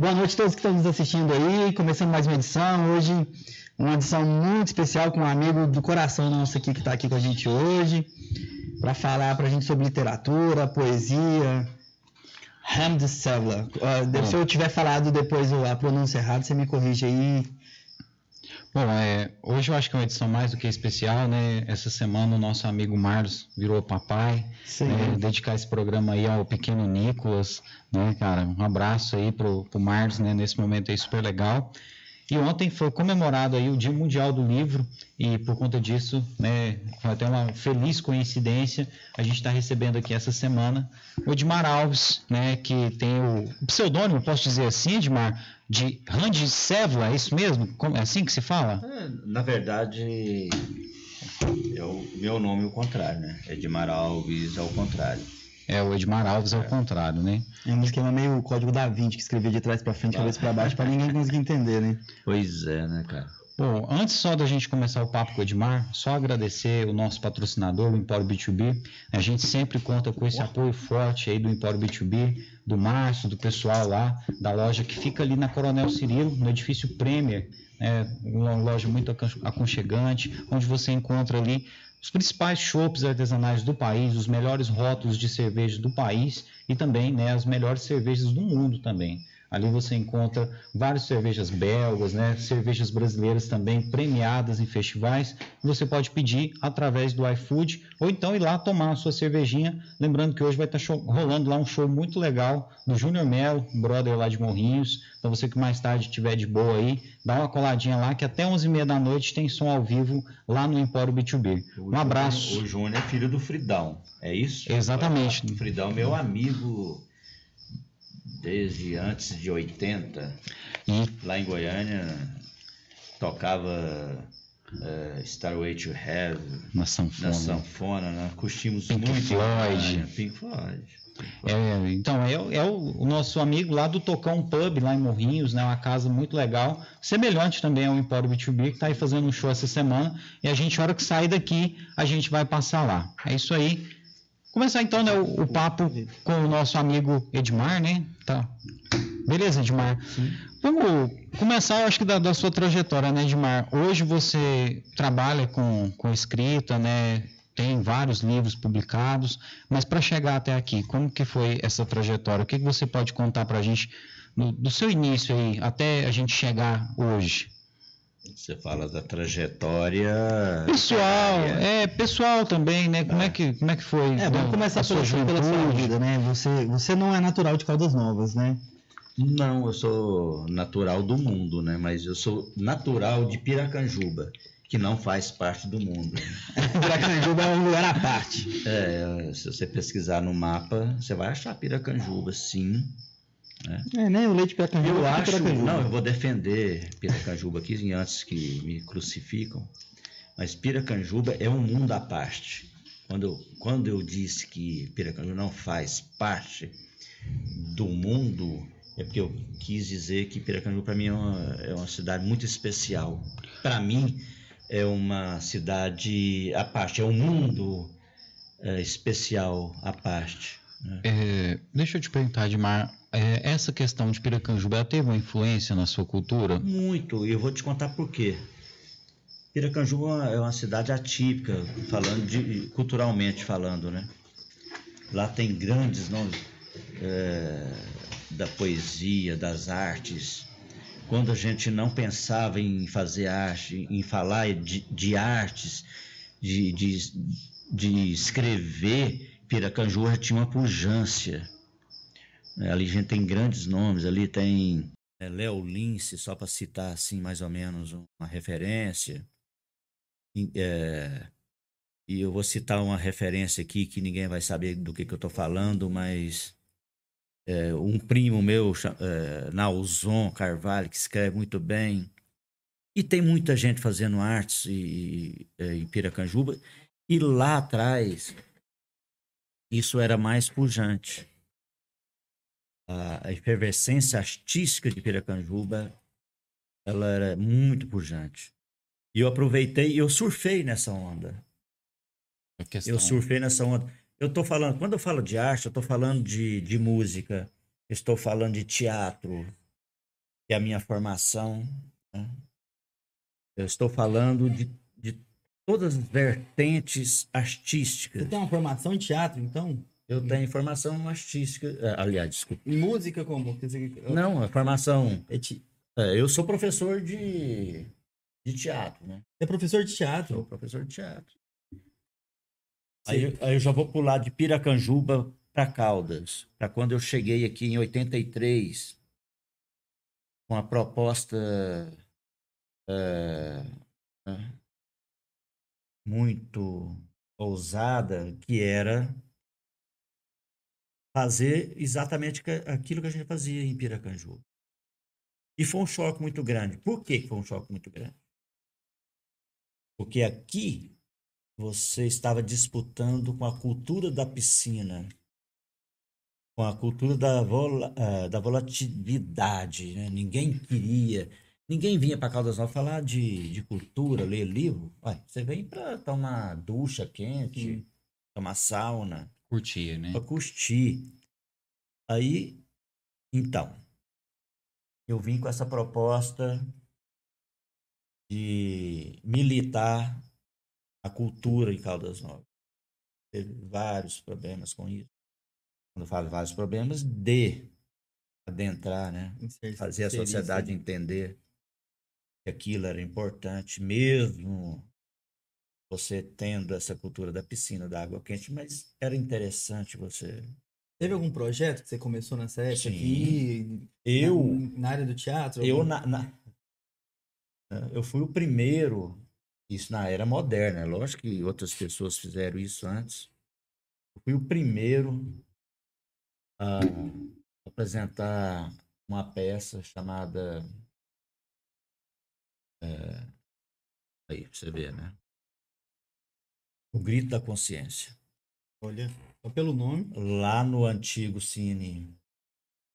Boa noite a todos que estão nos assistindo aí. Começando mais uma edição. Hoje, uma edição muito especial com um amigo do coração nosso aqui que está aqui com a gente hoje, para falar para a gente sobre literatura, poesia. Hamd Sevla. Uh, se eu tiver falado depois a pronúncia errada, você me corrige aí. Bom, é, hoje eu acho que é uma edição mais do que especial, né? Essa semana o nosso amigo Marlos virou papai. Sim. Né? Dedicar esse programa aí ao pequeno Nicolas, né, cara? Um abraço aí pro, pro Marlos, né? Nesse momento aí super legal. E ontem foi comemorado aí o Dia Mundial do Livro e por conta disso, né, foi até uma feliz coincidência, a gente está recebendo aqui essa semana o Edmar Alves, né, que tem o pseudônimo, posso dizer assim, Edmar, de Randy Sevla, é isso mesmo? É assim que se fala? É, na verdade, é o meu nome é o contrário, né? Edmar Alves ao contrário. É, o Edmar Alves é o contrário, né? É um esquema meio código da 20 que escrevia de trás para frente, cabeça para baixo, para ninguém conseguir entender, né? Pois é, né, cara? Bom, antes só da gente começar o papo com o Edmar, só agradecer o nosso patrocinador, o Empório B2B. A gente sempre conta com esse apoio forte aí do Empório B2B, do Márcio, do pessoal lá da loja que fica ali na Coronel Cirilo, no edifício Premier, né? uma loja muito aconchegante, onde você encontra ali os principais chopps artesanais do país, os melhores rótulos de cerveja do país e também né, as melhores cervejas do mundo também. Ali você encontra várias cervejas belgas, né? cervejas brasileiras também premiadas em festivais. Você pode pedir através do iFood ou então ir lá tomar a sua cervejinha. Lembrando que hoje vai estar show, rolando lá um show muito legal do Júnior Melo, brother lá de Morrinhos. Então você que mais tarde estiver de boa aí, dá uma coladinha lá que até 11h30 da noite tem som ao vivo lá no Empório B2B. Um abraço. O Júnior é filho do Fridão, é isso? Exatamente. O Fridão, meu amigo desde antes de 80. E lá em Goiânia tocava uh, Starway to Heaven na sanfona, na sanfona né? curtimos Pink muito Floyd. Pink Floyd. É, então, é, é o, o, nosso amigo lá do Tocão Pub, lá em Morrinhos, né? Uma casa muito legal. Semelhante também ao Empório B2B, que está aí fazendo um show essa semana. E a gente, a hora que sair daqui, a gente vai passar lá. É isso aí. Começar então né, o, o, papo com o nosso amigo Edmar, né? Tá. Beleza, Edmar? Sim. Vamos começar, eu acho que da, da, sua trajetória, né, Edmar? Hoje você trabalha com, com escrita, né? Tem vários livros publicados, mas para chegar até aqui, como que foi essa trajetória? O que, que você pode contar para a gente no, do seu início aí, até a gente chegar hoje? Você fala da trajetória pessoal, é pessoal também, né? Como é, é que como é que foi? É, vamos começar pela sua, pela sua vida, né? Você você não é natural de Caldas Novas, né? Não, eu sou natural do mundo, né? Mas eu sou natural de Piracanjuba, que não faz parte do mundo. Piracanjuba é um lugar à parte. É, se você pesquisar no mapa, você vai achar Piracanjuba, sim. Né? É, nem o leite Piracanjuba. Eu acho, Piracanjuba. não, eu vou defender Piracanjuba aqui antes que me crucificam, mas Piracanjuba é um mundo à parte. Quando eu, quando eu disse que Piracanjuba não faz parte do mundo, é porque eu quis dizer que Piracanjuba para mim é uma, é uma cidade muito especial. Para mim é uma cidade à parte, é um mundo é, especial à parte. Né? É, deixa eu te perguntar, Edmar, é, essa questão de Piracanjuba teve uma influência na sua cultura? Muito, e eu vou te contar por quê. Piracanjuba é uma cidade atípica, falando de, culturalmente falando, né? Lá tem grandes nomes é, da poesia, das artes. Quando a gente não pensava em fazer arte, em falar de, de artes, de, de, de escrever, Piracanjuba tinha uma pujança. É, ali a gente tem grandes nomes, ali tem é, Léo Lince, só para citar assim mais ou menos uma referência. E, é, e eu vou citar uma referência aqui que ninguém vai saber do que, que eu estou falando, mas é, um primo meu, é, Nauzon Carvalho, que escreve muito bem. E tem muita gente fazendo artes e, e, é, em Piracanjuba. E lá atrás, isso era mais pujante. A efervescência artística de Piracanjuba, ela era muito pujante. E eu aproveitei e eu surfei nessa onda. Eu surfei nessa onda. Eu tô falando, quando eu falo de arte, eu tô falando de, de música, estou falando de teatro, que é a minha formação. né? Eu estou falando de, de todas as vertentes artísticas. Você tem uma formação em teatro, então? Eu tenho formação artística, eh, aliás, desculpa. Música como? Não, a formação. É, é, eu sou professor de, de teatro, né? é professor de Sou teatro. professor de teatro. Aí, eu- aí eu já vou pular de Piracanjuba para Caldas, para quando eu cheguei aqui em 83, com a proposta é, né, muito ousada, que era fazer exatamente aquilo que a gente fazia em Piracanjuba. E foi um choque muito grande. Por que foi um choque muito grande? Porque aqui você estava disputando com a cultura da piscina, com a cultura da, vola, ah, da volatilidade. né? Ninguém queria, ninguém vinha para Caldas Novas falar de, de cultura, ler livro. Ué, você vem para tomar ducha quente, tomar sauna, Curtia, né? para curtir. Aí, então, eu vim com essa proposta de militar a cultura em Caldas Novas. Teve vários problemas com isso. Quando eu falo vários problemas, de adentrar, né? Fazer a sociedade isso entender que aquilo era importante, mesmo você tendo essa cultura da piscina, da água quente, mas era interessante você. Teve algum projeto que você começou nessa época Sim. aqui? Eu. Na, na área do teatro? Eu, Algum- na, na- eu fui o primeiro, isso na era moderna, é lógico que outras pessoas fizeram isso antes. Eu fui o primeiro a apresentar uma peça chamada. é, aí, pra você ver, né? O Grito da Consciência. Olha, só pelo nome. Lá no antigo Cine,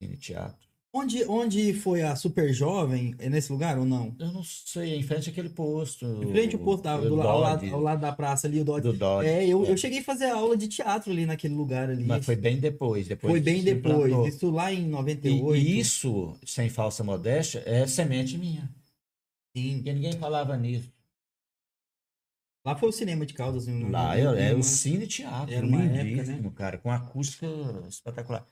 cine Teatro. Onde, onde foi a Super Jovem? É nesse lugar ou não? Eu não sei, em frente àquele posto. Em frente ao posto, da, do, la- ao, lado, ao lado da praça ali, o Dodge. do Dodge. É, eu, É. eu cheguei a fazer aula de teatro ali naquele lugar ali. Mas foi bem depois. depois Foi bem depois. implantou. Isso lá em E, 98. e isso, sem falsa modéstia, é semente minha. Sim. Porque ninguém falava nisso. Lá foi o cinema de Caldas. no- Lá no- é, é no- o cine teatro, Era uma época, lindíssimo, cara, com acústica espetacular.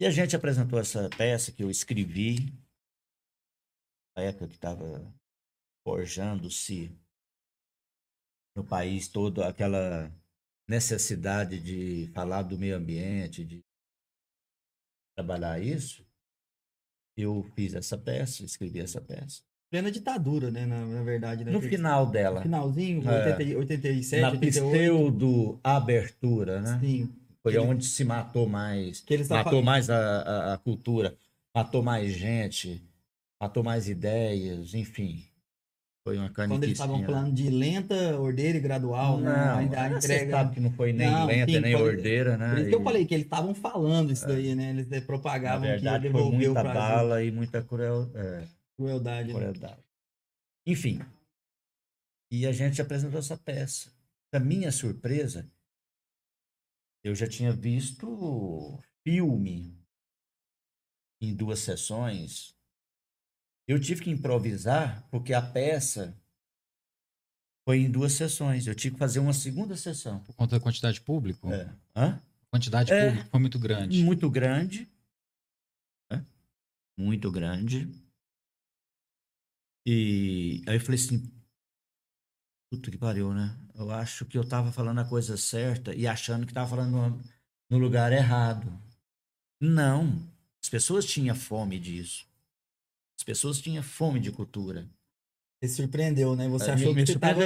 E a gente apresentou essa peça que eu escrevi, na época que estava forjando-se no país todo aquela necessidade de falar do meio ambiente, de trabalhar isso. Eu fiz essa peça, escrevi essa peça. Plena ditadura, né? Na, na verdade. Né? No final dela, Finalzinho, É. 80, 87, na 88. pseudo abertura, né? Sim. Foi Ele- onde se matou mais. Que eles Matou mais a, a- a cultura, matou mais gente, matou mais ideias, enfim. Foi uma Quando eles estavam falando de lenta, ordeira e gradual, né? Não, Ainda a você entrega. sabe que não foi nem Não, lenta, sim, nem foi- ordeira, né? Por isso que eu falei que eles estavam falando isso daí, né? Eles eh, Na propagavam que verdade, foi muita bala e muita cruel, é, Crueldade. né? crueldade. Enfim. E a gente apresentou essa peça. Para minha surpresa, eu já tinha visto filme em duas sessões. Eu tive que improvisar porque a peça foi em duas sessões. Eu tive que fazer uma segunda sessão. Por conta da quantidade de público? É. Hã? A quantidade de É. público foi muito grande. Muito grande. né? Muito grande. E aí eu falei assim, puta que pariu, né? Eu acho que eu tava falando a coisa certa e achando que tava falando no, lugar errado. Não. As pessoas tinham fome disso. As pessoas tinham fome de cultura. Você surpreendeu, né? Você É, achou que você tava,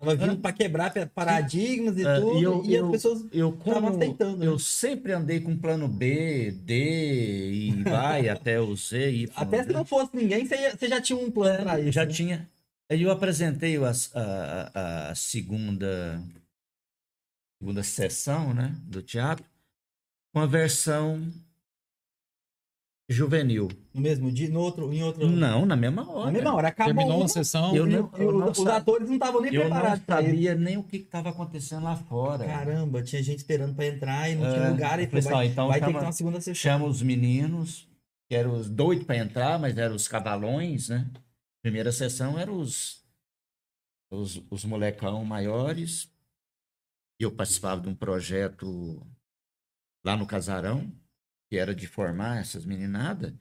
tava vindo para quebrar pa- paradigmas e É, tudo, e e, eu- as eu- pessoas Eu, estavam como aceitando. eu né? sempre andei com plano B, D e vai até o Z e Até se não fosse ninguém, você, ia- você já tinha um plano para isso. já né? tinha. Aí eu apresentei a, a, a segunda, segunda sessão né, do teatro com a versão juvenil. No mesmo dia, no outro, em outro. Não, na mesma hora. Na mesma hora, acabou. Terminou uma, sessão. Eu e- não- eu os, não os sabia. atores não estavam nem Eu não preparados pra isso. sabia nem o que estava acontecendo lá fora. Caramba, tinha gente esperando para entrar e não É, tinha lugar. E eu falei falou, vai, assim, ó, então vai ter que chama- ter uma segunda sessão. Chama os meninos, que eram os doidos para entrar, mas eram os cavalões, né? Primeira sessão eram os, os, os molecão maiores. E eu participava de um projeto lá no Casarão, que era de formar essas meninadas.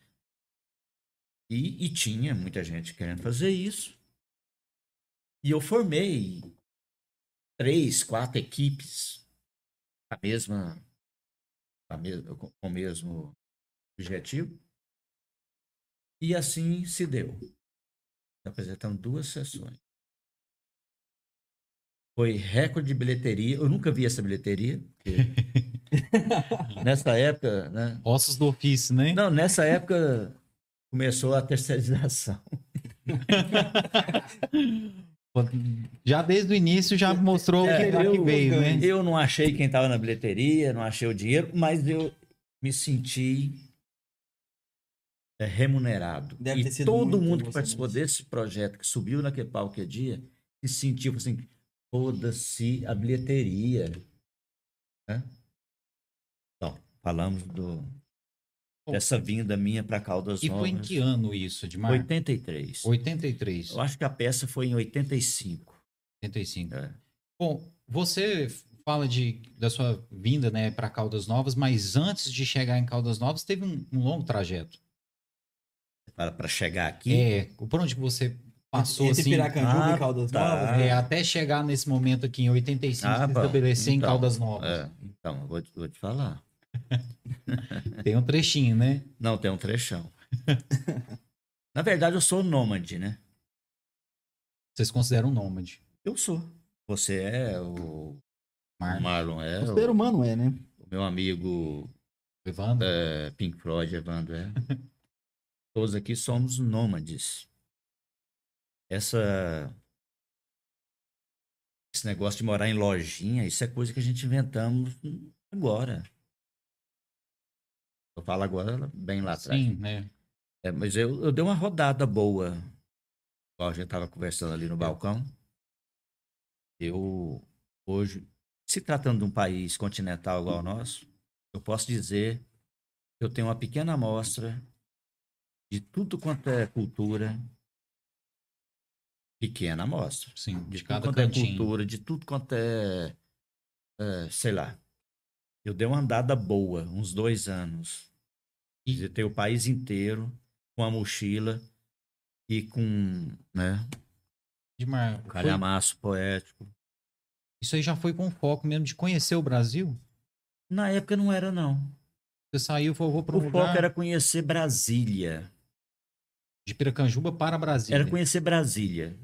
E, e tinha muita gente querendo fazer isso. E eu formei três, quatro equipes a mesma, a mesma, com o mesmo objetivo. E assim se deu. Apresentamos duas sessões. Foi recorde de bilheteria. Eu nunca vi essa bilheteria. nessa época, né? Ossos do ofício, né? Não, nessa época começou a terceirização. já desde o início já mostrou É, que, que eu- veio, né? Eu não achei quem estava na bilheteria, não achei o dinheiro, mas eu me senti é, remunerado. Deve ter e sido todo mundo que participou desse projeto, que subiu naquele palco que dia, se sentiu assim, foda-se a bilheteria. Né? Então, falamos do, dessa vinda minha para Caldas E Novas. foi em que ano isso, Edmar? 83. 83. Eu acho que a peça foi em 85. 85. É. Bom, você fala de, da sua vinda né, para Caldas Novas, mas antes de chegar em Caldas Novas, teve um, um longo trajeto. Para chegar aqui. É, por onde você passou Entre assim? Piracanjuba Ah, e Caldas tá. Novas. é, até chegar nesse momento aqui em 85, Ah, se bom. estabelecer em Então, Caldas Novas. É, então, eu vou, te- vou te falar. Tem um trechinho, né? Não, tem um trechão. Na verdade, eu sou nômade, né? Vocês consideram um nômade. Eu sou. Você é, o o Mar, Marlon é, O o, ser humano é, né? o meu amigo Evandro. é, Pink Floyd, Evandro é. Todos aqui somos nômades. Essa... Esse negócio de morar em lojinha, isso é coisa que a gente inventamos agora. Eu falo agora bem lá atrás. Sim, né? É, mas eu, eu dei uma rodada boa. Igual a gente estava conversando ali no balcão. Eu, hoje, se tratando de um país continental igual ao nosso, eu posso dizer que eu tenho uma pequena amostra de tudo quanto é cultura. Pequena amostra. Sim, De de tudo cada quanto é cantinho. cultura, de tudo quanto é, é, sei lá. Eu dei uma andada boa, uns dois anos. E- Visitei o país inteiro com a mochila e com né, um foi- calhamaço poético. isso aí já foi com foco mesmo de conhecer o Brasil? Na época não era, não. Você saiu e falou, vou um O lugar foco era conhecer Brasília. De Piracanjuba para Brasília. Era conhecer Brasília.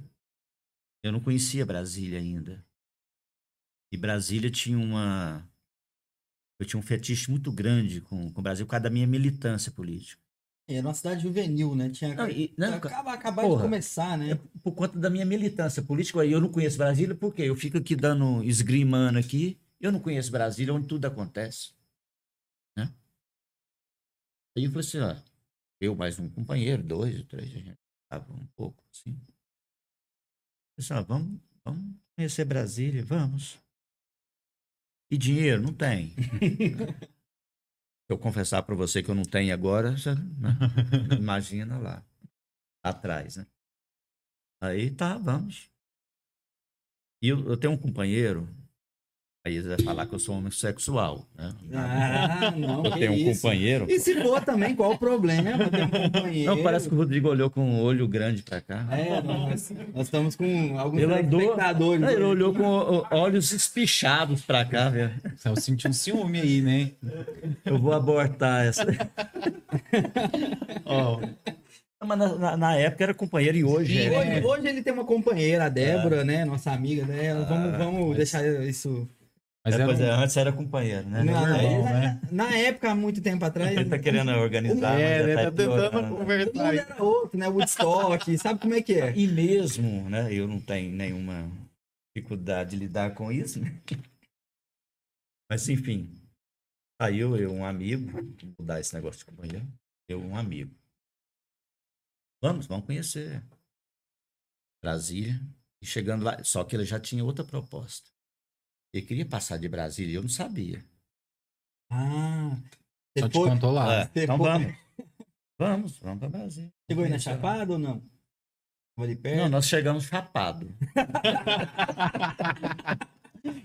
Eu não conhecia Brasília ainda. E Brasília tinha uma. Eu tinha um fetiche muito grande com, com o Brasil por causa da minha militância política. Era uma cidade juvenil, né? Tinha Não, e- não, acaba, acabar de porra. começar, né? É por conta da minha militância política. Eu não conheço Brasília porque eu fico aqui dando esgrimando aqui. Eu não conheço Brasília, onde tudo acontece. Né? Aí eu falei assim, ó, eu mais um companheiro, dois ou três, a gente tava um pouco assim. Ó, vamos, vamos conhecer Brasília, vamos. E dinheiro? Não tem. Se eu confessar para você que eu não tenho agora, já, né? imagina lá, atrás, né? Aí tá, vamos. E eu, eu tenho um companheiro, aí ele vai falar que eu sou homossexual, né? Ah, não, eu que tenho um isso. companheiro. E se for também, qual o problema? Um companheiro. Não, parece que o Rodrigo olhou com um olho grande pra cá. É, nós, nós estamos com alguns Ele espectadores. Ele olhou com olhos espichados pra cá, velho. Eu senti um ciúme aí, né? Eu vou abortar essa. Ó, Mas na, na- na época era companheiro e hoje Sim, é. Hoje, hoje ele tem uma companheira, a Débora, né? Nossa amiga dela. Vamos, Ah, vamos mas- deixar isso. Mas É, era pois um- é, antes era companheiro, né? Na, normal, na- né? na época, há muito tempo atrás, Ele tá querendo organizar. É, né? já Tá tentando conversar. era outro, né? Woodstock, sabe como é que é? E mesmo, né? Eu não tenho nenhuma dificuldade de lidar com isso, né? Mas enfim. Aí eu, eu um amigo, vou mudar esse negócio de companheiro, eu um amigo. Vamos, vamos conhecer Brasília. E chegando lá, só que ele já tinha outra proposta. Ele queria passar de Brasília e eu não sabia. Ah, Só te depois, contou lá. É, então depois- vamos. Vamos, vamos para Brasília. Chegou aí na Chapada ou não? Não, nós chegamos chapado.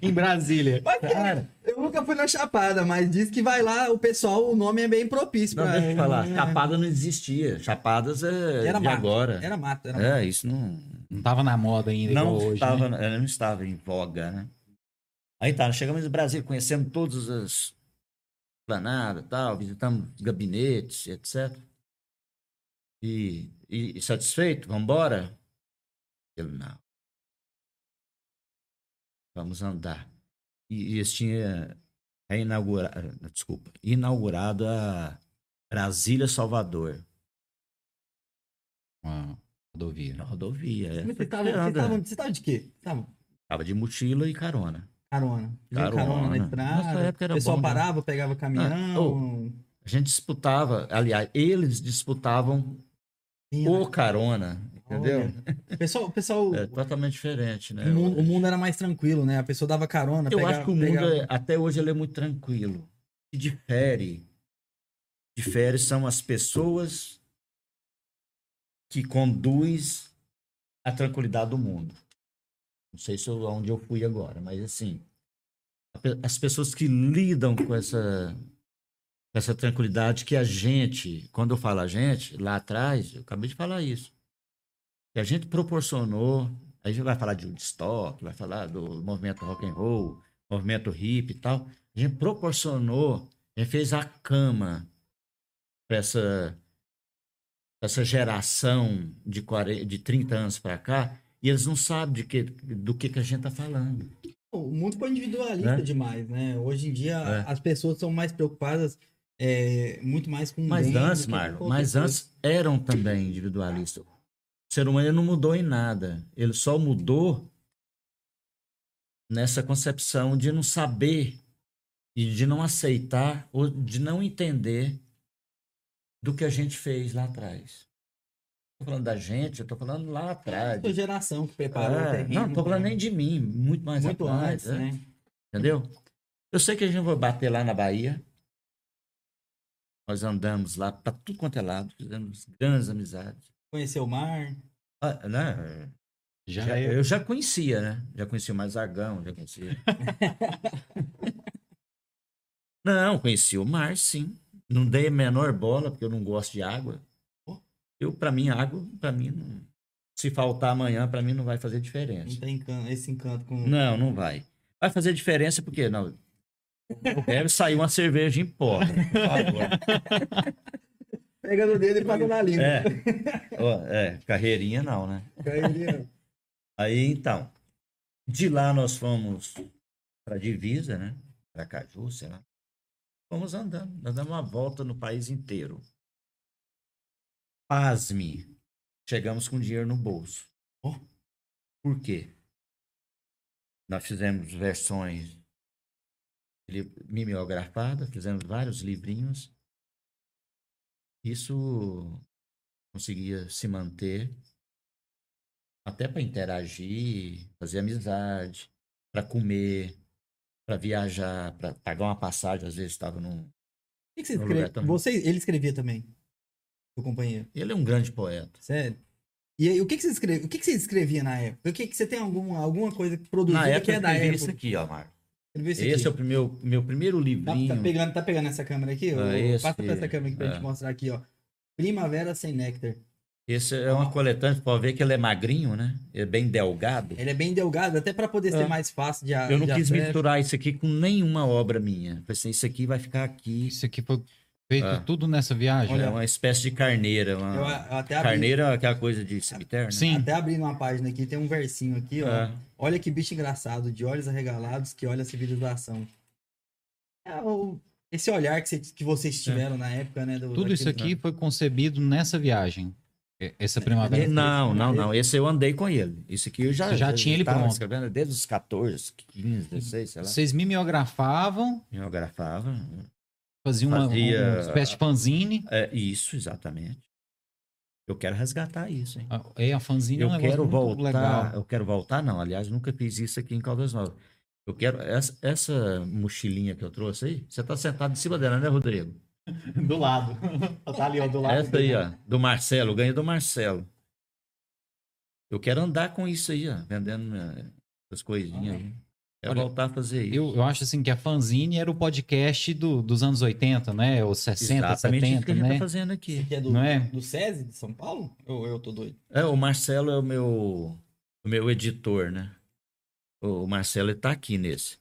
Em Brasília. Cara, eu nunca fui na Chapada, mas diz que vai lá, o pessoal, o nome é bem propício Não, pra- deixa eu falar, é, chapada não existia. Chapadas é Era de mato. agora. Era mato, era mato. É, isso não, Não tava na moda ainda não, igual hoje. estava, né? ela não estava em voga, né? Aí tá, chegamos no Brasil, conhecemos todas as planadas tal, visitamos gabinetes, etc. E, e, e satisfeito? Vamos embora? Ele, não. Vamos andar. E, e eles tinham reinaugurado, desculpa, inaugurado a Brasília-Salvador, Uma rodovia. na rodovia. É, Você tava, que você, anda. tava, você tava de quê? Tava Tava de mochila e carona. Carona. Carona. carona na Nossa estrada. época era o pessoal bom, né? parava, pegava caminhão. A gente disputava, aliás, eles disputavam vinha, o né? carona, entendeu? Olha. O pessoal, pessoal É totalmente diferente, né? o, mundo, o mundo era mais tranquilo, né? A pessoa dava carona, Eu pegava, acho que o mundo, pegava- é- até hoje, ele é muito tranquilo. O que difere, difere são as pessoas que conduz a tranquilidade do mundo. Não sei se eu, onde eu fui agora, mas assim, as pessoas que lidam com essa, essa tranquilidade que a gente, quando eu falo a gente, lá atrás, eu acabei de falar isso, que a gente proporcionou, a gente vai falar de Woodstock, vai falar do movimento rock and roll, movimento hip e tal, a gente proporcionou, a gente fez a cama para essa, essa geração de, 40, de 30 anos para cá, e eles não sabem de que, do que, que a gente está falando. O mundo ficou individualista Né? demais, né? Hoje em dia É. as pessoas são mais preocupadas é, muito mais com o Mas antes, Marlon, mas coisa. antes eram também individualistas. O ser humano não mudou em nada. Ele só mudou nessa concepção de não saber e de não aceitar ou de não entender do que a gente fez lá atrás. Falando da gente, eu estou falando lá atrás. Essa geração que preparou o É, terreno. não, estou falando né? nem de mim, muito mais muito atrás, antes, é. né? Entendeu? Eu sei que a gente vai bater lá na Bahia. Nós andamos lá para tudo quanto é lado, fizemos grandes amizades. Conhecer o mar. Ah, né? Já, Já- é- eu já conhecia, né? Já conhecia o Marzagão, já conhecia. não, conhecia o mar, sim. Não dei a menor bola, porque eu não gosto de água. Eu, para mim, água, para mim, não- se faltar amanhã, para mim não vai fazer diferença. Não tem encanto, esse encanto com. Não, não vai. Vai fazer diferença porque não. Deve sair uma cerveja em pó. Por favor. Pega no dedo e passa na língua. É. Ó, é, carreirinha não, né? Cairia. Aí então, de lá nós fomos para divisa, né? Para Caju, sei lá. Fomos andando, nós damos uma volta no país inteiro. Pasme, chegamos com dinheiro no bolso. Ó. Por quê? Nós fizemos versões mimeografadas, fizemos vários livrinhos. Isso conseguia se manter até para interagir, fazer amizade, para comer, para viajar, para pagar uma passagem, às vezes estava num. O que, que você também. Você, ele escrevia também. Companheiro. Ele é um grande poeta. Sério. E aí, o que, que você escreve? O que, que você escrevia na época? O que, que você tem alguma, alguma coisa produzida Na época que é eu da escrevi época? isso aqui, ó, Marco. Esse aqui. é o meu, meu primeiro Tá, livrinho. tá pegando, tá pegando essa câmera aqui? Ah, esse Passa pra essa câmera aqui pra é. gente mostrar aqui, ó. Primavera sem néctar. Esse é uma coletânea, pode ver que ele é magrinho, né? Ele é bem delgado. Ele é bem delgado, até pra poder É. ser mais fácil de Eu não de quis misturar isso aqui com nenhuma obra minha. Falei assim, isso aqui vai ficar aqui. Isso aqui foi feito Ah. tudo nessa viagem. É uma espécie de carneira. Uma... Eu, eu até abri, Carneira é aquela coisa de cemitério, né? Sim. até abrindo uma página aqui, tem um versinho aqui, ó. É. Olha que bicho engraçado, de olhos arregalados que olha a civilização. É o- esse olhar que, cê- que vocês tiveram na época, né? do- Tudo isso aqui foi concebido nessa viagem. Essa primavera. Não, não, não. Esse eu andei com ele. Isso aqui eu já, Você já tinha ele pronto. escrevendo desde os 14, 15, 16, sei lá. Vocês mimeografavam, Eu grafava. Faziam uma, Fazia- uma espécie de fanzine. É, isso, exatamente. Eu quero resgatar isso, hein? Ah, É, a fanzine é Eu um negócio quero voltar. legal. Eu quero voltar, não. Aliás, nunca fiz isso aqui em Caldas Novas. Eu quero. Essa, essa mochilinha que eu trouxe aí, você tá sentado em cima dela, né, Rodrigo? Do lado. Tá ali, ó, do lado. Essa aí, ó, do Marcelo, ganhei do Marcelo. Eu quero andar com isso aí, ó, vendendo eh, essas coisinhas aí. Quero Olha, voltar a fazer isso. Eu, eu acho assim que a Fanzine era o podcast do, dos anos 80, né? Ou 60, Exatamente isso 70, que a gente né? tá fazendo aqui. Esse aqui é do, Não é? do SESI de São Paulo? Ou eu tô doido? É, o Marcelo é o meu, o meu editor, né? O Marcelo ele tá aqui nesse.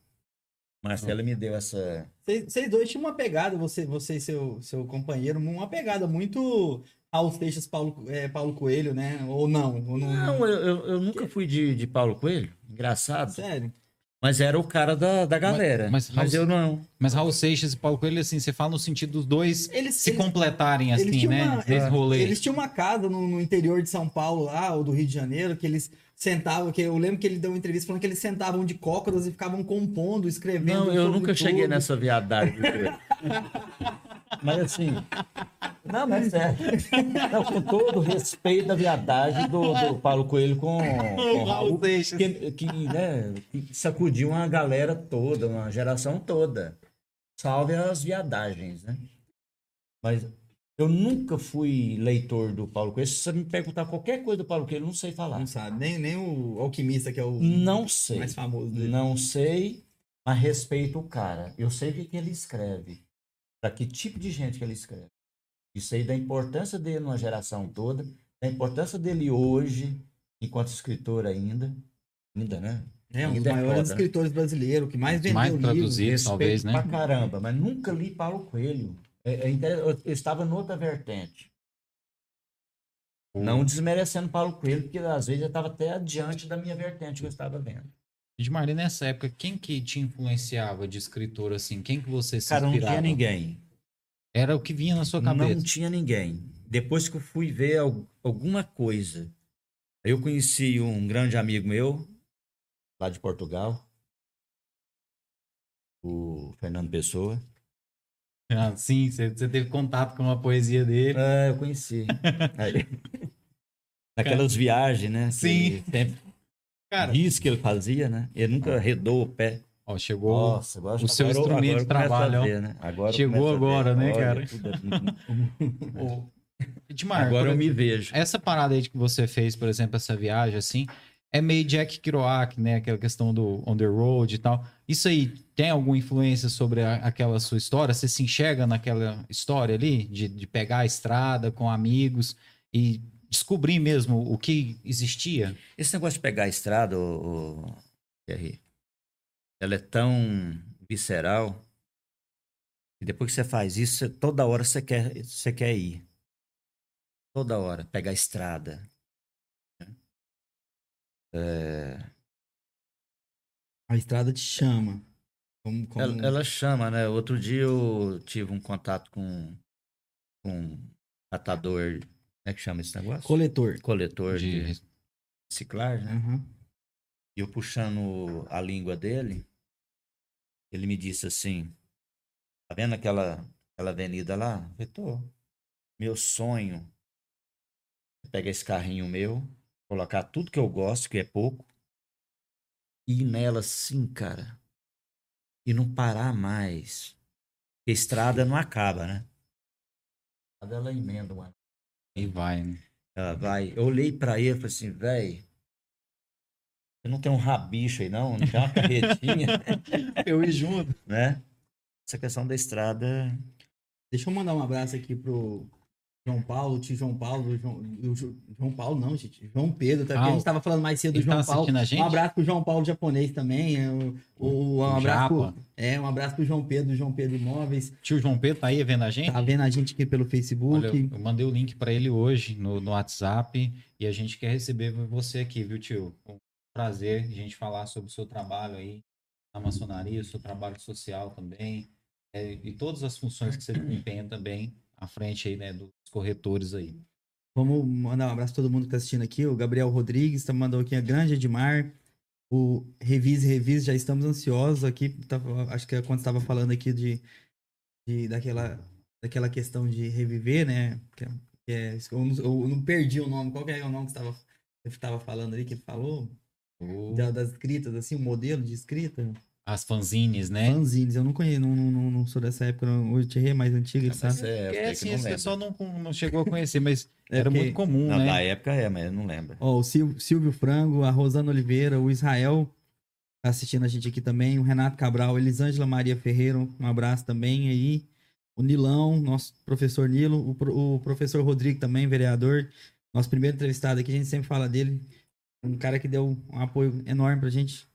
O Marcelo me deu essa. Vocês vocês dois tinham uma pegada, você, você e seu, seu companheiro, uma pegada muito Raul Seixas, Paulo, é, Paulo Coelho, né? Ou não? Ou não, Não, eu, eu, eu nunca fui de, de Paulo Coelho. Engraçado. Sério? Mas era o cara da, da galera. mas Mas, Raul- eu não. Mas Raul Seixas e Paulo Coelho, assim, você fala no sentido dos dois Eles, se eles, completarem, eles assim, né? uma- é, rolê. eles tinham uma casa no, no interior de São Paulo lá, ou do Rio de Janeiro, que eles sentavam, que eu lembro que ele deu uma entrevista falando que eles sentavam de cócoras e ficavam compondo, escrevendo. Não, eu nunca cheguei nessa viadagem. mas assim. Não, mas é. Não, com todo o respeito da viadagem do, do Paulo Coelho com, com o Raul, que, que, né, que sacudiu uma galera toda, uma geração toda. Salve as viadagens, né? Mas eu nunca fui leitor do Paulo Coelho. Se você me perguntar qualquer coisa do Paulo Coelho, eu não sei falar. Não sabe, nem, nem o Alquimista, que é o Não sei. mais famoso dele. Não sei, mas respeito o cara. Eu sei o que, que ele escreve. Para que tipo de gente que ele escreve. Isso aí da importância dele numa geração toda, da importância dele hoje, enquanto escritor ainda. Ainda, né? É um dos é maiores né? escritores brasileiros, que mais vendeu mais livros. Respeito talvez, né? pra caramba, mas nunca li Paulo Coelho. É, é eu, eu estava noutra vertente. Não desmerecendo Paulo Coelho, porque às vezes eu estava até adiante da minha vertente que eu estava vendo. Edmar, nessa época, quem que te influenciava de escritor, assim? Quem que você se Cara, não inspirava? tinha ninguém. Era o que vinha na sua Não cabeça. tinha ninguém. Depois que eu fui ver al- alguma coisa, eu conheci um grande amigo meu, lá de Portugal, o Fernando Pessoa. Ah, sim, você, teve contato com uma poesia dele. É, eu conheci. Naquelas viagens, né? Sim. Sempre Cara, isso que ele fazia, né? Ele nunca redou o pé. ó, chegou. Nossa, agora, o seu agora instrumento agora de trabalho, ver, né? Agora Chegou começo a ver. agora, né, cara? tudo- Edmar, Agora eu me vejo. essa parada aí que você fez, por exemplo, essa viagem, assim, é meio Jack Kerouac, né? Aquela questão do on the road e tal. Isso aí tem alguma influência sobre a- aquela sua história? Você se enxerga naquela história ali de, de pegar a estrada com amigos e descobrir mesmo o que existia? Esse negócio de pegar a estrada, o, Thierry, ela é tão visceral que depois que você faz isso, você- toda hora você quer, você quer ir. Toda hora, pegar a estrada. É, A estrada te chama. Como, como... ela, ela chama, né? Outro dia eu tive um contato com, com um catador, como é que chama esse negócio? Coletor. Coletor de, De- reciclagem, né? Aham. E eu puxando a língua dele, ele me disse assim: Tá vendo aquela, aquela avenida lá? Eu tô. Meu sonho é pegar esse carrinho meu, colocar tudo que eu gosto, que é pouco, e ir nela assim, cara. E não parar mais. Porque a estrada não acaba, né? A estrada ela emenda uma E vai, né? ela vai. Eu olhei pra ele e falei assim, velho. Você não tem um rabicho aí, não? Não tem uma carretinha, Eu ir junto. né? Essa questão da estrada. Deixa eu mandar um abraço aqui pro João Paulo, tio João Paulo, João, João Paulo não, gente, João Pedro, tá? Porque Ah, a gente tava falando mais cedo do tá João Paulo. a gente? Um abraço pro João Paulo japonês também, é, o, o- um abraço pro, é, um abraço pro João Pedro, João Pedro Imóveis, Tio João Pedro tá aí vendo a gente? tá vendo a gente aqui pelo Facebook. Olha, eu mandei o link para ele hoje no, no WhatsApp e a gente quer receber você aqui, viu, tio? Com prazer a gente falar sobre o seu trabalho aí na maçonaria, o seu trabalho social também, é, e todas as funções que você desempenha também à frente aí, né, dos corretores aí. Vamos mandar um abraço pra todo mundo que tá assistindo aqui. O Gabriel Rodrigues tá mandando aqui a Grande Edmar. O Revise Revise, já estamos ansiosos aqui. Tava- acho que é quando estava falando aqui de, de- daquela, daquela questão de reviver, né? Que é- que é- eu, não, eu não perdi o nome. Qual que é o nome que você estava falando ali, que ele falou? O- Da- das escritas, assim, o modelo de escrita. As fanzines, né? Fanzines, eu não conheço, não, não, não, sou dessa época, não. o Thierry é mais antigo, ele sabe? Essa é, É, é assim, esse pessoal não, não chegou a conhecer, mas É era porque- muito comum, Não, né? da época é, mas eu não lembro. Ó, o Sil- Silvio Frango, a Rosana Oliveira, o Israel tá assistindo a gente aqui também, o Renato Cabral, Elisângela Maria Ferreira, um abraço também aí. O Nilão, nosso professor Nilo, o, pro- o professor Rodrigo também, vereador, nosso primeiro entrevistado aqui, a gente sempre fala dele. Um cara que deu um apoio enorme pra gente.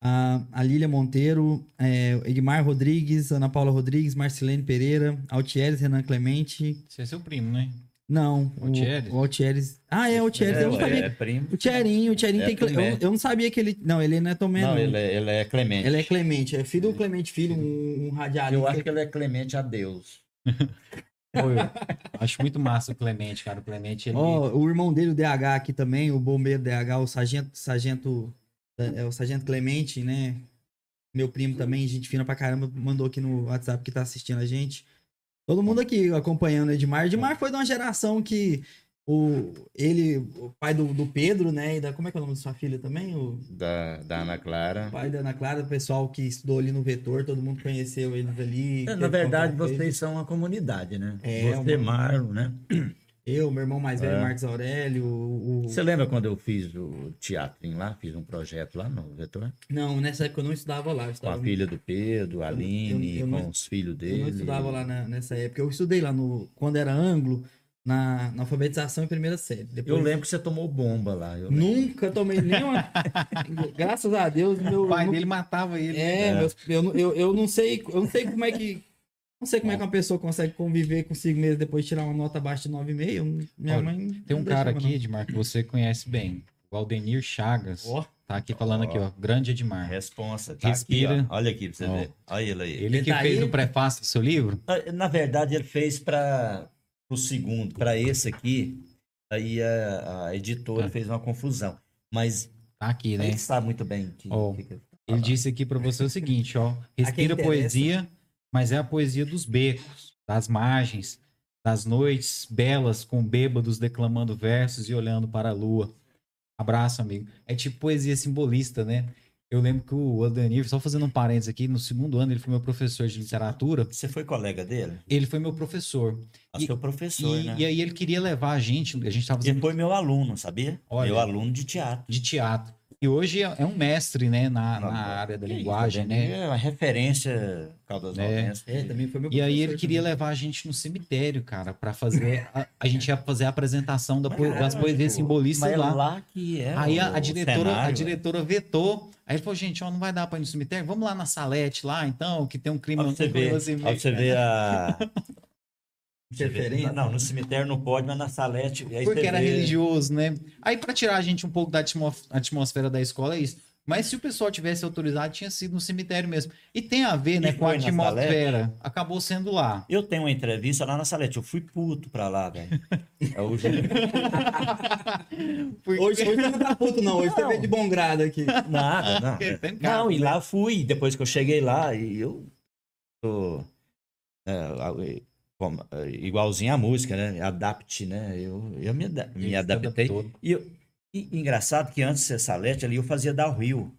A, a Lília Monteiro, é, Edmar Rodrigues, Ana Paula Rodrigues, Marcelene Pereira, Altieres, Renan Clemente. Você é seu primo, né? Não, o Altieres? o Altieres. Ah, é, o Altieres. eu não é, sabia. é primo. O Thierrinho, o Thierrinho É tem Cle- eu, eu não sabia que ele. Não, ele não é Tomé, Não, não. ele é, ele é Clemente. Ele é Clemente, é filho do Clemente Filho, um, um radialista. Eu acho que ele é Clemente a Deus. Acho muito massa o Clemente, cara. O Clemente, ele... Ó, o irmão dele, o DH aqui também, o bombeiro DH, o sargento, sargento, é, o sargento Clemente, né? Meu primo também, gente fina pra caramba, mandou aqui no WhatsApp que tá assistindo a gente. Todo mundo aqui acompanhando o Edmar. Edmar foi de uma geração que o, ele, o pai do, do Pedro, né? E da, como é que é o nome da sua filha também? O, Da, da Ana Clara. pai da Ana Clara, o pessoal que estudou ali no Vetor, todo mundo conheceu eles ali. É, Na verdade, vocês são uma comunidade, né? É, Você, uma- Marlon, né? Eu, meu irmão mais velho, É. Marcos Aurélio, o... o- Você lembra quando eu fiz o teatrinho lá? Fiz um projeto lá no Vetor? Não, nessa época eu não estudava lá. Eu Com estudava... a filha do Pedro, a Aline, eu não- com os filhos Eu dele. não estudava lá na- nessa época. Eu estudei lá no... Quando era ângulo, na, na alfabetização em primeira série. Depois... Eu lembro que você tomou bomba lá. eu. Nunca tomei nenhuma... Graças a Deus, meu... O pai meu- dele matava ele. É, É. meus- eu, não- eu, eu não sei, eu não sei como é que não sei como é que uma pessoa consegue conviver consigo mesmo depois de tirar uma nota abaixo de 9,5. Eu- Minha Olha, mãe Tem um cara aqui, Edmar, que você conhece bem. O Aldenir Chagas. Ó. Tá aqui falando aqui, ó. Grande Edmar. Responsa. Tá Respira. Aqui, ó. Olha aqui pra você Ó. ver. Olha ele aí. Ele Ele que tá fez aí? o prefácio do seu livro? Ah, Na verdade, ele fez para o segundo, para esse aqui. Aí a, a editora Ah. fez uma confusão. Mas Tá aqui, né? ele sabe muito bem que, Ó, que que ele disse aqui pra você o seguinte, ó. Respira interessa. poesia, mas é a poesia dos becos, das margens, das noites belas com bêbados declamando versos e olhando para a lua. Abraço, amigo. É tipo poesia simbolista, né? Eu lembro que o Aldenir, só fazendo um parênteses aqui, no segundo ano ele foi meu professor de literatura. Você foi colega dele? Ele foi meu professor. Ah, E- seu professor, E, né? e aí ele queria levar a gente, a gente tava Ele fazendo foi meu aluno, sabia? Olha. Meu aluno de teatro. de teatro. E hoje é é um mestre, né, na, na área da Que isso, linguagem, Ademir né? É uma referência Caldas É. É, também foi meu E aí ele queria também. levar a gente no cemitério, cara, pra fazer. A, a gente ia fazer a apresentação da, Mas, das poesias tipo, simbolistas Mas é lá. lá que é Aí o- a, a diretora, a cenário, diretora vetou. Aí ele falou, gente, ó, não vai dar pra ir no cemitério? Vamos lá na Salete lá, então, que tem um clima você clima assim, você ver a... Você Interferência. Não, no cemitério não pode, mas na salete... aí Porque você era vê- religioso, né? Aí pra tirar a gente um pouco da atmo- atmosfera da escola é isso. Mas se o pessoal tivesse autorizado, tinha sido no cemitério mesmo. E tem a ver, né, E com a atmosfera. Acabou sendo lá. Eu tenho uma entrevista lá na salete, eu fui puto pra lá, velho. É Júlio- Porque- Hoje, hoje você não tá puto, não. Hoje você Não. veio de bom grado aqui. Nada, cara, Não, e né? lá fui, depois que eu cheguei lá, e eu tô é, como, é, igualzinho a música, né? Adapte, né? Eu, eu me, me adaptei. E, eu- e engraçado que antes de ser salete, ali eu fazia downhill.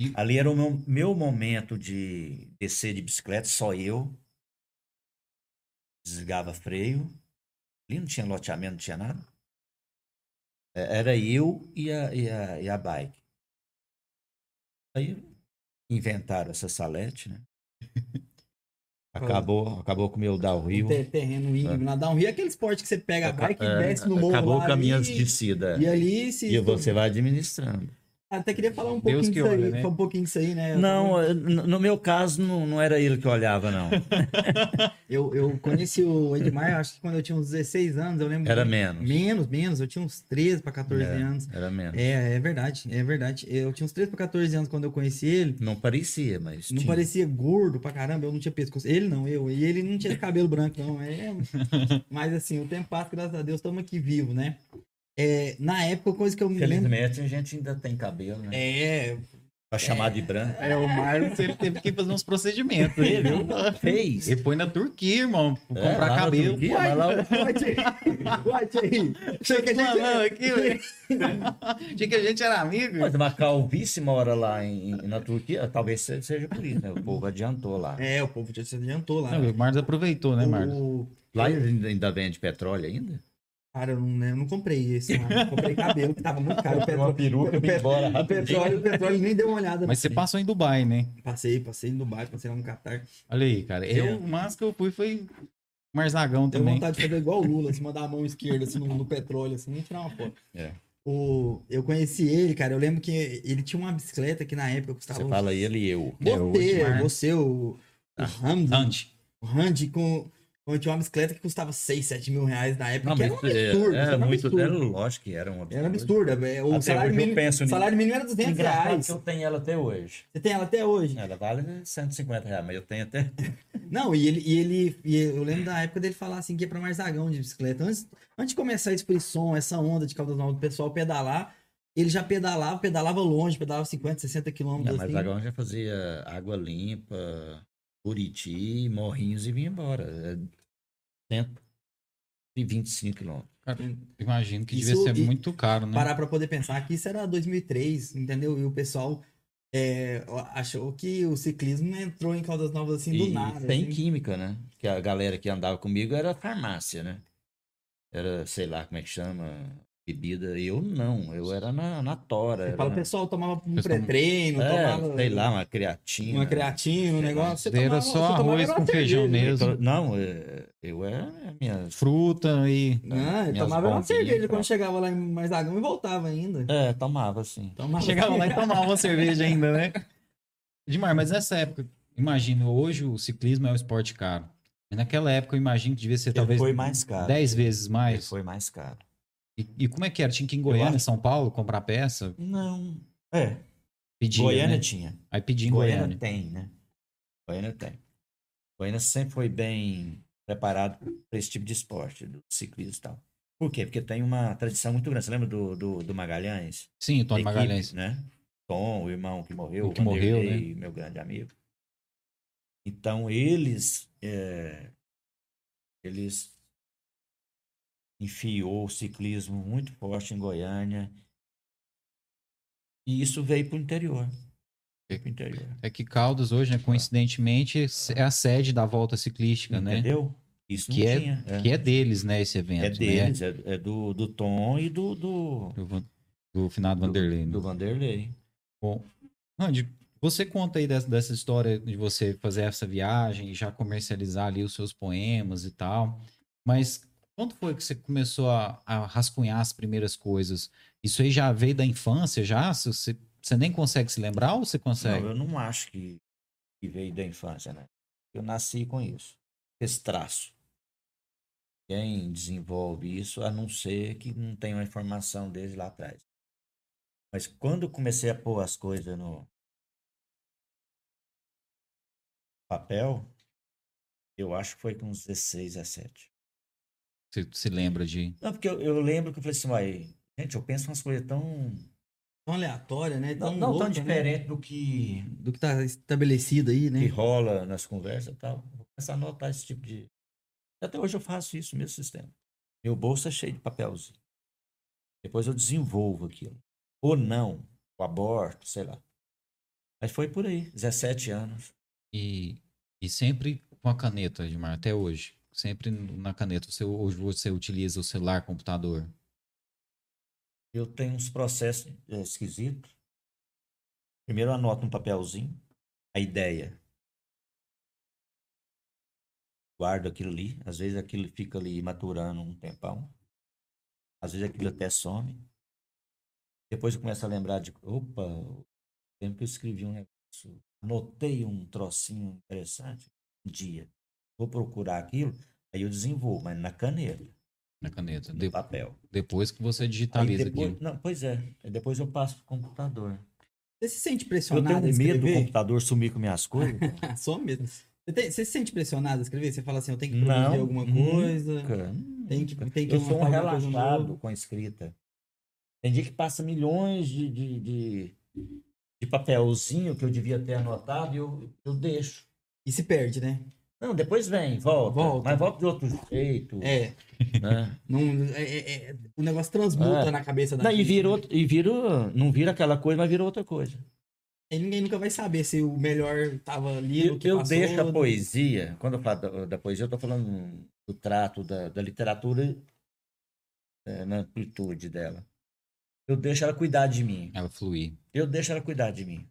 E- Ali era o meu, meu momento de descer de bicicleta, só eu. Desligava freio. Ali não tinha loteamento, não tinha nada. É, Era eu e a, e a, e a bike. Aí inventaram essa salete, né? Acabou, acabou com o meu downhill. Ter- terreno íngreme. Dá um rio é aquele esporte que você pega a bike e desce no morro Acabou lá com as minhas e, descidas. e ali se... E você vai administrando. Até queria falar um Deus pouquinho que disso aí. olha, né? Um pouquinho disso aí, né? Eu Não, no meu caso, não, não era ele que olhava, não. Eu, eu conheci o Edmar, acho que quando eu tinha uns 16 anos, eu lembro. Era menos. Menos, menos. Eu tinha uns 13 para 14 É. anos. Era menos. É, é verdade, é verdade. Eu tinha uns 13 para 14 anos quando eu conheci ele. Não parecia, mas. Não tinha. parecia gordo pra caramba, eu não tinha pescoço. Ele não, eu. E ele não tinha cabelo branco, não. É... Mas assim, o tempo passa, graças a Deus, estamos aqui vivos, né? É, na época, coisa que eu me lembro. Felizmente a gente ainda tem cabelo, né? É, Pra chamar de branco. É, o Marlos, ele teve que fazer uns procedimentos. Ele fez. Ele foi na Turquia, irmão, pra É, comprar cabelo. Turquia, mas lá o- Guarde aí. Achei que a gente... Não, aqui, velho. Achei que a gente era amigo. Mas uma calvície mora lá em, na Turquia, talvez se- seja por isso, né? O povo adiantou lá. É, o povo já se adiantou lá. Não, o Marlos aproveitou, né, Marlos? O- Lá ainda ainda vende petróleo ainda? Cara, eu não, eu não comprei esse, mano. Eu comprei cabelo, que tava muito caro. O petróleo, peruca, o, embora o petróleo, o petróleo nem deu uma olhada. Mas você passou em Dubai, né? Passei, passei no Dubai, passei lá no Catar. Olha aí, cara. Eu, o mais que eu fui foi Marzagão Tenho também. vontade de fazer igual o Lula, assim, mandar a mão esquerda assim, no, no petróleo, assim, nem tirar uma foto. É. O, eu conheci ele, cara. Eu lembro que ele tinha uma bicicleta que na época custava. Você fala ele e eu. É, o Você, Edmar. você, o, o Andy. o com. Com- Tinha uma bicicleta que custava 6, 7 mil reais na época. Não, que mas era um absurdo. é, era era um muito. absurdo. Era lógico que era um absurdo. Era absurda. é, O Até salário mínimo, penso salário mínimo era 200 Engraçado reais. que eu tenho ela até hoje. Você tem ela até hoje. Ela vale 150 reais, mas eu tenho até. Não, e ele, e ele e eu lembro da época dele falar assim que ia pra Marzagão de bicicleta. Antes, antes de começar esse frisson, essa onda de Caldas Novas do pessoal pedalar, ele já pedalava, pedalava longe, pedalava 50, 60 Não, quilômetros mas assim. agora já fazia água limpa, Buriti, Morrinhos e vinha embora. É 125 quilômetros. Imagino que Isso- devia ser e- muito caro, né? Parar pra poder pensar que isso era 2003, entendeu? E o pessoal é, achou que o ciclismo entrou em Caldas Novas assim do E nada. sem assim. química, né? Que a galera que andava comigo era farmácia, né? Era, sei lá como é que chama, bebida. Eu não, eu era na, na tora. Você era fala, o pessoal tomava um pré-treino, é, tomava sei lá, uma creatina. uma creatina, um negócio. Você Era tomava- só arroz com feijão mesmo. Não, é, eu era minha. Fruta e. Não, ele minhas tomava uma cerveja pronto. quando chegava lá em Marzagão e voltava ainda. É, tomava assim. Tomava Chegava lá e tomava uma cerveja ainda, né? Demais, mas nessa época, imagino, hoje o ciclismo é um esporte caro. Naquela época eu imagino que devia ser Ele talvez foi mais caro. 10 vezes Ele mais. foi mais caro. E, e como é que era? Tinha que ir em Goiânia, acho- São Paulo, comprar peça? Não. É, Pedir. Goiânia né? tinha. Aí pedir em Goiânia, Goiânia. tem, né? Goiânia tem. Goiânia sempre foi bem preparado para esse tipo de esporte, do ciclismo e tal. Por quê? Porque tem uma tradição muito grande. Você lembra do, do, do Magalhães? Sim, o Tony Equipe, Magalhães. Né? Tom, o irmão que morreu, O que morreu, né? Meu grande amigo. Então, eles... é, eles enfiou o ciclismo muito forte em Goiânia. E isso veio para o interior. Veio para o interior. É que Caldas hoje, né, coincidentemente, é a sede da volta ciclística, né? Entendeu? Isso Que é, tinha. É, que é deles, né, esse evento. É né? deles, é, é do, do Tom e do, do, Do, do finado Vanderlei. né? do Vanderlei. Bom, Andy, você conta aí dessa, dessa história de você fazer essa viagem e já comercializar ali os seus poemas e tal. Mas quando foi que você começou a, a rascunhar as primeiras coisas? Isso aí já veio da infância já? Se Você, você nem consegue se lembrar ou você consegue? Não, eu não acho que, que veio da infância, né? Eu nasci com isso. Esse traço. Quem desenvolve isso, a não ser que não tenha uma informação desde lá atrás. Mas quando eu comecei a pôr as coisas no papel, eu acho que foi com uns 16, 17. Você se lembra de. Não, porque eu, eu lembro que eu falei assim, uai, gente, eu penso umas coisas tão. Tão aleatória, né? Tão Não, não tão né? diferente do que, Do que tá estabelecido aí, né? que rola nas conversas e tal. Vou começar a anotar esse tipo de. Até hoje eu faço isso, mesmo sistema. Meu bolso é cheio de papelzinho. Depois eu desenvolvo aquilo. Ou não, o aborto, sei lá. Mas foi por aí, 17 anos. E, e sempre com a caneta, Edmar, até hoje. Sempre na caneta. Você, hoje você utiliza o celular, computador. Eu tenho uns processos é, esquisitos. Primeiro anoto um papelzinho, a ideia. Guardo aquilo ali. Às vezes aquilo fica ali maturando um tempão. Às vezes aquilo até some. Depois eu começo a lembrar de, opa, tempo que eu escrevi um negócio, anotei um trocinho interessante, um dia. Vou procurar aquilo, aí eu desenvolvo, mas na caneta, Na caneta. no De- papel. depois que você Aí digitaliza depois, aquilo. não, pois é, depois eu passo pro computador. Você se sente Eu pressionado tenho a medo do computador sumir com minhas coisas. Só mesmo. Você, tem- você se sente pressionado a escrever? Você fala assim, eu tenho que Não, produzir alguma coisa. Cara, Tem que, tem que eu sou um relaxado com a escrita. Tem dia que passa milhões de, de, de, de papelzinho que eu devia ter anotado e eu, eu deixo. E se perde, né? Não, depois vem, volta. Volta. Mas volta de outro jeito. É. Né? Não, é- é- é- o negócio transmuta É. na cabeça da Não, e gente, vira, né? outro, e vira. Não vira aquela coisa, mas vira outra coisa. E ninguém nunca vai saber se o melhor tava ali Eu, que eu passou, deixo a poesia, quando eu falo da, da poesia, eu estou falando do trato da, da literatura é, na amplitude dela. Eu deixo ela cuidar de mim. Ela fluir. Eu deixo ela cuidar de mim.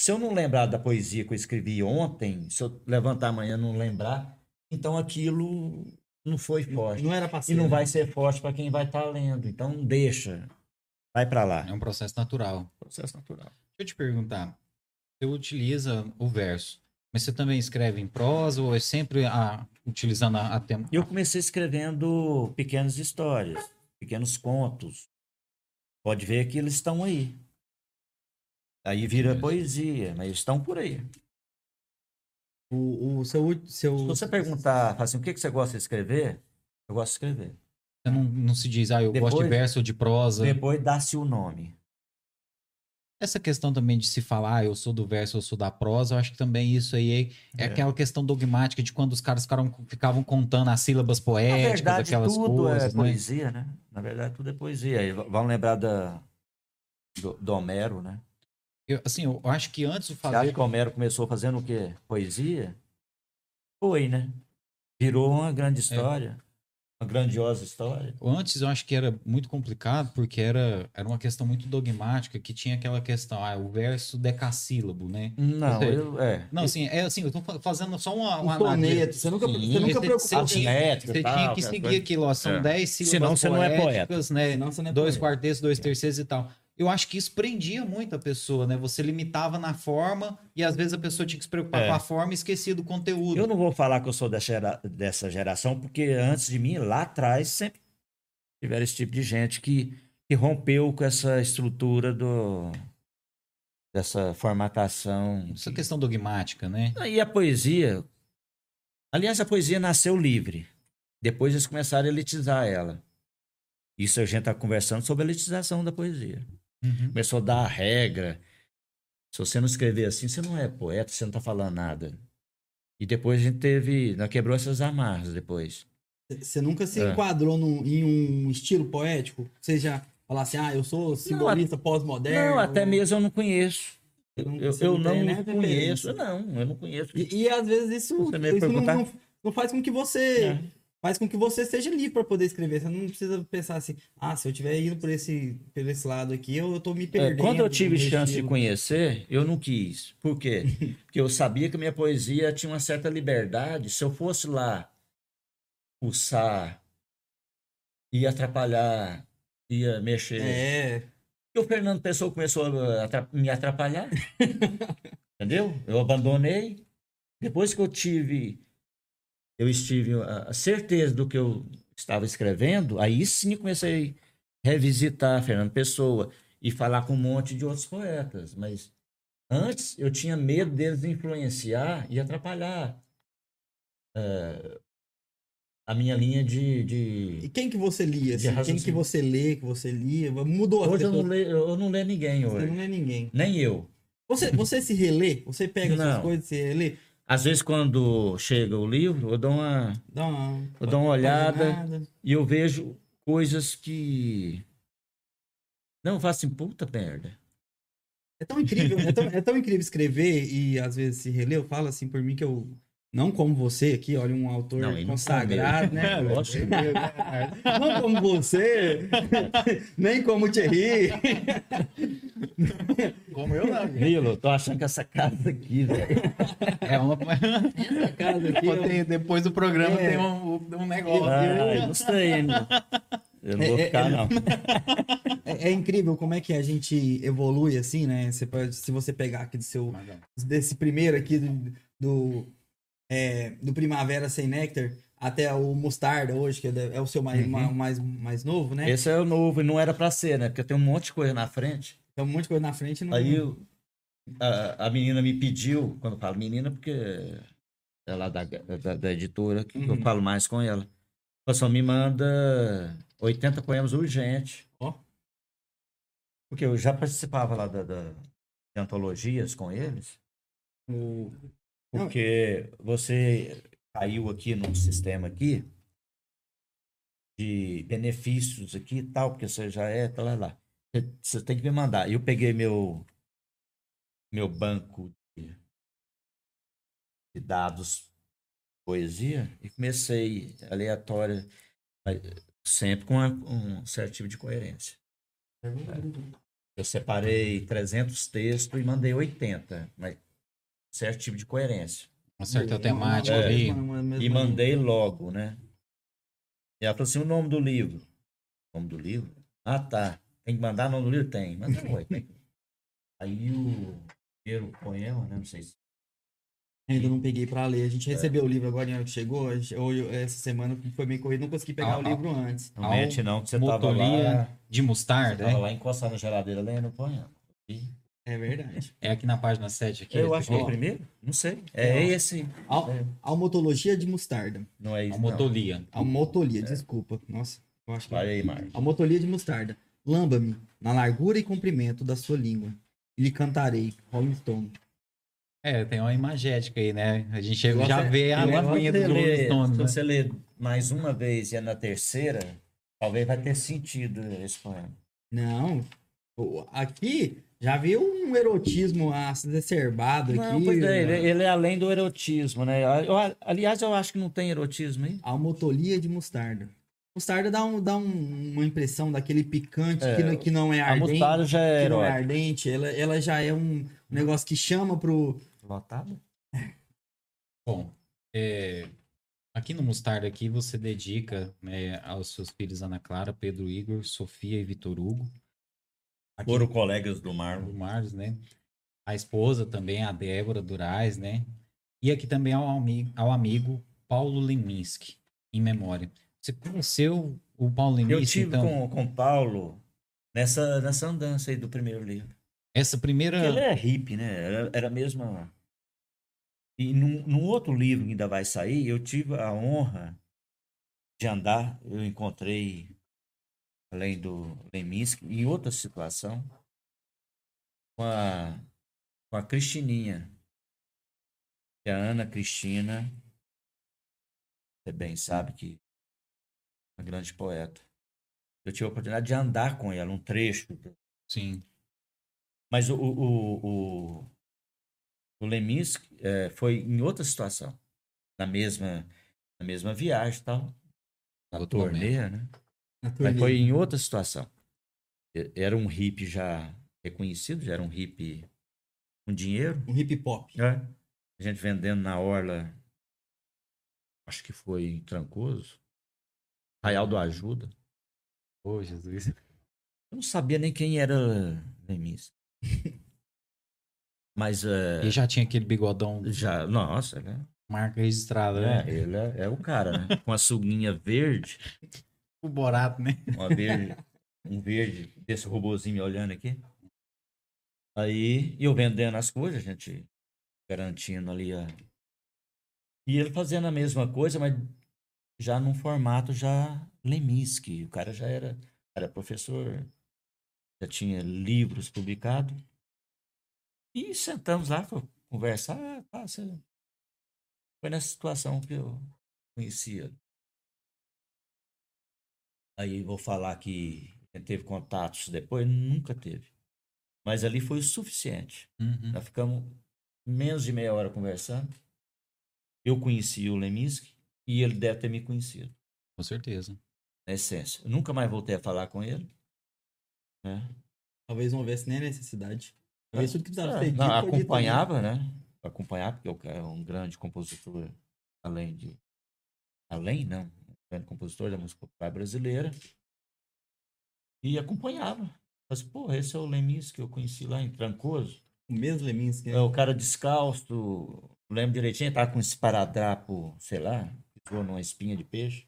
Se eu não lembrar da poesia que eu escrevi ontem, se eu levantar amanhã e não lembrar, então aquilo não foi forte. Não era ser, E não né? vai ser forte para quem vai estar lendo. Então deixa. Vai para lá. É um processo natural. processo natural. Deixa eu te perguntar. Você utiliza o verso, mas você também escreve em prosa ou é sempre a, utilizando a, a tema? Eu comecei escrevendo pequenas histórias, pequenos contos. Pode ver que eles estão aí. Aí vira poesia, mas estão por aí. O, o seu, seu... Se você perguntar, assim, o que que você gosta de escrever? Eu gosto de escrever. Você não, não se diz, ah, eu gosto de Depois- verso ou de prosa. Depois dá-se o nome. Essa questão também de se falar, ah, eu sou do verso, eu sou da prosa, eu acho que também isso aí é, é É. aquela questão dogmática de quando os caros ficaram, ficavam contando as sílabas Na poéticas, verdade, aquelas tudo coisas, é né? poesia, né? Na verdade, tudo é poesia. Aí vão lembrar da, do, do Homero, né? Eu, assim, eu acho que antes de Você acha fazer. que o Homero começou fazendo o quê? Poesia? Foi, né? Virou uma É. grande história. Uma grandiosa história. Antes eu acho que era muito complicado, porque era, era uma questão muito dogmática, que tinha aquela questão, ah, o verso decassílabo, né? Não, sei. eu, é. Não, assim, é assim, eu tô fa- fazendo só uma, Um uma soneto. Você nunca, Sim, você nunca você- preocupou você com tinha- Métrica Você tal, tinha que seguir coisa. aquilo, ó, são É. 10 sílabas Senão você não é poeta. né? Senão você não é dois poeta. quartetos, dois terceiros e tal. Eu acho que isso prendia muito a pessoa, né? Você limitava na forma e às vezes a pessoa tinha que se preocupar É. com a forma e esquecia do conteúdo. Eu não vou falar que eu sou dessa, gera- dessa geração, porque antes de mim, lá atrás, sempre tiveram esse tipo de gente que, que rompeu com essa estrutura do, dessa formatação. Essa questão dogmática, né? E a poesia. Aliás, a poesia nasceu livre. Depois eles começaram a elitizar ela. Isso a gente está conversando sobre a elitização da poesia. Uhum. Começou a dar a regra. Se você não escrever assim, você não é poeta, você não está falando nada. E depois a gente teve. Nós quebrou essas amarras depois. Você nunca se É. enquadrou num- em um estilo poético? Você já falasse, ah, eu sou simbolista pós-moderno? Não, até mesmo eu não conheço. Você não- Eu, eu não não nem conheço. Não, eu não conheço. E, e às vezes isso, me isso não- não faz com que você É. faz com que você seja livre para poder escrever. Você não precisa pensar assim, ah, se eu estiver indo por esse, por esse lado aqui, eu, eu tô me É, perdendo. quando eu tive chance de estilo. conhecer, eu não quis. Por quê? Porque eu sabia que minha poesia tinha uma certa liberdade. Se eu fosse lá pulsar, ia atrapalhar, ia mexer. É, E o Fernando Pessoa começou a me atrapalhar. Entendeu? Eu abandonei. Depois que eu tive, eu estive a certeza do que eu estava escrevendo, aí sim comecei a revisitar Fernando Pessoa e falar com um monte de outros poetas. Mas antes eu tinha medo deles influenciar e atrapalhar eh, a minha linha de. de- E quem que você lia? Assim? Quem que você lê, que você lia? Mudou Hoje eu não, leio, eu não leio ninguém Você hoje. não lê ninguém. Nem eu. Você, você se relê? Você pega essas Não. coisas e se relê? Às vezes, quando chega o livro, eu dou uma, Dá uma, eu dou uma olhada e eu vejo coisas que. Não, eu falo assim, puta merda. É tão incrível, é tão, é tão incrível escrever e às vezes se reler. Eu falo assim por mim que eu, não como você aqui, olha, um autor Não, não consagrado, eu. né? É, lógico. Não como você, nem como o Thierry. Como eu não. Milo, eu tô achando que essa casa aqui, velho. É uma... Essa casa aqui, eu- tem- depois do programa É. tem um, um negócio. Ah, eu não sei ainda. Eu não vou É, é, ficar, é. não. É, é incrível como é que a gente evolui assim, né? Você pode, se você pegar aqui do seu, desse primeiro aqui do, do, é, do Primavera Sem Néctar até o Mostarda hoje, que é, é o seu mais, Uhum. ma- mais, mais novo, né? Esse é o novo e não era pra ser, né? Porque tem um monte de coisa na frente. Tem um monte de coisa na frente. Não... Aí eu- a, a menina me pediu, quando eu falo menina, porque é lá da, da, da editora, que eu Uhum. falo mais com ela. Ela só me manda 80 poemas urgente. Ó. Porque eu já participava lá da, da- de antologias com eles. O- Porque você caiu aqui num sistema aqui de benefícios aqui e tal, porque você já é, tá lá, lá. Você, você tem que me mandar. Eu peguei meu meu banco de, de dados poesia e comecei aleatória, sempre com uma- um certo tipo de coerência. Eu separei 300 textos e mandei 80, mas certo tipo de coerência. Uma certa temática É. ali. uma- uma- uma- E mandei logo, né? E ela falou assim, o nome do livro. O nome do livro? Ah, tá. Tem que mandar o nome do livro? Tem. Manda ué, tem. Aí o primeiro poema, né? Não sei se... Ainda não peguei pra ler. A É. gente recebeu o livro agora, na hora que chegou. Hoje, essa semana foi meio corrido, não consegui pegar Ah, o ah. livro antes. Não mete não, que você tava lá... de Você mostarda, tava é? lá encostado na geladeira lendo o poema. E- É verdade. É aqui na página 7 aqui. Eu acho que é o primeiro. Não sei. É Não. esse. Al- É. Almotologia de mostarda. Não é A isso, não. motolia. Almotolia, desculpa. Nossa, eu acho que Vai aí, Marcos. Almotolia de mostarda. Lamba-me na largura e comprimento da sua língua. E lhe cantarei, Rolling Stone. É, tem uma imagética aí, né? A gente Eu já vê a Se do Rolling Stone, se né? você ler mais uma vez e é na terceira, talvez vai ter sentido esse poema. Não. Aqui já viu um erotismo exacerbado aqui. Não, pois é, né? ele, ele é além do erotismo, né? Eu- aliás, eu acho que não tem erotismo aí. Almotolia de mostarda. Mostarda dá, um, dá um- uma impressão daquele picante É, que, não- que não é A ardente. mostarda já é que não é ardente. Ela, ela já é um negócio que chama pro. Lotado? Bom, é, aqui no Mostarda aqui você dedica né, aos seus filhos Ana Clara, Pedro Igor, Sofia e Vitor Hugo. Aqui Foram colegas do do Marlon. Marlos, né? A esposa também, a Débora Durais, né? E aqui também ao amigo, ao amigo Paulo Leminski, em memória. Você conheceu o Paulo Eu Leminski, tive então? com, com o Paulo nessa, nessa andança aí do primeiro livro. Essa primeira... Porque ele é hippie, né? Era, era a mesma. E num, num outro livro que ainda vai sair, eu tive a honra de andar. Eu encontrei, além do Leminski, em outra situação, com a, com a Cristininha. Que é a Ana Cristina. Você bem sabe que é uma grande poeta. Eu tive a oportunidade de andar com ela, um trecho Sim, mas o, o, o, o Leminski eh, foi em outra situação. Na mesma, na mesma viagem e tal. Na Outro turnê, né? Mas foi em outra situação. E- Era um hippie já reconhecido, já era um hippie com dinheiro. Um hip hop. A gente vendendo na orla, acho que foi em Trancoso. Raial do Ajuda. Ô, Jesus. Eu não sabia nem quem era Leminski. Mas eh, Ele já tinha aquele bigodão, já, nossa, né? marca registrada, né? É, ele é, é o cara, né? Com a suguinha verde, O Borato, né? uma verde, um verde desse robozinho me olhando aqui. Aí eu vendendo as coisas, a gente garantindo ali a. E ele fazendo a mesma coisa, mas já num formato já Leminski. O cara já era, era professor, já tinha livros publicados. E sentamos lá para conversar. Ah, tá, você... Foi nessa situação que eu conhecia. Aí vou falar que ele teve contatos depois, nunca teve. Mas ali foi o suficiente. Uhum. Nós ficamos menos de meia hora conversando. Eu conheci o Leminski e ele deve ter me conhecido, Com certeza. na essência. Eu nunca mais voltei a falar com ele. Né? Talvez não houvesse nem a necessidade. Talvez tudo que precisava É, ser dito acompanhava, né? Acompanhava, porque o cara é um grande compositor, além de. Além, não. Um grande compositor da música popular brasileira. E acompanhava. Mas, pô, esse é o Lemis que eu conheci lá em Trancoso. O mesmo Leminski. né? É o cara descalço, lembro direitinho, tava com esse paradrapo, sei lá, pisou numa espinha de peixe.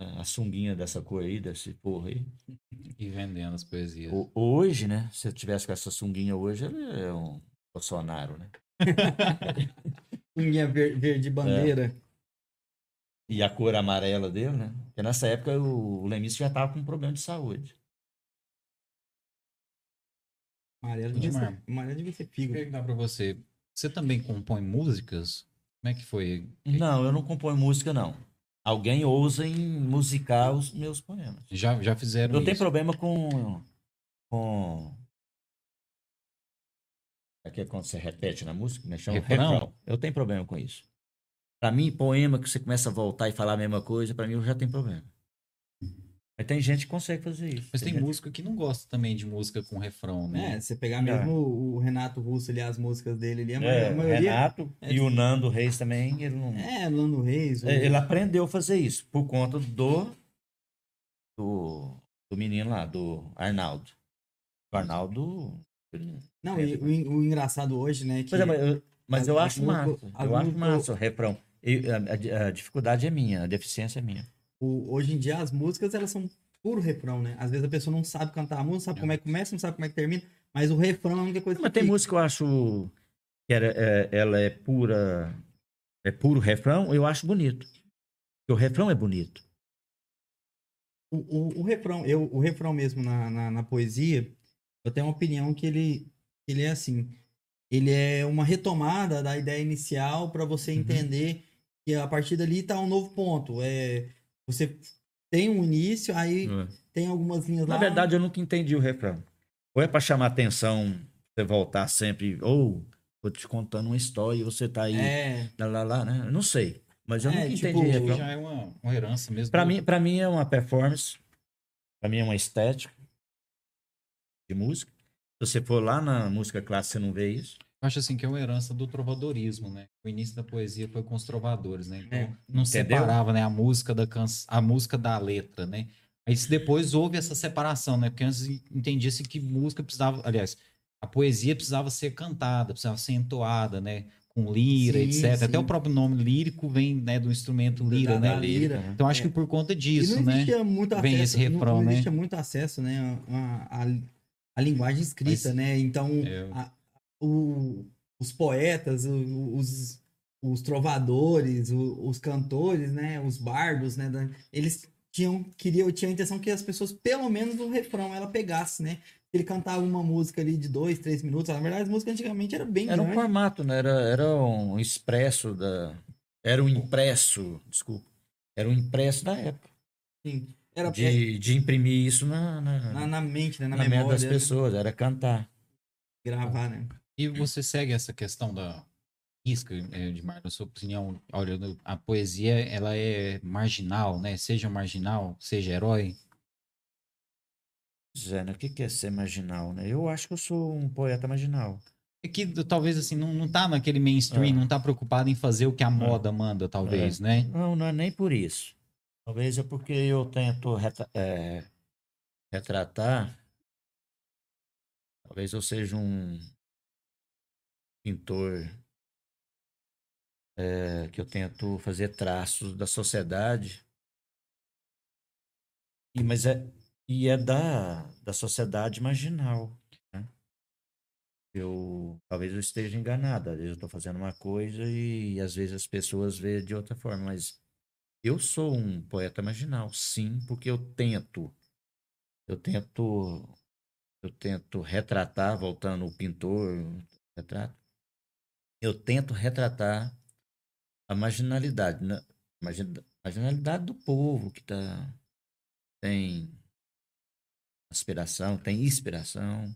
É, A sunguinha dessa cor aí, desse porra aí. E vendendo as poesias. O- Hoje, né? Se eu tivesse com essa sunguinha hoje, ele é um Bolsonaro, né? Ver- verde bandeira. E a cor amarela dele, né? Porque nessa época o, Lemis já tava com um problema de saúde. Amarelo devia ser, amarelo devia ser Vou figo. perguntar pra você. Você também compõe músicas? Como é que foi? Não, eu não componho música, não. Alguém ousa em musicar os meus poemas. Já, já fizeram Eu tenho isso? problema com. com. Aqui é quando você repete na música, né? Chama Refrão? refrão. Eu tenho problema com isso. Pra mim, poema que você começa a voltar e falar a mesma coisa, pra mim eu já tenho problema. Mas tem gente que consegue fazer isso. Mas tem gente- música que não gosta também de música com refrão, né? É, você pegar É. mesmo o, o Renato Russo ali, as músicas dele ali, a, É, a o maioria. Renato é e o Nando Reis também, ele não. É, Lando Reis. o- É, Ele aprendeu a fazer isso por conta do. do, do menino lá, do Arnaldo. O Arnaldo. Não, e o, o engraçado hoje, né? Que Pois é, mas eu, mas as- eu acho massa. as Eu acho massa o refrão. A, a- dificuldade é minha, a deficiência é minha. o- hoje em dia as músicas elas são puro refrão, né? Às vezes a pessoa não sabe cantar a música, não sabe como é que começa, não sabe como é que termina, mas o refrão é a única coisa Mas que tem fica. música que eu acho que era, é- ela é pura. É puro refrão, eu acho bonito. Porque o refrão é bonito. O, o, o refrão, eu, o refrão mesmo na, na, na poesia, eu tenho uma opinião que ele, ele é assim. Ele é uma retomada da ideia inicial para você Uhum. Que a partir dali tá um novo ponto. É, você tem um início, aí tem algumas linhas Na lá. verdade, eu nunca entendi o refrão. Ou é pra chamar atenção, você voltar sempre, ou tô te contando uma história e você tá aí, É, lá, lá, lá, né? Eu não sei. Mas eu É, nunca tipo, entendi Isso refrão. já é uma, uma herança mesmo. Pra do- mim, pra mim é uma performance, pra mim é uma estética de música. Se você for lá na música clássica, você não vê isso. Eu acho assim que é uma herança do trovadorismo, né? O início da poesia foi com os trovadores, né? Então É. não Entendeu? separava, né, a música da can... a música da letra, né? Aí depois houve essa separação, né? Porque antes entendia-se que música precisava, aliás, a poesia precisava ser cantada, precisava ser entoada, né? Com lira, Sim, etc. sim. Até o próprio nome lírico vem, né, do instrumento lira, da- né? da lira. Então acho É. que por conta disso, não né? Vem acesso, esse refrão, não, não né? muito acesso, né, a, a, a linguagem escrita, Mas- né? Então, a- o- os poetas, o- os, os trovadores, o- os cantores, né, os bardos, né, da- eles tinham queriam tinham a intenção que as pessoas pelo menos o refrão ela pegasse, né? Ele cantava uma música ali de dois, três minutos. Na verdade, as músicas antigamente era bem Era um grande. formato, né? Era, era um expresso da. Era um impresso, desculpa. Era um impresso da época. Sim. Era é, De, de imprimir isso na, na, na, na mente, né, na, na memória, das né? pessoas, era cantar. gravar, né? E você segue essa questão da risca, eh, Edmar, na sua opinião? Olha, a poesia, ela é marginal, né? Seja marginal, seja herói. Zé? O que é ser marginal, né? Eu acho que eu sou um poeta marginal. É que talvez, assim, não, não tá naquele mainstream, É. não tá preocupado em fazer o que a moda manda, talvez, né? Não, não é nem por isso. Talvez é porque eu tento é, retratar. Talvez eu seja um pintor é, que eu tento fazer traços da sociedade. E, mas é, e é da, da sociedade marginal. né? Eu, talvez eu esteja enganado. Às vezes eu estou fazendo uma coisa e, às vezes as pessoas veem de outra forma. Mas eu sou um poeta marginal, sim, porque eu tento. Eu tento. Eu tento retratar, voltando o pintor, retrato. Eu tento retratar a marginalidade, né? Margin- marginalidade do povo que tá, tem aspiração, tem inspiração.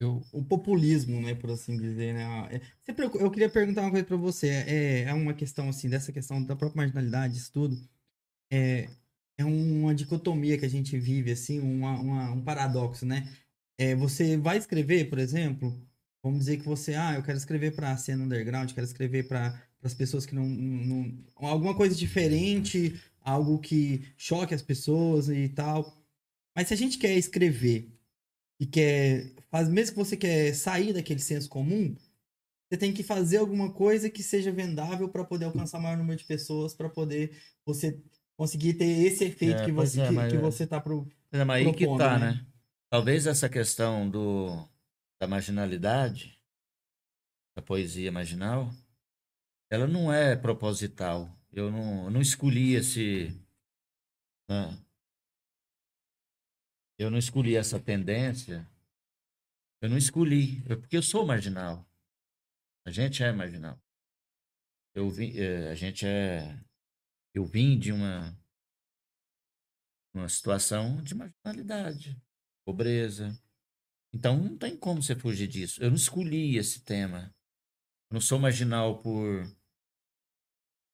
Eu, o populismo, né, por assim dizer, né? É, eu queria perguntar uma coisa para você. É, é uma questão assim dessa questão da própria marginalidade, isso tudo. É, é uma dicotomia que a gente vive, assim, uma, uma- um paradoxo, né? É, você vai escrever, por exemplo, vamos dizer que você, ah, eu quero escrever para a cena underground, quero escrever para as pessoas que não, não, alguma coisa diferente, algo que choque as pessoas e tal. Mas se a gente quer escrever e quer faz mesmo que você quer sair daquele senso comum, você tem que fazer alguma coisa que seja vendável para poder alcançar o maior número de pessoas, para poder você conseguir ter esse efeito É, que você é, que, mas que é. você tá pro É, mas aí que tá, né? né? Talvez essa questão do, da marginalidade, da poesia marginal, ela não é proposital. Eu não, eu não escolhi esse. né? Eu não escolhi essa tendência Eu não escolhi, é porque eu sou marginal. A gente é marginal. Eu vim, eh, a gente é. Eu vim de uma, uma situação de marginalidade, pobreza. Então não tem como você fugir disso. Eu não escolhi esse tema. Eu não sou marginal por.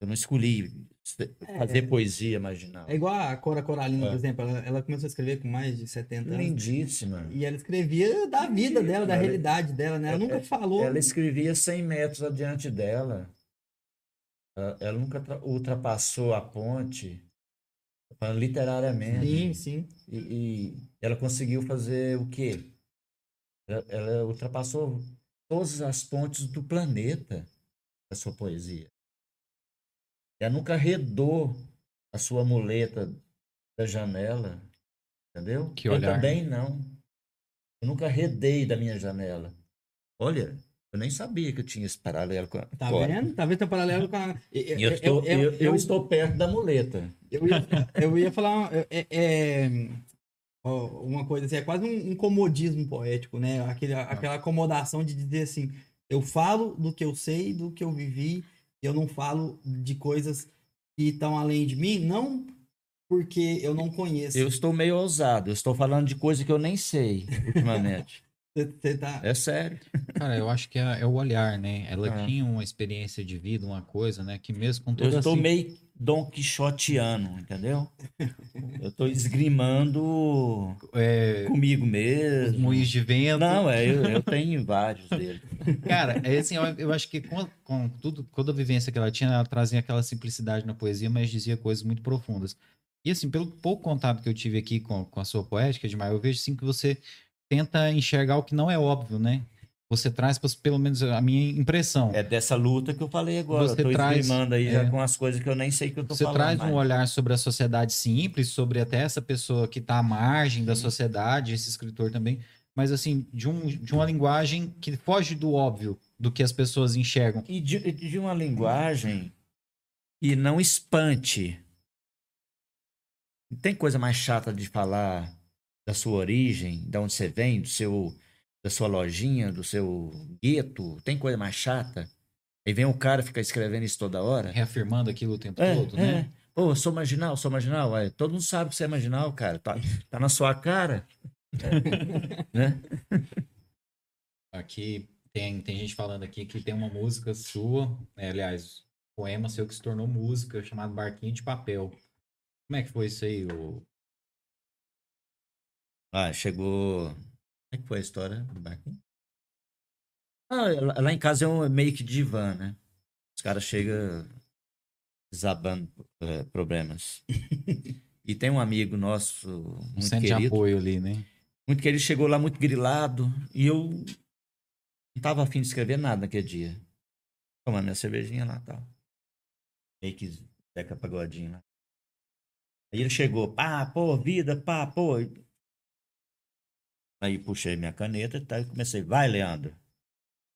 Eu não escolhi se- fazer poesia marginal. É igual a Cora Coralina, É. por exemplo. Ela, ela começou a escrever com mais de 70 anos. Lindíssima. E ela escrevia da vida dela, da Ela- realidade dela, né? Ela nunca falou. Ela escrevia 100 metros adiante dela. Ela, ela nunca tra- ultrapassou a ponte, falando literariamente. Sim, sim. E, e ela conseguiu fazer o quê? Ela, ela ultrapassou todas as pontes do planeta a sua poesia. Ela nunca arredou a sua muleta da janela, entendeu? Que eu olhar. também não. Eu nunca arredei da minha janela. Olha, eu nem sabia que eu tinha esse paralelo com a Tá vendo? Tá vendo teu paralelo com a. E Eu, estou, eu, eu estou perto da muleta. Eu ia, eu ia falar é, é, uma coisa assim, é quase um, um comodismo poético, né? Aquele, aquela acomodação de dizer assim, eu falo do que eu sei, do que eu vivi, eu não falo de coisas que estão além de mim, não porque eu não conheço. Eu estou meio ousado. Eu estou falando de coisa que eu nem sei ultimamente. Você, tá... É sério. Cara, eu acho que é, é o olhar, né? Ela É. tinha uma experiência de vida, uma coisa, né? Que mesmo com Eu toda estou assim, meio Dom Quixotiano, entendeu? Eu estou esgrimando é, comigo mesmo. moinhos de vento. Não, é, eu, eu tenho vários deles. Cara, é assim, eu, eu acho que com, com tudo, toda a vivência que ela tinha, ela trazia aquela simplicidade na poesia, mas dizia coisas muito profundas. E assim, pelo pouco contato que eu tive aqui com, com a sua poética, Edmar, eu vejo sim que você tenta enxergar o que não é óbvio, né? Você traz, pelo menos a minha impressão. É dessa luta que eu falei agora. Você eu tô traz- aí é. já com as coisas que eu nem sei que eu tô Você falando traz mais. um olhar sobre a sociedade simples, sobre até essa pessoa que está à margem da sociedade, esse escritor também, mas assim, de, um, de uma linguagem que foge do óbvio, do que as pessoas enxergam. E de, de uma linguagem que não espante. Tem coisa mais chata de falar da sua origem, de onde você vem, do seu, da sua lojinha, do seu gueto? Tem coisa mais chata? Aí vem o cara ficar escrevendo isso toda hora. Reafirmando aquilo o tempo É, todo, é. né? Pô, eu sou marginal, sou marginal. Ué, todo mundo sabe que você é marginal, cara. Tá, tá na sua cara. né? Aqui tem, tem gente falando aqui que tem uma música sua, né, aliás, poema seu que se tornou música, chamado Barquinho de Papel. Como é que foi isso aí? O... Ah, chegou. Como é que foi a história do? Ah, lá lá em casa é um meio que divã, né? Os caras chegam desabando eh, problemas. e tem um amigo nosso, Um muito centro de querido, apoio ali, né? muito querido, chegou lá muito grilado. E eu não tava afim de escrever nada naquele dia. Tomando minha cervejinha lá e tal. Meio que Zeca Pagodinho lá. Aí ele chegou, pá, pô, vida, pá, pô. Aí puxei minha caneta tal, e comecei, vai, Leandro.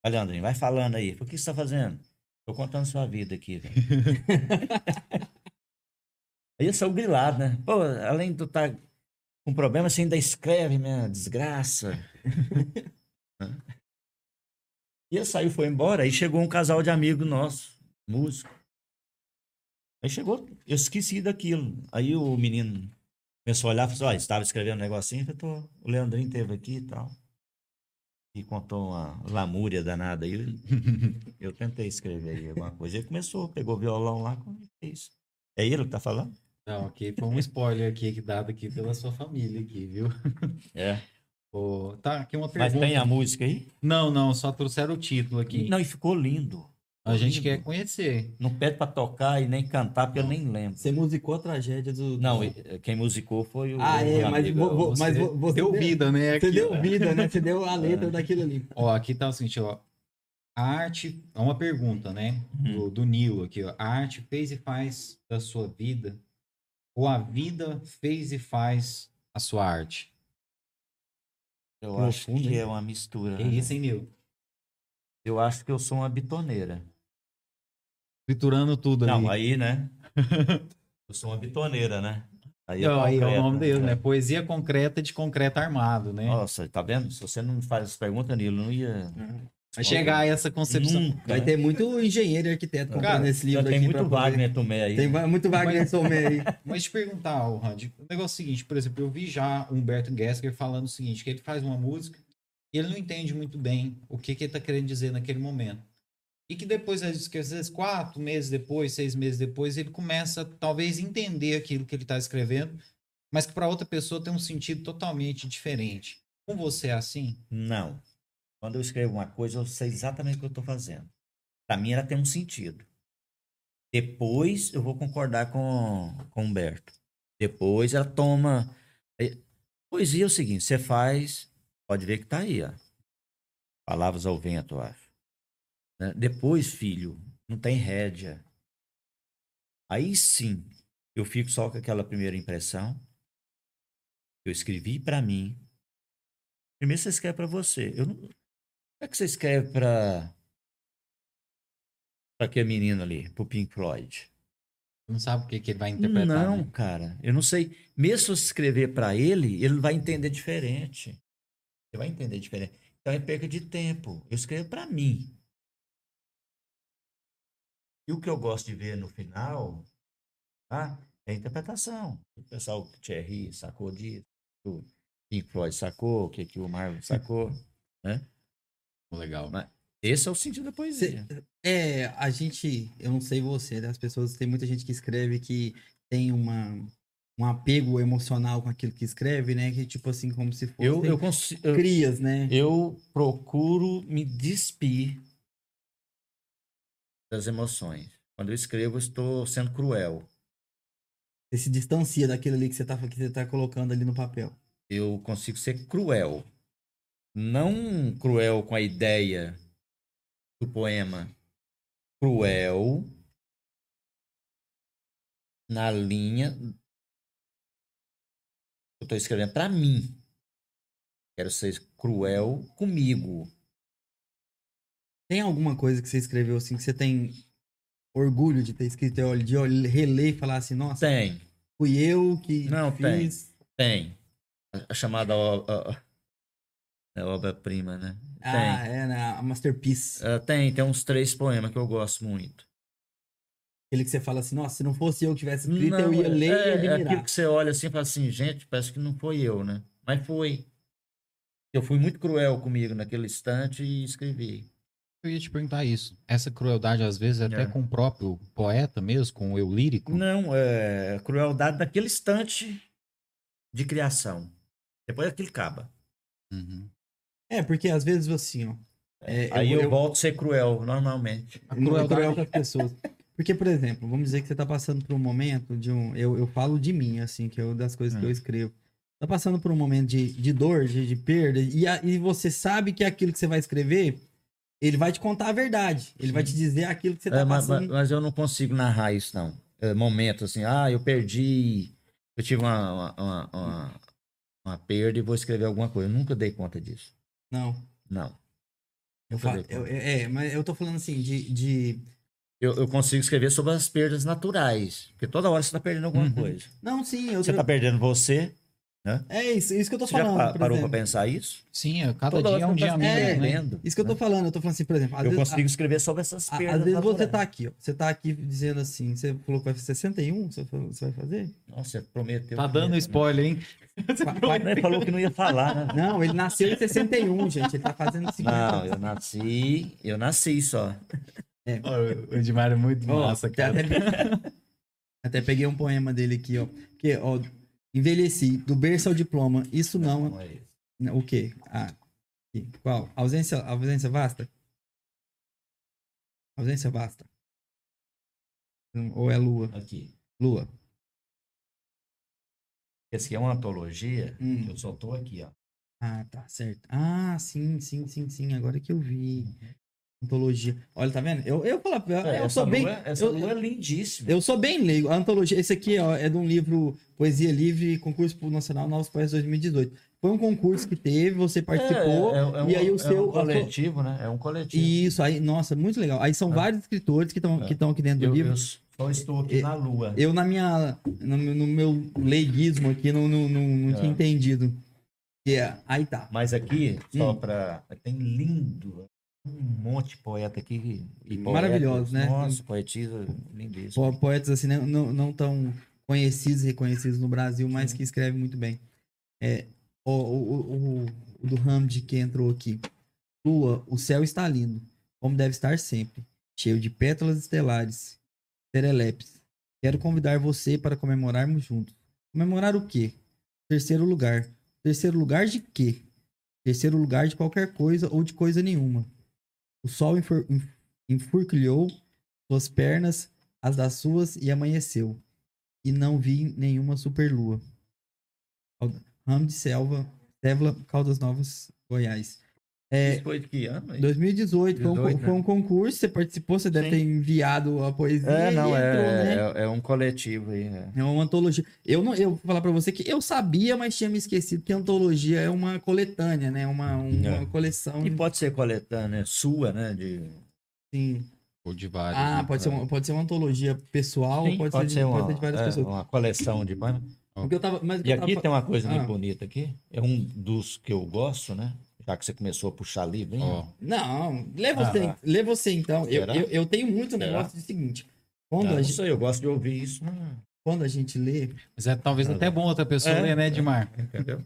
Vai, Leandrinho, vai falando aí. O que você tá fazendo? Tô contando sua vida aqui, aí eu sou grilado, né? Pô, além de estar com problema, você ainda escreve minha desgraça. e eu saí, foi embora. Aí chegou um casal de amigo nosso, músico. Aí chegou, eu esqueci daquilo. Aí o menino começou a olhar e falou assim, ó, estava escrevendo um negocinho, eu tô, o Leandrinho teve aqui e tal. E contou uma lamúria danada aí. Eu tentei escrever aí alguma coisa. Ele começou, pegou o violão lá e fez. É ele que tá falando? Não, aqui foi um spoiler aqui que dado aqui pela sua família aqui, viu? É. Ô, tá, aqui uma Mas pergunta. tem a música aí? Não, não, só trouxeram o título aqui. Não, e ficou lindo. A gente quer conhecer. Não pede pra tocar e nem cantar, porque eu nem lembro. Você musicou a tragédia do. Não, e- quem musicou foi o. Ah, é, mas, amigo. vo- vo- Você mas vo- você deu vida, né? Você aqui, deu ó. vida, né? Você deu a letra É. daquilo ali. Ó, aqui tá o seguinte, ó. A arte, é uma pergunta, né? Do, do Nilo aqui, ó. A arte fez e faz da sua vida? Ou a vida fez e faz a sua arte? Eu acho que é uma mistura. Que né? isso, hein, Nilo? Eu acho que eu sou uma bitoneira. Triturando tudo ali. Não, aí, né? Eu sou uma bitoneira, né? Aí, Não, aí é o nome dele, né? Poesia concreta de concreto armado, né? Nossa, tá vendo? Se você não faz essa pergunta, Nilo, não ia. Vai chegar a essa concepção. Nunca, Vai né? ter muito engenheiro e arquiteto comprando esse Já livro tem aqui muito Wagner Tomé aí. Tem va- muito Wagner Somé aí. Mas te perguntar, ô, Randy, o negócio é o seguinte, por exemplo, eu vi já Humberto Gessler falando o seguinte, que ele faz uma música e ele não entende muito bem o que, que ele tá querendo dizer naquele momento. E que depois, às vezes, quatro meses depois, seis meses depois, ele começa, talvez, entender aquilo que ele está escrevendo, mas que para outra pessoa tem um sentido totalmente diferente. Com você é assim? Não. Quando eu escrevo uma coisa, eu sei exatamente o que eu estou fazendo. Para mim, ela tem um sentido. Depois, eu vou concordar com, com o Humberto. Depois, ela toma. eh, Poesia é o seguinte: você faz, pode ver que tá aí, ó. Palavras ao vento, eu acho. Né? Depois, filho, não tem rédea. Aí sim, eu fico só com aquela primeira impressão. Eu escrevi para mim. Primeiro você escreve para você. Eu não... Como é que você escreve para para aquele menino ali, pro Pink Floyd? Não sabe o que, que ele vai interpretar, Não, né? cara, eu não sei. Mesmo se você escrever para ele, ele vai entender diferente. Ele vai entender diferente. Então é perca de tempo. Eu escrevo para mim. E o que eu gosto de ver no final, tá? É a interpretação. O pessoal, o Thierry sacou disso, o Pink Floyd sacou, o que, que o Marvel sacou. Legal. Esse é o sentido da poesia. É, a gente, eu não sei você, né? as pessoas, tem muita gente que escreve que tem uma, um apego emocional com aquilo que escreve, né? Que tipo assim, como se fosse Eu, eu, crias, né? eu procuro me despir das emoções. Quando eu escrevo, estou sendo cruel. Você se distancia daquilo ali que você tá, você tá colocando ali no papel. Eu consigo ser cruel. Não cruel com a ideia do poema. Cruel na linha eu estou escrevendo para mim. Quero ser cruel comigo. Tem alguma coisa que você escreveu assim que você tem orgulho de ter escrito, de reler e falar assim, nossa, Tem. fui eu que Não, tem. fiz. Tem. A- A chamada é obra-prima, né? Ah, é, né? A Masterpiece. Tem. Ah, tem, tem uns três poemas que eu gosto muito. Aquele que você fala assim, nossa, se não fosse eu que tivesse escrito, Não, eu ia ler é, e é admirar. aquilo que você olha assim e fala assim, gente, parece que não foi eu, né? Mas foi. Eu fui muito cruel comigo naquele instante e escrevi. Eu ia te perguntar isso. Essa crueldade, às vezes, até É. com o próprio poeta mesmo, com o eu lírico. Não, é crueldade daquele instante de criação. Depois aquilo acaba. Uhum. É, porque às vezes assim, ó. é, Aí eu, eu- volto a ser cruel, normalmente. A é crueldade- cruel com as pessoas. Porque, por exemplo, vamos dizer que você tá passando por um momento de um. Eu, eu falo de mim, assim, que é uma das coisas que Hum. eu escrevo. Tá passando por um momento de, de dor, de, de perda, e, a- e você sabe que aquilo que você vai escrever, ele vai te contar a verdade. Ele vai te dizer aquilo que você tá É, mas, passando. mas- eu não consigo narrar isso, não. É, momento assim, ah, eu perdi, eu tive uma, uma, uma, uma- perda e vou escrever alguma coisa. Eu nunca dei conta disso. Não. Não. Eu falo, eu- é, mas eu tô falando assim, de. de... Eu, eu consigo escrever sobre as perdas naturais. Porque toda hora você está perdendo alguma Uhum. coisa. Não, sim, eu Você está perdendo você. É isso, isso que eu tô Você já falando. pa- por parou para exemplo. pensar isso? Sim, é, cada Toda dia é um dia tá menos, É, né? Isso que eu tô né? falando, eu tô falando assim, por exemplo, Eu vezes, consigo escrever sobre essas a- perdas às vezes você tá aqui, ó. Você tá aqui dizendo assim, você falou que vai fazer 61, você falou- você vai fazer? Nossa, você prometeu. Tá dando spoiler, hein? Ele falou que não ia falar, né? Não, ele nasceu em 61, gente. Ele tá fazendo 50. Não, eu nasci, eu nasci só. o Edmar é muito Ó, massa, cara. até- até peguei um poema dele aqui, ó. Que, ó, envelheci, do berço ao diploma. Isso não. é isso. O quê? Ah, aqui. qual? Ausência, ausência vasta? Ausência vasta. Ou é lua? Aqui. Lua. Esse aqui é uma antologia Hum. que eu só tô aqui, ó. Ah, tá, certo. Ah, sim, sim, sim, sim. Agora que eu vi. Antologia. Olha, tá vendo? Eu, eu, falo, eu, É, eu sou bem. lua, essa eu, é lindíssima. eu sou bem leigo. A antologia, esse aqui ó, é de um livro Poesia Livre, concurso nacional Novos Poetas 2018. Foi um concurso que teve, você participou, É, é, é um, e aí o é seu. um coletivo, né? É um coletivo. Isso, aí, nossa, muito legal. Aí são É. vários escritores que estão É. que aqui dentro do livro. eu Só estou aqui na lua. Eu, na minha. No, meu- no meu leiguismo aqui, não, não, não, não tinha É. entendido. É, aí tá. Mas aqui, só Hum. para. Tem lindo. Um monte de poeta aqui. Poetas, Maravilhosos, né? Nossa, poetisa Poetas assim, né, não, não tão conhecidos e reconhecidos no Brasil, mas que escrevem muito bem. É, o, o, o, o do Hamid que entrou aqui. Lua, o céu está lindo, como deve estar sempre, cheio de pétalas estelares, serelepes. Quero convidar você para comemorarmos juntos. Comemorar o quê? Terceiro lugar. Terceiro lugar de quê? Terceiro lugar de qualquer coisa ou de coisa nenhuma. O sol enfor- enf- enfurquilhou suas pernas, as das suas, e amanheceu. E não vi nenhuma superlua. Ramo de Selva, Sévula, Caldas Novas, Goiás. É, Isso foi de que ano? aí? 2018, foi, um, 18, foi né? um concurso, você participou, você deve Sim. ter enviado a poesia É, não, e é, entrou, né? é, é um coletivo aí. é. É uma antologia. Eu não, eu vou falar pra você que eu sabia, mas tinha me esquecido que antologia é uma coletânea, né? Uma, uma É. coleção. E pode ser coletânea sua, né? De... Sim. Ou de vários. Ah, né? pode ser, uma, pode ser uma antologia pessoal, Sim, pode, ser, de, uma, pode ser de várias é, pessoas. uma coleção de tava, E eu aqui tava- tem uma coisa Ah. muito bonita aqui. É um dos que eu gosto, né? Já que você começou a puxar livro, hein? Ó, Não, lê Ah, você, ah. lê você então. Eu, eu, eu tenho muito Será? negócio de seguinte. Ah, Quando, a não gente, sei, eu gosto de ouvir isso. né? quando a gente lê, mas é talvez até bom outra pessoa É, ler, né, é. Edmar? Entendeu?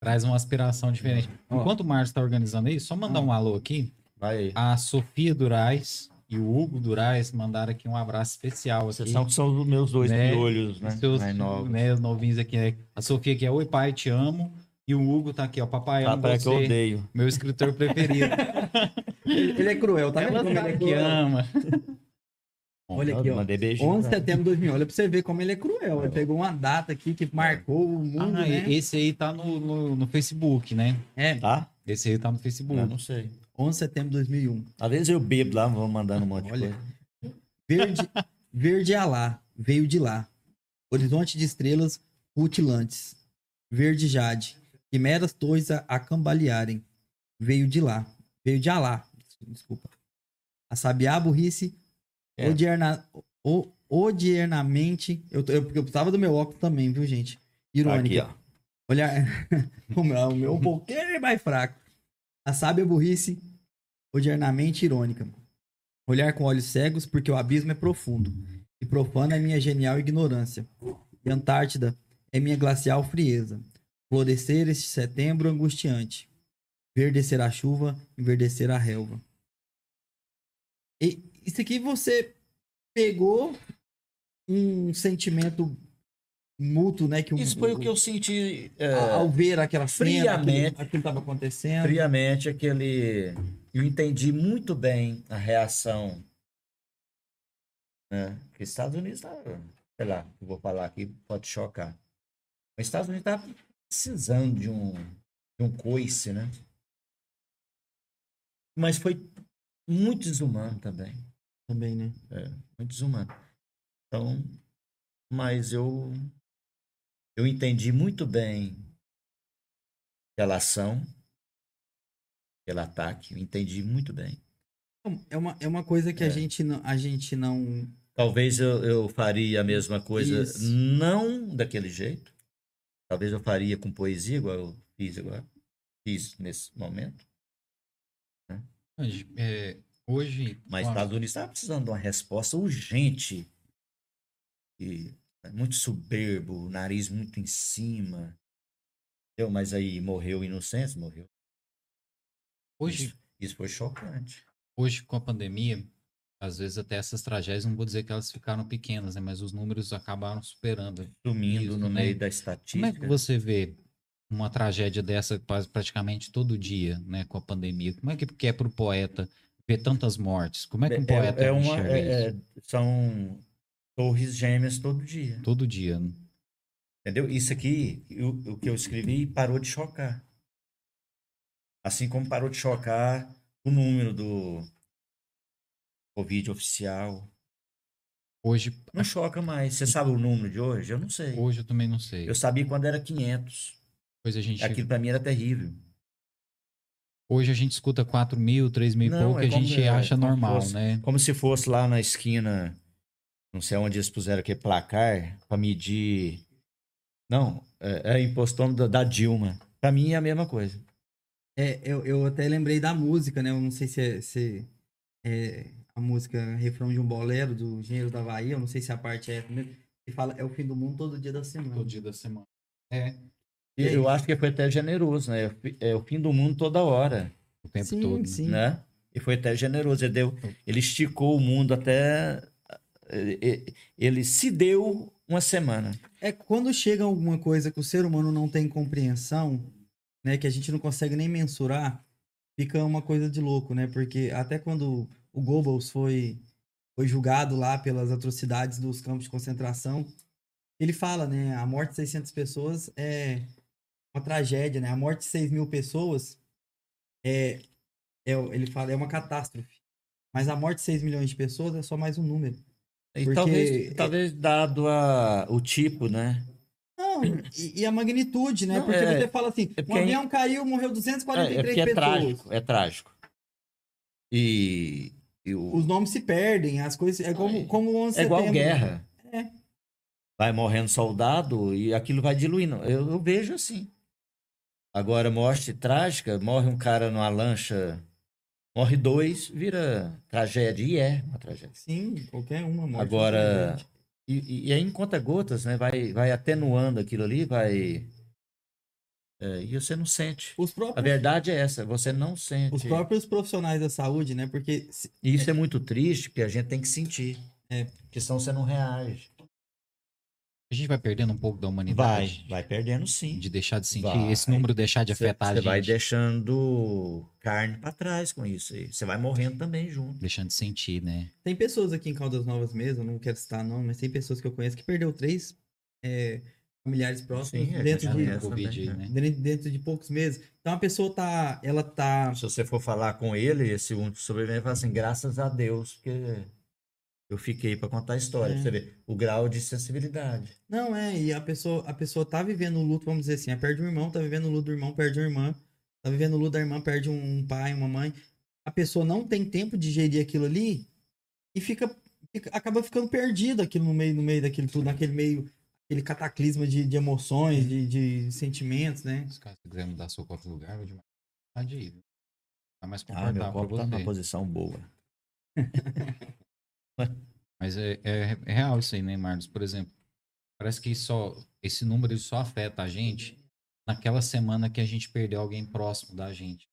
Traz uma aspiração diferente. Enquanto o Márcio está organizando aí, só mandar um alô aqui. Vai aí. A Sofia Durais e o Hugo Durais mandaram aqui um abraço especial. Vocês Aqui. são, são os meus dois Né? piolhos, né? Seus, Mais novos. né, os novinhos aqui, né? A Sofia que é Oi Pai, te amo. E o Hugo tá aqui, ó. Papai, Papai é que eu você. odeio. Meu escritor preferido. ele, é cruel, tá vendo Ela como ele é que ama. Olha aqui, ó. Mandei beijinho. 11 de setembro de 2000. Olha pra você ver como ele é cruel. Ele pegou uma data aqui que marcou o mundo, Ah, né? esse aí tá no, no, no Facebook, né? É, Tá? Esse aí tá no Facebook. Eu não sei. 11 de setembro de 2001. Às vezes eu bebo lá, vou mandando um monte de Olha. coisa. Verde, verde Alá, veio de lá. Horizonte de estrelas rutilantes. Verde Jade, quimeras torres a, a cambalearem. Veio de lá. Veio de Alá. Desculpa. A sabiá burrice É. odierna, o, odiernamente. Eu, eu, eu precisava do meu óculos também, viu, gente? Irônica. aqui. Olhar. o meu, o meu um pouquinho mais fraco. A sábia burrice, odiernamente irônica. Olhar com olhos cegos, porque o abismo é profundo. E profana é minha genial ignorância. E Antártida é minha glacial frieza. Florescer este setembro angustiante. Verdecer a chuva, enverdecer a relva. E isso aqui você pegou um sentimento mútuo, né? Que Isso foi o que eu senti é, ao ver aquela cena, aquilo, friamente. aquilo estava acontecendo. friamente, aquele. Eu entendi muito bem a reação. Né? Que os Estados Unidos estavam, sei lá, eu vou falar aqui, pode chocar. Os Estados Unidos estavam precisando de um, de um coice, né? Mas foi muito desumano também. Também, né? muito desumano. Então, mas eu eu entendi muito bem aquela ação, aquele ataque, eu entendi muito bem. É uma, é uma coisa que a, É. gente não, a gente não. Talvez eu, eu faria a mesma coisa, Isso. não daquele jeito. Talvez eu faria com poesia, igual eu fiz agora. Fiz nesse momento. Mas, é, hoje. Mas Estados Unidos estava precisando de uma resposta urgente. E é muito soberbo, nariz muito em cima. Entendeu? Mas aí morreu inocente, morreu. hoje, Isso, isso foi chocante. hoje, com a pandemia, às vezes até essas tragédias, não vou dizer que elas ficaram pequenas, né? Mas os números acabaram superando. Sumindo no né? meio da Como estatística. é que você vê uma tragédia dessa quase praticamente todo dia, né, com a pandemia? Como é que é para o poeta ver tantas mortes? Como é que um poeta é, é uma, enxerga é- isso? é- são torres gêmeas todo dia. Todo dia. né? Entendeu? Isso aqui, o, o que eu escrevi, parou de chocar. Assim como parou de chocar o número do Covid oficial. Hoje, Não choca mais. Você sabe o número de hoje? Eu não sei. hoje eu também não sei. Eu sabia quando era 500. Depois a gente Aquilo para mim era terrível. Hoje a gente escuta 4 mil, 3 mil e pouco, é que a gente é, acha normal, fosse- né? Como se fosse lá na esquina, não sei onde eles puseram aquele placar para medir. Não, é, é impostômetro da, da Dilma. Para mim é a mesma coisa. É, eu, eu até lembrei da música, né? Eu não sei se é, se é a música refrão de um bolero do Engenheiro da Bahia, eu não sei se a parte é mesmo. Que fala, é o fim do mundo todo dia da semana. Todo dia da semana. É, E eu acho que foi até generoso, né? É o É o fim do mundo toda hora, o tempo sim, todo. né? sim. né? E foi até generoso. Ele, deu, ele esticou o mundo até. Ele, ele se deu uma semana. É quando chega alguma coisa que o ser humano não tem compreensão, né, que a gente não consegue nem mensurar, fica uma coisa de louco, né? Porque até quando o Goebbels foi foi julgado lá pelas atrocidades dos campos de concentração, ele fala, né, a morte de 600 pessoas é uma tragédia, né? A morte de 6 mil pessoas é, é ele fala é uma catástrofe. Mas a morte de 6 milhões de pessoas é só mais um número. E Porque- talvez, talvez dado a, o tipo, né? Não, e, e a magnitude, né? Não, porque é- você fala assim, é um porque avião caiu, morreu É, 243 é porque é pessoas. trágico, é trágico. E, e o, Os nomes se perdem, as coisas. É como, É. como o 11 de é igual setembro. guerra. É. Vai morrendo soldado e aquilo vai diluindo. Eu, eu vejo assim. Agora, morte trágica, morre um cara numa lancha, morre dois, vira tragédia. E é uma tragédia. Sim, qualquer uma morte. Agora. E, e, e aí, em conta-gotas, né? Vai, vai atenuando aquilo ali, vai. É, e você não sente. Os A próprios, verdade é essa, você não sente. os próprios profissionais da saúde, né? Porque se- E isso é muito triste, porque a gente tem que sentir. É. Porque senão você não reage. A gente vai perdendo um pouco da Vai, humanidade. vai perdendo sim. De deixar de sentir, Vai. esse número deixar de Você afetar a você gente. vai deixando carne pra trás com isso aí. Você vai morrendo também junto. Deixando de sentir, né? tem pessoas aqui em Caldas Novas mesmo, não quero citar não, mas tem pessoas que eu conheço que perdeu três é, familiares próximos Sim, a dentro, de, conhece. Covid, também, né? dentro, dentro de poucos meses. Então a pessoa tá. Ela tá. Se você for falar com ele, esse único sobrevivente, fala assim, graças a Deus, porque eu fiquei pra contar a história. É. Pra você ver o grau de sensibilidade. Não, é, e a pessoa, a pessoa tá vivendo o luto, vamos dizer assim, ela perde um irmão, tá vivendo o luto do irmão, perde uma irmã, tá vivendo o luto da irmã, perde um, um pai, uma mãe. A pessoa não tem tempo de digerir aquilo ali e fica, fica- acaba ficando perdido aquilo no meio, no meio daquilo tudo, naquele meio, aquele cataclisma de, de emoções, de, de sentimentos, né? Se você quiser mudar seu copo de lugar, vai demais. Pode ir. Tá mais Ah, meu confortável copo tá numa posição boa. Mas é, é- é real isso aí, né, Marlos? Por exemplo, parece que só esse número só afeta a gente naquela semana que a gente perdeu alguém próximo da gente.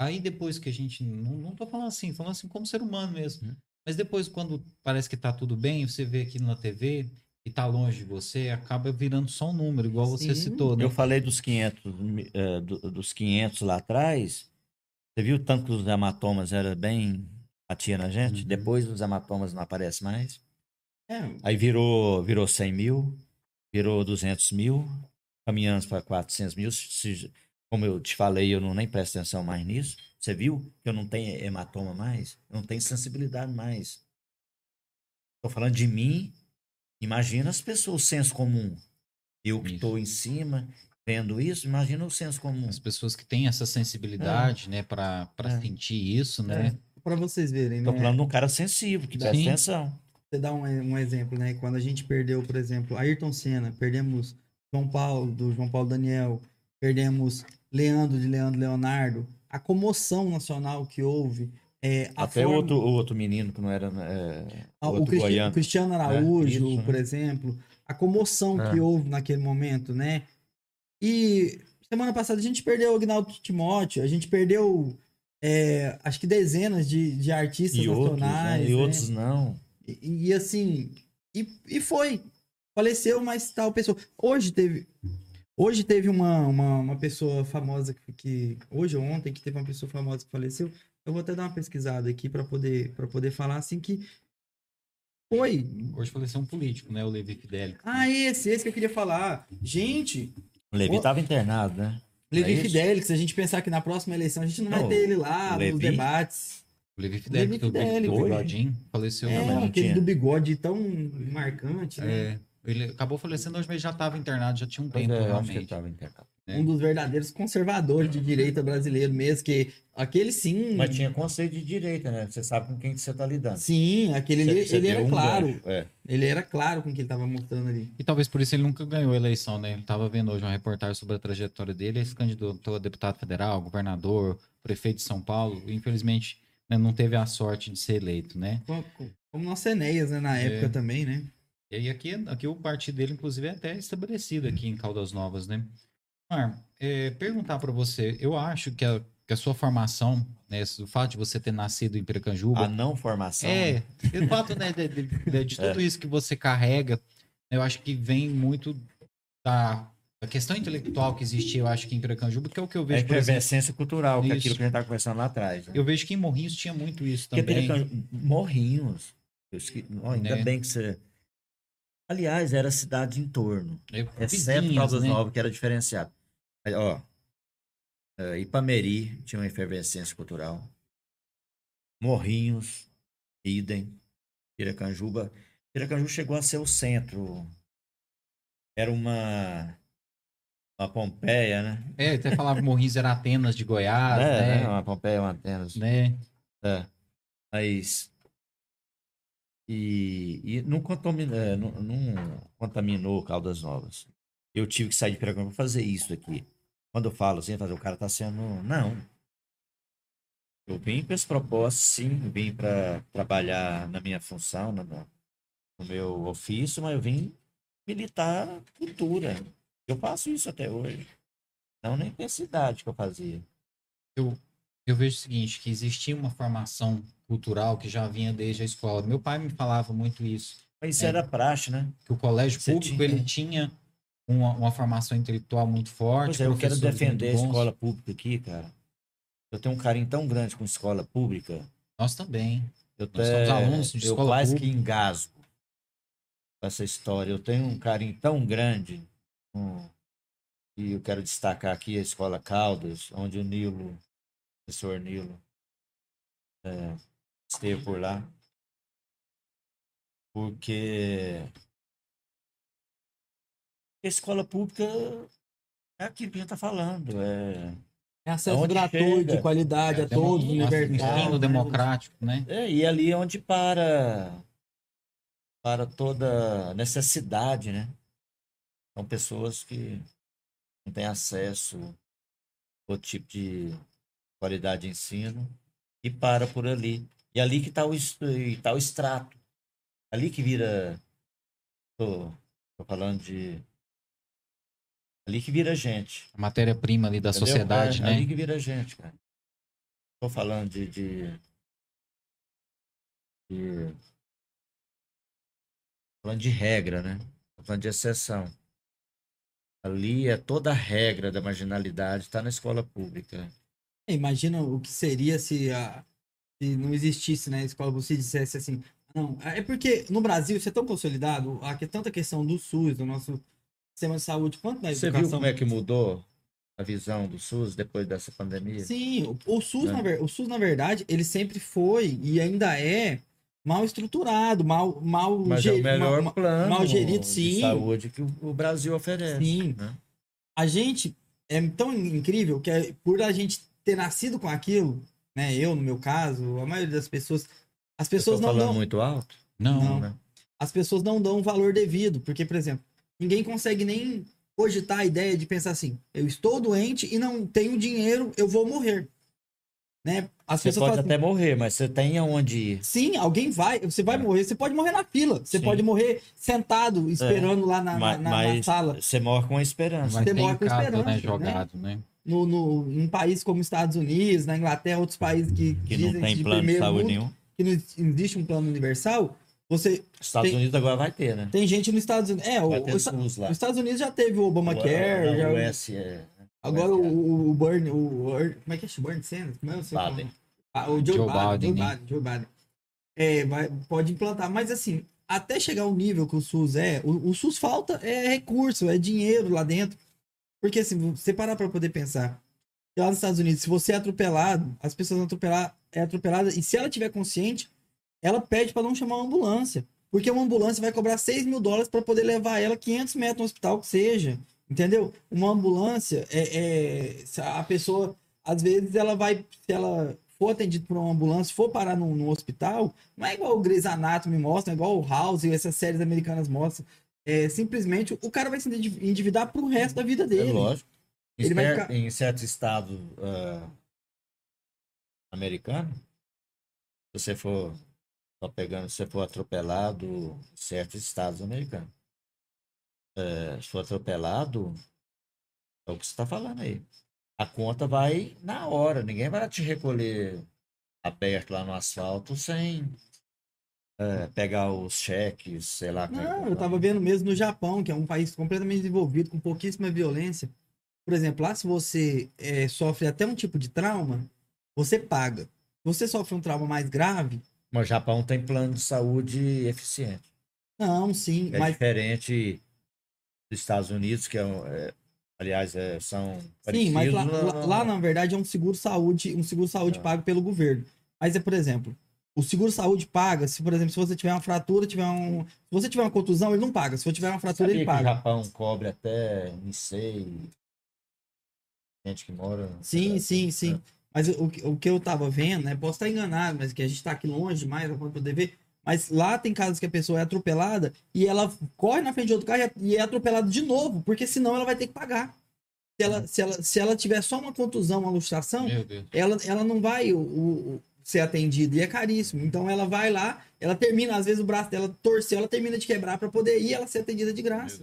Aí depois que a gente. Não, não tô falando assim, falando assim como ser humano mesmo. Uhum. Mas depois, quando parece que tá tudo bem, você vê aquilo na TV e tá longe de você, acaba virando só um número, igual você Sim. citou, né? Eu falei dos 500, mi- eh, do- dos 500 lá atrás. Você viu o tanto que os hematomas era bem batia na gente? Uhum. Depois os hematomas não aparecem mais. É, Aí virou, virou 100 mil, virou 200 mil, caminhando para 400 mil. Se- como eu te falei, eu não nem presto atenção mais nisso. Você viu que eu não tenho hematoma mais? Eu não tenho sensibilidade mais. Estou falando de mim. Imagina as pessoas, o senso comum. Eu que estou em cima, vendo isso, imagina o senso comum. As pessoas que têm essa sensibilidade, né, pra, pra É. sentir isso, né? pra vocês verem, Estou né? falando de um cara sensível, que presta Sim. atenção. Você dá um, um exemplo, né? Quando a gente perdeu, por exemplo, Ayrton Senna, perdemos João Paulo, do João Paulo Daniel, perdemos Leandro, de Leandro Leonardo, a comoção nacional que houve, é, a Até o forma- outro, o outro menino que não era. é, Ah, o Cristi- goiano. Cristiano Araújo, isso, né? por exemplo, a comoção É. que houve naquele momento, né? E semana passada a gente perdeu o Agnaldo Timóteo, a gente perdeu é, acho que dezenas de, de artistas E outros, nacionais. né? e né? outros não. E, e assim, e, e foi. Faleceu, mas tal pessoa. Hoje teve. Hoje teve uma, uma, uma pessoa famosa que, que. Hoje ou ontem, que teve uma pessoa famosa que faleceu. Eu vou até dar uma pesquisada aqui para poder, pra poder falar assim que. Foi. Hoje faleceu um político, né? O Levi Fidelix. Ah, esse, esse que eu queria falar. Gente, O Levi estava internado, né? Levi É? Fidelix, a gente pensar que na próxima eleição a gente não vai Não, ter ele lá o nos Levi? debates. O Levi Fidelix, Levi Fidelix. bigodinho, faleceu É, mas não aquele tinha. do bigode tão marcante, né? É, Ele acabou falecendo hoje, mas já estava internado, já tinha um Pois tempo, é, eu acho que realmente. ele estava internado. É. Um dos verdadeiros conservadores de direita brasileiro mesmo, que aquele sim. Mas tinha conceito de direita, né? Você sabe com quem que você está lidando. Sim, aquele Você- ele, você ele era um claro. É. Ele era claro com o que ele estava mostrando ali. E talvez por isso ele nunca ganhou a eleição, né? Ele estava vendo hoje uma reportagem sobre a trajetória dele, ele se candidatou a deputado federal, governador, prefeito de São Paulo, e infelizmente né, não teve a sorte de ser eleito, né? Como, como nosso Enéas, né? Na É. época também, né? E aí aqui, aqui o partido dele, inclusive, é até estabelecido aqui em Caldas Novas, né? Mar, é, perguntar para você, eu acho que a, que a sua formação, né, o fato de você ter nascido em Piracanjuba, A não formação. é, né? o fato né, de, de- de- de tudo isso que você carrega, eu acho que vem muito da, questão intelectual que existia, eu acho que em Piracanjuba, que é o que eu É vejo, exemplo, efervescência cultural, que é aquilo que a gente estava conversando lá atrás. Né? eu vejo que em Morrinhos tinha muito isso também. Piracanju- Morrinhos. Eu esque- ó, ainda Né? bem que você. Aliás, era a cidade em torno. É, Exceto Caldas né? Novas, que era diferenciado. Ó. eh, Ipameri tinha uma efervescência cultural. Morrinhos, idem. Piracanjuba. Piracanjuba chegou a ser o centro. Era uma. Uma Pompeia, né? É, até falava que Morrinhos era Atenas de Goiás, é, né? né? Uma Pompeia, uma Atenas. né? É. Mas. E, e não, contaminou, é, não, não contaminou Caldas Novas. Eu tive que sair de Piracanjuba para fazer isso aqui. Quando eu falo assim, o cara tá sendo. Não. Eu vim para esse propósito, sim. Vim para trabalhar na minha função, no, meu ofício, mas eu vim militar cultura. Eu faço isso até hoje. Não na intensidade que eu fazia. Eu vejo o seguinte, que existia uma formação cultural que já vinha desde a escola. Meu pai me falava muito isso, Mas isso É. era praxe, né? que o colégio Você público tinha- ele tinha uma, uma formação intelectual muito forte. Pois é, eu quero defender a escola pública aqui, cara. Eu tenho um carinho tão grande com escola pública. Nós também. Eu, Nós alunos de eu escola quase pública. que engasgo com essa história. Eu tenho um carinho tão grande. com- E eu quero destacar aqui a Escola Caldas, onde o Nilo, o professor Nilo, é, esteve por lá. Porque a escola pública é aquilo que a gente está falando. É, É acesso Onde gratuito, chega. de qualidade É, a todos, demo- universal. ensino né? democrático, né? É, e ali é onde para para toda necessidade, né? São pessoas que não têm acesso a outro tipo de qualidade de ensino e para por ali. E ali que está o, tá o extrato. Ali que vira. Tô, tô falando de. Ali que vira gente. A matéria-prima ali da Entendeu? sociedade, é, né? Ali que vira gente, cara. Tô falando de. de, de- falando de regra, né? Tô falando de exceção. Ali é toda a regra da marginalidade, está na escola pública. Imagina o que seria se, a, se não existisse na escola, você dissesse assim. Não, é porque no Brasil isso é tão consolidado, a, que- tanta questão do SUS, do nosso sistema de saúde, quanto na Você educação. viu como é que mudou a visão do SUS depois dessa pandemia? Sim, o, o SUS, Né? na, o SUS, na verdade, ele sempre foi e ainda é mal estruturado, mal, mal, Mas é ge- o melhor mal- plano mal gerido, de sim. saúde que o Brasil oferece. Sim. né? a gente é tão incrível que é- por a gente ter nascido com aquilo, né? Eu, no meu caso, a maioria das pessoas. As Eu pessoas tô não falando dão. muito alto? Não, Não. né? As pessoas não dão o valor devido. Porque, por exemplo, ninguém consegue nem cogitar a ideia de pensar assim: eu estou doente e não tenho dinheiro, eu vou morrer. Né? As Você pessoas pode falam assim, até morrer, mas você tem aonde ir. Sim, alguém vai, você vai É. morrer, você pode morrer na fila, você Sim. pode morrer sentado, esperando lá na, na- Ma- na- na mas sala. você morre com a esperança. vai Você morre com casa, esperança, né? né? Jogado, né? No, no, em países como Estados Unidos, na Inglaterra, outros países que, que não dizem tem de plano de saúde mundo, nenhum. que não existe um plano universal, você Estados Tem- Unidos agora vai ter, né? tem gente nos Estados Unidos. É, o, Vai ter o- SUS lá. os Estados Unidos já teve o Obamacare, Agora, já- o US, é, agora US, o, o Bernie, o, o- como é que é Bernie Sanders? Como é o seu Biden. nome? Ah, o Joe, Joe Biden, Biden, Joe né? Biden, Joe Biden. É, vai, pode implantar, mas assim, até chegar ao nível que o SUS é, o, o SUS falta é recurso, é dinheiro lá dentro. Porque assim, você parar pra poder pensar, que lá nos Estados Unidos, se você é atropelado, as pessoas vão atropelar, é atropelada, e se ela tiver consciente, ela pede pra não chamar uma ambulância. Porque uma ambulância vai cobrar 6 mil dólares para poder levar ela 500 metros no hospital, que seja. Entendeu? Uma ambulância, é, é- a pessoa, às vezes, ela vai, se ela for atendida por uma ambulância, for parar no, hospital, não é igual o Grey's Anatomy mostra, é igual o House e essas séries americanas mostram. É, simplesmente, o cara vai se endiv- endividar pro resto da vida É dele. lógico. Em, Ele ficar- em certos estados ah, americanos, se você for só pegando, se você for atropelado em certos estados americanos, eh, se for atropelado, é o que você está falando aí. A conta vai na hora, ninguém vai te recolher aberto lá no asfalto sem eh, pegar os cheques, sei lá. é Não, vai eu tava vendo mesmo no Japão, que é um país completamente desenvolvido, com pouquíssima violência. Por exemplo, lá se você eh, sofre até um tipo de trauma, você paga. Se você sofre um trauma mais grave, Mas o Japão tem plano de saúde eficiente. não, sim, É mas diferente dos Estados Unidos, que é, é, aliás, é, são sim, mas lá, lá- não- lá, na verdade é um seguro saúde, um seguro saúde É. pago pelo governo. Mas é, por exemplo, o seguro saúde paga, se por exemplo, se você tiver uma fratura, tiver um, se você tiver uma contusão, ele não paga. Se você tiver uma fratura, Sabia ele que o paga. Japão cobre até, não sei, gente que mora... Sim, sim, sim. Mas o, que- o que eu tava vendo, né? Posso estar enganado, mas que a gente tá aqui longe demais, a ponto de poder ver. Mas lá tem casos que a pessoa é atropelada e ela corre na frente de outro carro e é- é atropelada de novo, porque senão ela vai ter que pagar. Se ela, se ela, se ela tiver só uma contusão, uma Deus. ela, ela não vai o, o- o- ser atendida e é caríssimo. Então ela vai lá, ela termina, às vezes o braço dela torceu, ela termina de quebrar para poder ir ela ser atendida de graça.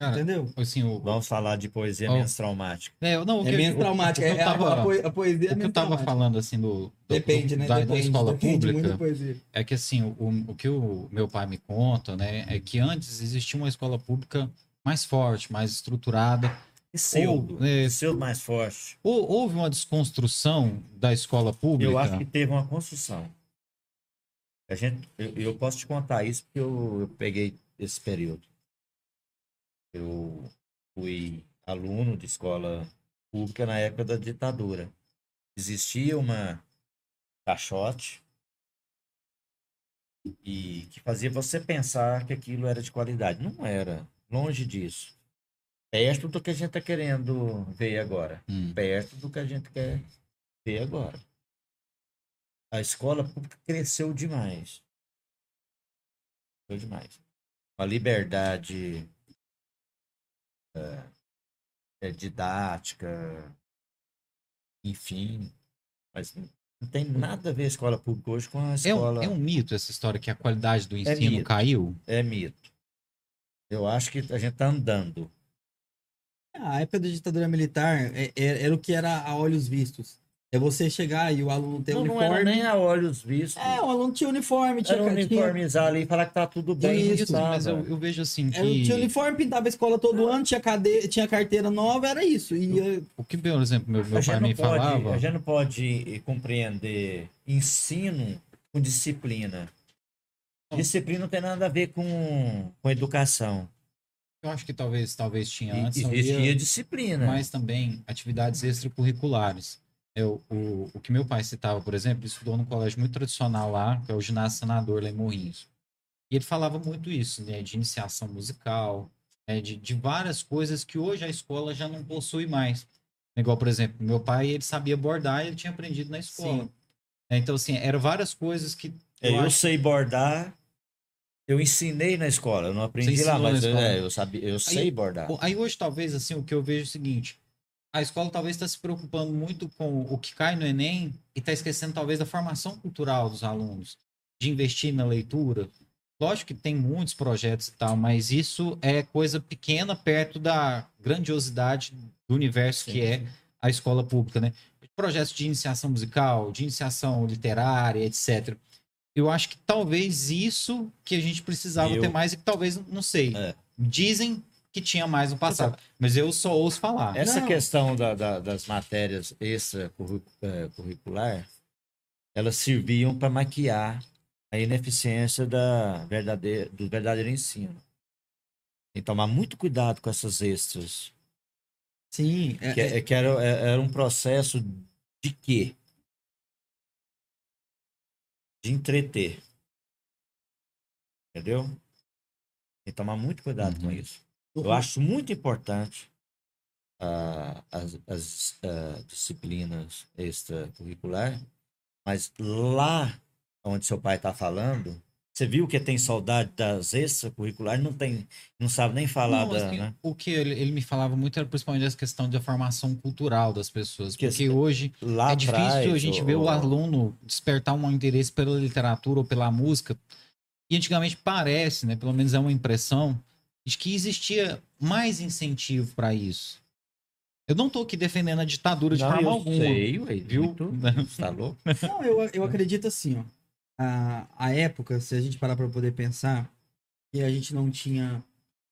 Cara, Entendeu? assim, o. Vamos falar de poesia Ó. menos traumática. É, não, o É menos traumática. o que É, tava- a, poe- a poesia é O que eu menos tava traumática. falando, assim, do, do- Depende, do- né? da, da depende, escola depende pública, da poesia. é que, assim, o, o que o meu pai me conta, né, é que antes existia uma escola pública mais forte, mais estruturada. Pseudo. é, Pseudo mais forte. Ou, houve uma desconstrução da escola pública? Eu acho que teve uma construção. A gente, eu, eu posso te contar isso porque eu, eu peguei esse período. Eu fui aluno de escola pública na época da ditadura. Existia uma caixote e que fazia você pensar que aquilo era de qualidade. Não era, longe disso. Perto do que a gente está querendo ver agora Hum. perto do que a gente quer ver agora. A escola pública cresceu demais. Cresceu demais. A liberdade é, é, didática, enfim. Mas não não tem nada a ver a escola pública hoje com a É um, escola. é um mito essa história que a qualidade do ensino mito. caiu? é mito. Eu acho que a gente tá andando. A época da ditadura militar é- é- era o que era a olhos vistos. É você chegar e o aluno ter Não, não uniforme. era nem a olhos vistos. É, o aluno tinha uniforme, tinha, Era tinha, uniformizar ali e falar que tá tudo bem. Isso, não mas eu, eu vejo assim era- tinha que uniforme, pintava a escola todo ano, tinha, cade... tinha carteira nova, era isso. E eh, o que, por exemplo, meu, meu pai me não pode, falava. a gente não pode compreender ensino com disciplina. Disciplina não tem nada a ver com, com educação. Eu acho que talvez, talvez tinha antes, não Existia ia- disciplina. mas também atividades extracurriculares. Eu, o, o que meu pai citava, por exemplo, ele estudou num colégio muito tradicional lá, que é o Ginásio Senador, lá em Morrinhos. E ele falava muito isso, né, de iniciação musical, né, de, de várias coisas que hoje a escola já não possui mais. Igual, por exemplo, meu pai, ele sabia bordar e ele tinha aprendido na escola. Sim. É, Então, assim, eram várias coisas que É, eu acho- sei bordar. Eu ensinei na escola, eu não aprendi lá, mas eu, é, eu sabia, eu sei bordar. Aí hoje, talvez, assim, o que eu vejo é o seguinte: a escola talvez está se preocupando muito com o que cai no Enem e está esquecendo, talvez, da formação cultural dos alunos, de investir na leitura. Lógico que tem muitos projetos e tal, mas isso é coisa pequena perto da grandiosidade do universo que é a escola pública, né? Projetos de iniciação musical, de iniciação literária, etc. Eu acho que talvez isso que a gente precisava Eu- ter mais e que talvez, não sei. É. Dizem que tinha mais no passado, mas eu só ouço falar. Essa Não. questão da- da- das matérias extracurricular, elas serviam para maquiar a ineficiência da verdadeira, do verdadeiro ensino. Tem que tomar muito cuidado com essas extras. sim, é- Que, é- que era, é- era um processo de quê? De entreter. Entendeu? Tem que tomar muito cuidado com Uhum. isso. Eu acho muito importante ah, as, as, ah, disciplinas extracurricular, mas lá onde seu pai está falando, você viu que tem saudade das extracurriculares, não tem, não sabe nem falar Não, da, assim, né? O que ele, ele me falava muito era principalmente essa questão da formação cultural das pessoas. Que Porque esse- hoje Lá é difícil a gente ô- ver o aluno despertar um interesse pela literatura ou pela música. E antigamente parece, né? Pelo menos é uma impressão, de que existia mais incentivo para isso. Eu não estou aqui defendendo a ditadura de Não, forma eu alguma. sei, ué, viu? tá louco? Não, eu, eu acredito assim, ó. A, a época, se a gente parar pra poder pensar, que a gente não tinha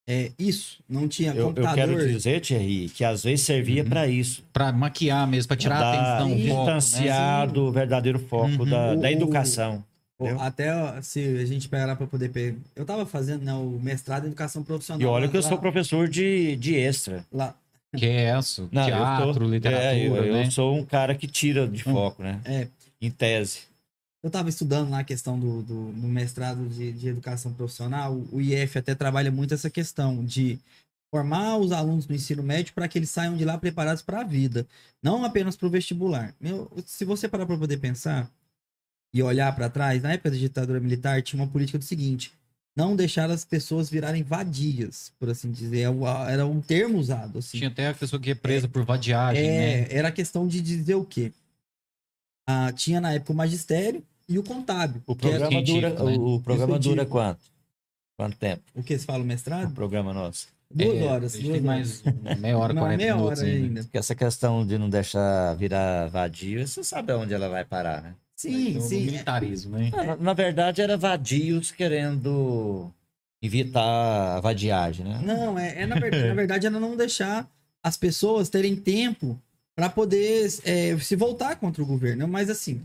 é, isso, não tinha Eu, eu computador. quero dizer, Thierry, que às vezes servia Uhum. para isso. Para maquiar mesmo, para tirar a atenção, né? distanciar do verdadeiro foco Uhum. da, O- da o- educação. Entendeu? Até se a gente pegar pra poder pegar. Eu tava fazendo né, o mestrado em educação profissional. E olha lá- que eu sou lá- professor de, de extra. lá- Que é isso, Não, eu teatro, sou- literatura, É, eu, eu né? sou um cara que tira de Hum. foco, né? É, Em tese. eu estava estudando lá a questão do, do, do mestrado de, de educação profissional. O IF até trabalha muito essa questão de formar os alunos no ensino médio para que eles saiam de lá preparados para a vida, não apenas para o vestibular. Meu, se você parar para poder pensar e olhar para trás, na época da ditadura militar tinha uma política do seguinte: não deixar as pessoas virarem vadias, por assim dizer. É Era um termo usado. Assim. Tinha até a pessoa que é presa por vadiagem, É, né? era questão de dizer o quê? Ah, tinha na época o magistério e o contábil. O programa dura, né? o, o programa dura quanto? Quanto tempo? O que se fala o O mestrado? programa nosso. Duas É, horas. Duas tem horas. mais meia hora, Uma 40 meia minutos hora ainda. ainda. Porque essa questão de não deixar virar vadio, você sabe aonde ela vai parar, né? Sim, Do sim. militarismo, né? Na, na verdade, era vadios querendo evitar a vadiagem, né? Não, é, é na, verdade, na verdade era não deixar as pessoas terem tempo para poder é, se voltar contra o governo. Mas assim,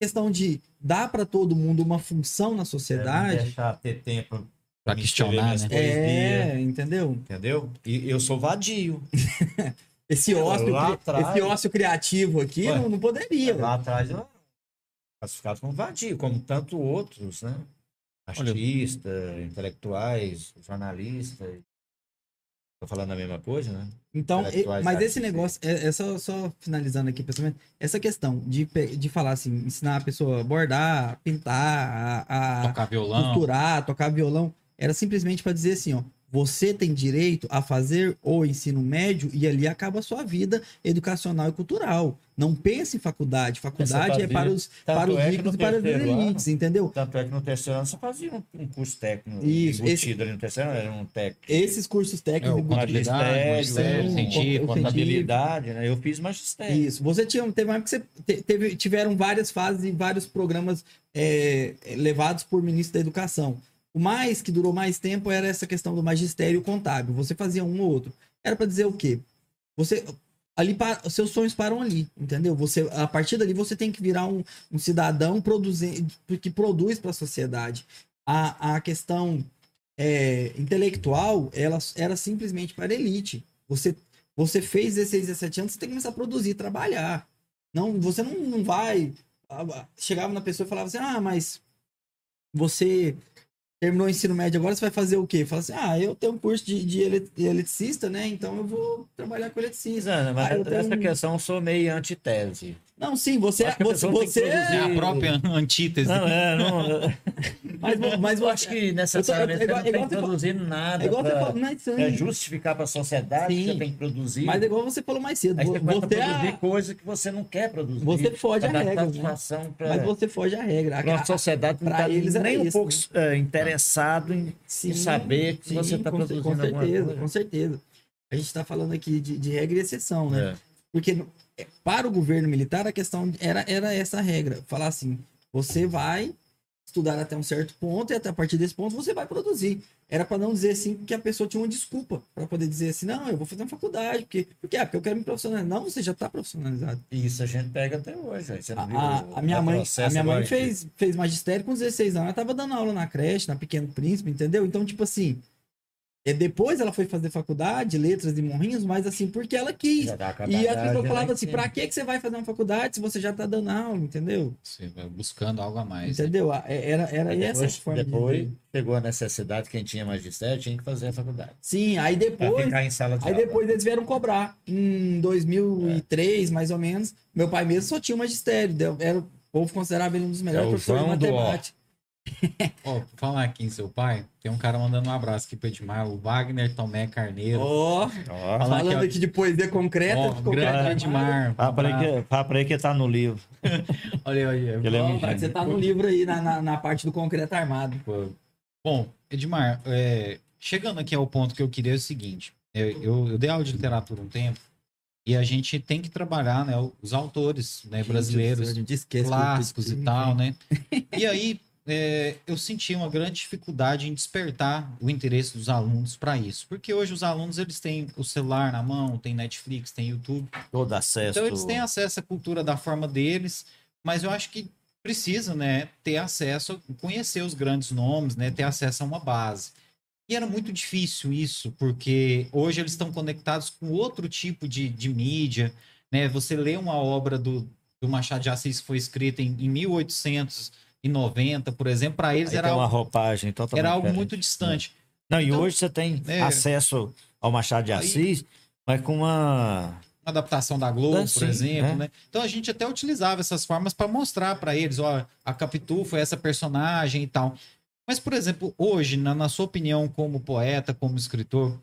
questão de dar para todo mundo uma função na sociedade. deixar ter tempo Pra me questionar, né? É, entendeu? Entendeu? E eu sou vadio. Esse ócio, Lá atrás- esse ócio criativo aqui Ué, não, não poderia. Lá atrás eu classificado como vadio, como tanto outros, né? Artistas, intelectuais, jornalistas. Tô falando a mesma coisa, né? Então, mas esse artistas. negócio, é, é só, só finalizando aqui, pensamento, essa questão de, de falar assim, ensinar a pessoa a bordar, pintar, a, a Tocar violão. costurar, tocar violão, era simplesmente para dizer assim, ó, você tem direito a fazer o ensino médio e ali acaba a sua vida educacional e cultural. Não pense em faculdade. Faculdade é fazia- para os, para os é ricos e para ano- elites, entendeu? Tanto é que no terceiro ano você fazia um, um curso técnico Isso, embutido ali no terceiro ano, era um técnico. Esses cursos É, técnicos contabilidade, magistério, magistério, sim, científico, Contabilidade, né? Eu fiz magistério. Isso. Você tinha, teve uma época que você te- teve, tiveram várias fases e vários programas é, levados por ministro da Educação. O mais que durou mais tempo era essa questão do magistério contábil. Você fazia um ou outro. Era para dizer o quê? Você ali seus sonhos param ali, entendeu? Você a partir dali você tem que virar um, um cidadão produzir, que produz para a sociedade. A, a questão é, intelectual, ela era simplesmente para elite. Você você fez 16, 17 anos, você tem que começar a produzir, trabalhar. Não, você não, não vai. Chegava na pessoa e falava assim: ah, mas você terminou o ensino médio agora, você vai fazer o quê? Fala assim: ah, eu tenho um curso de, de ele- de eletricista, né? Então eu vou trabalhar com eletricista. Mas essa um- questão eu sou meio antitese. Não, sim, você, Acho que a você, tem que você. É a própria antítese. Não, é, não. mas, vo- mas eu acho que necessariamente é igual- você é não tem que produzir nada é igual você pra falou, mas, é, justificar para a sociedade que Sim. você tem que produzir. mas é igual você falou mais cedo. Aí vo- você começa a Você, produzir é- coisa que você não quer produzir. você foge à dar regra. Né? pra, Mas você foge à regra. A- uma sociedade que não está eles era nem um isso, pouco né? é, interessado em, Sim, em saber que sim, você está produzindo com certeza, com certeza. A gente está falando aqui de, de regra e exceção, né? É. Porque é, para o governo militar a questão era, era essa regra. Falar assim, você vai estudar até um certo ponto e até a partir desse ponto você vai produzir. Era para não dizer assim que a pessoa tinha uma desculpa para poder dizer assim, não, eu vou fazer uma faculdade, porque, porque, ah, porque eu quero me profissionalizar. Não, você já está profissionalizado. E Isso a gente pega até hoje. A, a- a minha mãe, a minha mãe fez, fez magistério com 16 anos. Ela tava dando aula na creche, na Pequeno Príncipe, entendeu? Então, tipo assim, E depois ela foi fazer faculdade, letras e morrinhos, mas assim, porque ela quis. A E lá falavam em assim, pra que que você vai fazer uma faculdade se você já tá dando aula, entendeu? Você vai buscando algo a mais. né? Entendeu? A- Era, era Aí essa a depois, forma de depois ver. chegou a necessidade, quem tinha magistério tinha que fazer a faculdade. Sim, aí Pra depois, ficar em sala de aí aula. depois eles vieram cobrar. Em 2003, mais ou menos, meu pai mesmo só tinha o magistério. Era, o povo considerava ele um dos melhores É professores de matemática. Ó, por falar aqui em seu pai, tem um cara mandando um abraço aqui pro Edmar, o Wagner Tomé Carneiro. Ó, Ó, Fala falando aqui, ó. aqui de poesia concreta. Ó, grande concreto. Edmar. Fala ele que, que tá no livro. Olha, olha. Ele é um gênio. Você tá no livro aí, na, na, na parte do concreto armado. Pô. Bom, Edmar, é, chegando aqui ao ponto que eu queria é o seguinte: é, eu, eu dei aula de literatura um tempo e a gente tem que trabalhar né, os autores né, brasileiros, gente esquece. clássicos e tal, né? E aí é, eu senti uma grande dificuldade em despertar o interesse dos alunos para isso, porque hoje os alunos eles têm o celular na mão, tem Netflix, tem YouTube, Todo acesso. então eles têm acesso à cultura da forma deles, mas eu acho que precisa, né, ter acesso, conhecer os grandes nomes, né, ter acesso a uma base. E era muito difícil isso, porque hoje eles estão conectados com outro tipo de, de mídia, né? Você lê uma obra do, do Machado de Assis que foi escrita em, em 1890, por exemplo, para eles Aí era, uma algo- roupagem totalmente era algo diferente. muito distante. Não, e Então, hoje você tem é. acesso ao Machado de Aí- Assis, mas com uma. uma adaptação da Globo, Ah, por sim, exemplo, é. né? Então a gente até utilizava essas formas para mostrar para eles, ó, a Capitu foi essa personagem e tal. Mas, por exemplo, hoje, na, na sua opinião, como poeta, como escritor,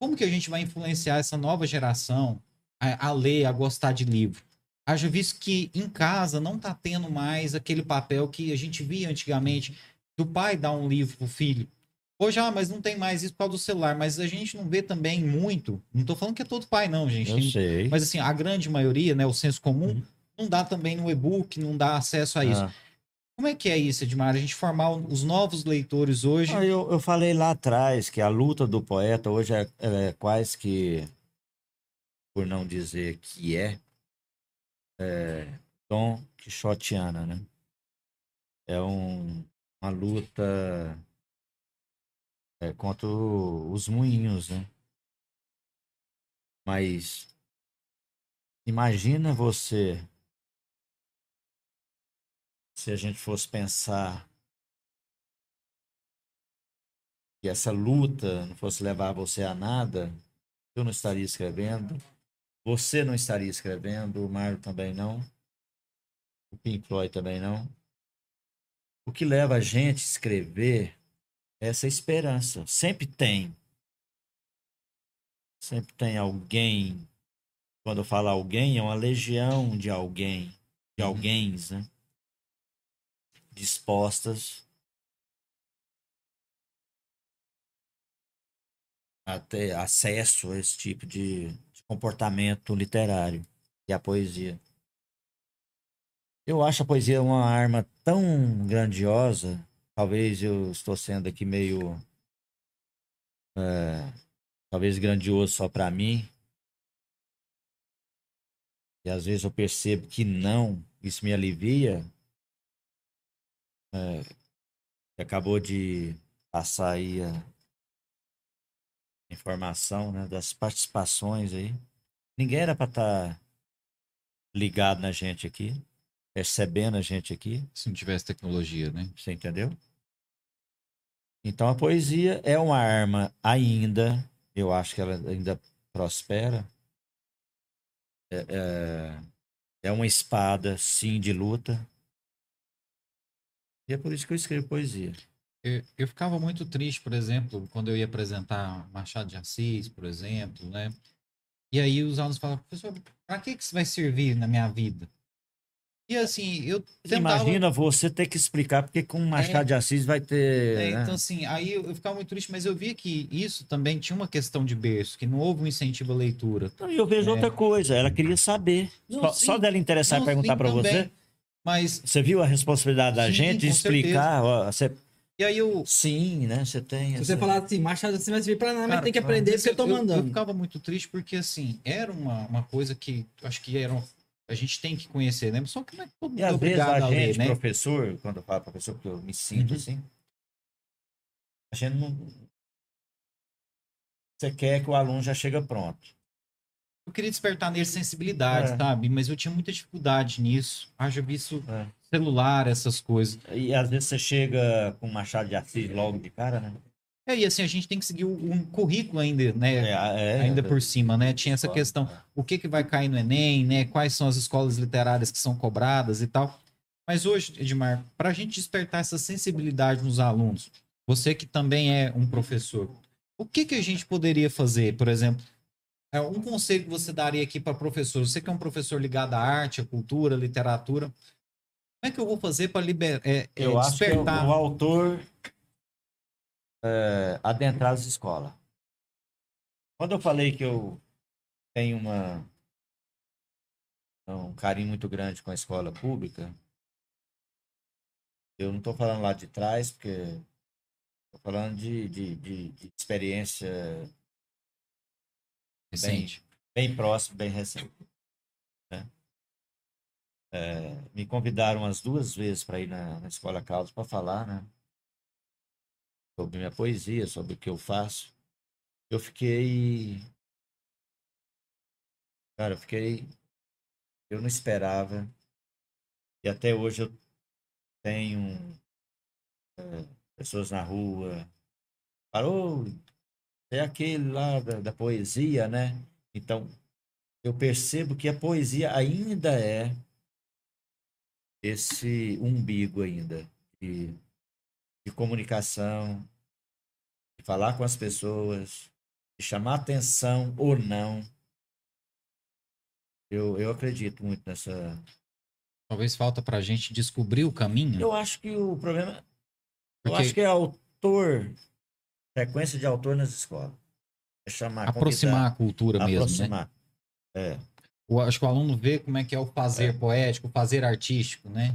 como que a gente vai influenciar essa nova geração a, a ler, a gostar de livro? Haja visto que em casa não tá tendo mais aquele papel que a gente via antigamente do pai dar um livro pro filho. Hoje, ah, mas não tem mais isso por causa do celular. Mas a gente não vê também muito. Não tô falando que é todo pai, não, gente. Eu Tem- sei. mas assim, a grande maioria, né, o senso comum, Uhum. não dá também no e-book, não dá acesso a isso. Ah. Como é que é isso, Edmar? A gente formar os novos leitores hoje. Ah, eu, eu falei lá atrás que a luta do poeta hoje é, é quase que, por não dizer que é, é Dom Quixotiana, né? É um, uma luta é, contra os moinhos, né? Mas imagina você se a gente fosse pensar que essa luta não fosse levar você a nada, eu não estaria escrevendo, você não estaria escrevendo, o Mário também não, o Pink Floyd também não. O que leva a gente a escrever é essa esperança. Sempre tem. Sempre tem alguém. Quando eu falo alguém, é uma legião de alguém, de Uhum. alguém, né? Dispostas a ter acesso a esse tipo de comportamento literário, é a poesia. Eu acho a poesia uma arma tão grandiosa, talvez eu estou sendo aqui meio é, talvez grandioso só para mim. E às vezes eu percebo que não, isso me alivia. É, acabou de passar aí a informação né, das participações aí. Ninguém era para estar ligado na gente aqui, percebendo a gente aqui. Se não tivesse tecnologia, né? Você entendeu? Então a poesia é uma arma ainda, eu acho que ela ainda prospera. É, é, é uma espada, sim, de luta. E é por isso que eu escrevo poesia. Eu, eu ficava muito triste, por exemplo, quando eu ia apresentar Machado de Assis, por exemplo, né? E aí os alunos falavam, professor, para que que isso vai servir na minha vida? E assim, eu tentava... Imagina você ter que explicar porque com Machado de Assis vai ter. É, né? então, assim, aí eu, eu ficava muito triste, mas eu via que isso também tinha uma questão de berço, que não houve um incentivo à leitura. Então, eu vejo É. outra coisa. Ela queria saber. Não, só, sim. só dela interessar e Não, perguntar sim, para você. Mas, Você viu a responsabilidade da Sim, gente de explicar? ó, você... e aí eu... Sim, né? Você tem. Se você essa- falar assim, Machado assim vai servir pra nada, mas tem que aprender porque eu tô Eu, mandando. ficava muito triste porque, assim, era uma, uma coisa que eu acho que era, um- a gente tem que conhecer, né? Só que não é todo mundo E às vezes a a ler, gente, né? professor, quando eu falo professor, porque eu me sinto Uhum. assim, a gente não, você quer que o aluno já chega pronto. Eu queria despertar nele sensibilidade, É. sabe? Mas eu tinha muita dificuldade nisso. Haja visto É. celular, essas coisas. E às vezes você chega com Machado de Assis logo de cara, né? É, e assim, a gente tem que seguir um currículo ainda, né? é, ainda por cima, né? Tinha essa questão, o que, que vai cair no Enem, né? Quais são as escolas literárias que são cobradas e tal. Mas hoje, Edmar, para a gente despertar essa sensibilidade nos alunos, você que também é um professor, o que, que a gente poderia fazer, por exemplo? É um conselho que você daria aqui para professor. Você que é um professor ligado à arte, à cultura, à literatura. Como é que eu vou fazer para liber... é, é, Eu acho que o, despertar? o autor é, adentrar as escolas. Quando eu falei que eu tenho uma um carinho muito grande com a escola pública, eu não estou falando lá de trás, porque estou falando de, de, de, de experiência Recente. bem próximo, bem recente. É, me convidaram umas duas vezes para ir na, na Escola Caldas para falar, né? Sobre minha poesia, sobre o que eu faço. Eu fiquei. Cara, eu fiquei. Eu não esperava. E até hoje eu tenho é, pessoas na rua. Parou, é aquele lá da, da poesia, né? Então, eu percebo que a poesia ainda é esse umbigo ainda de, de comunicação, de falar com as pessoas, de chamar atenção ou não. Eu, eu acredito muito nessa. Talvez falta para a gente descobrir o caminho. Eu acho que o problema. Eu Porque- acho que é autor, frequência de autor nas escolas. É chamar, aproximar a cultura convidar, mesmo, né? aproximar. É. O- acho que o aluno vê como é que é o fazer poético, o fazer artístico, né?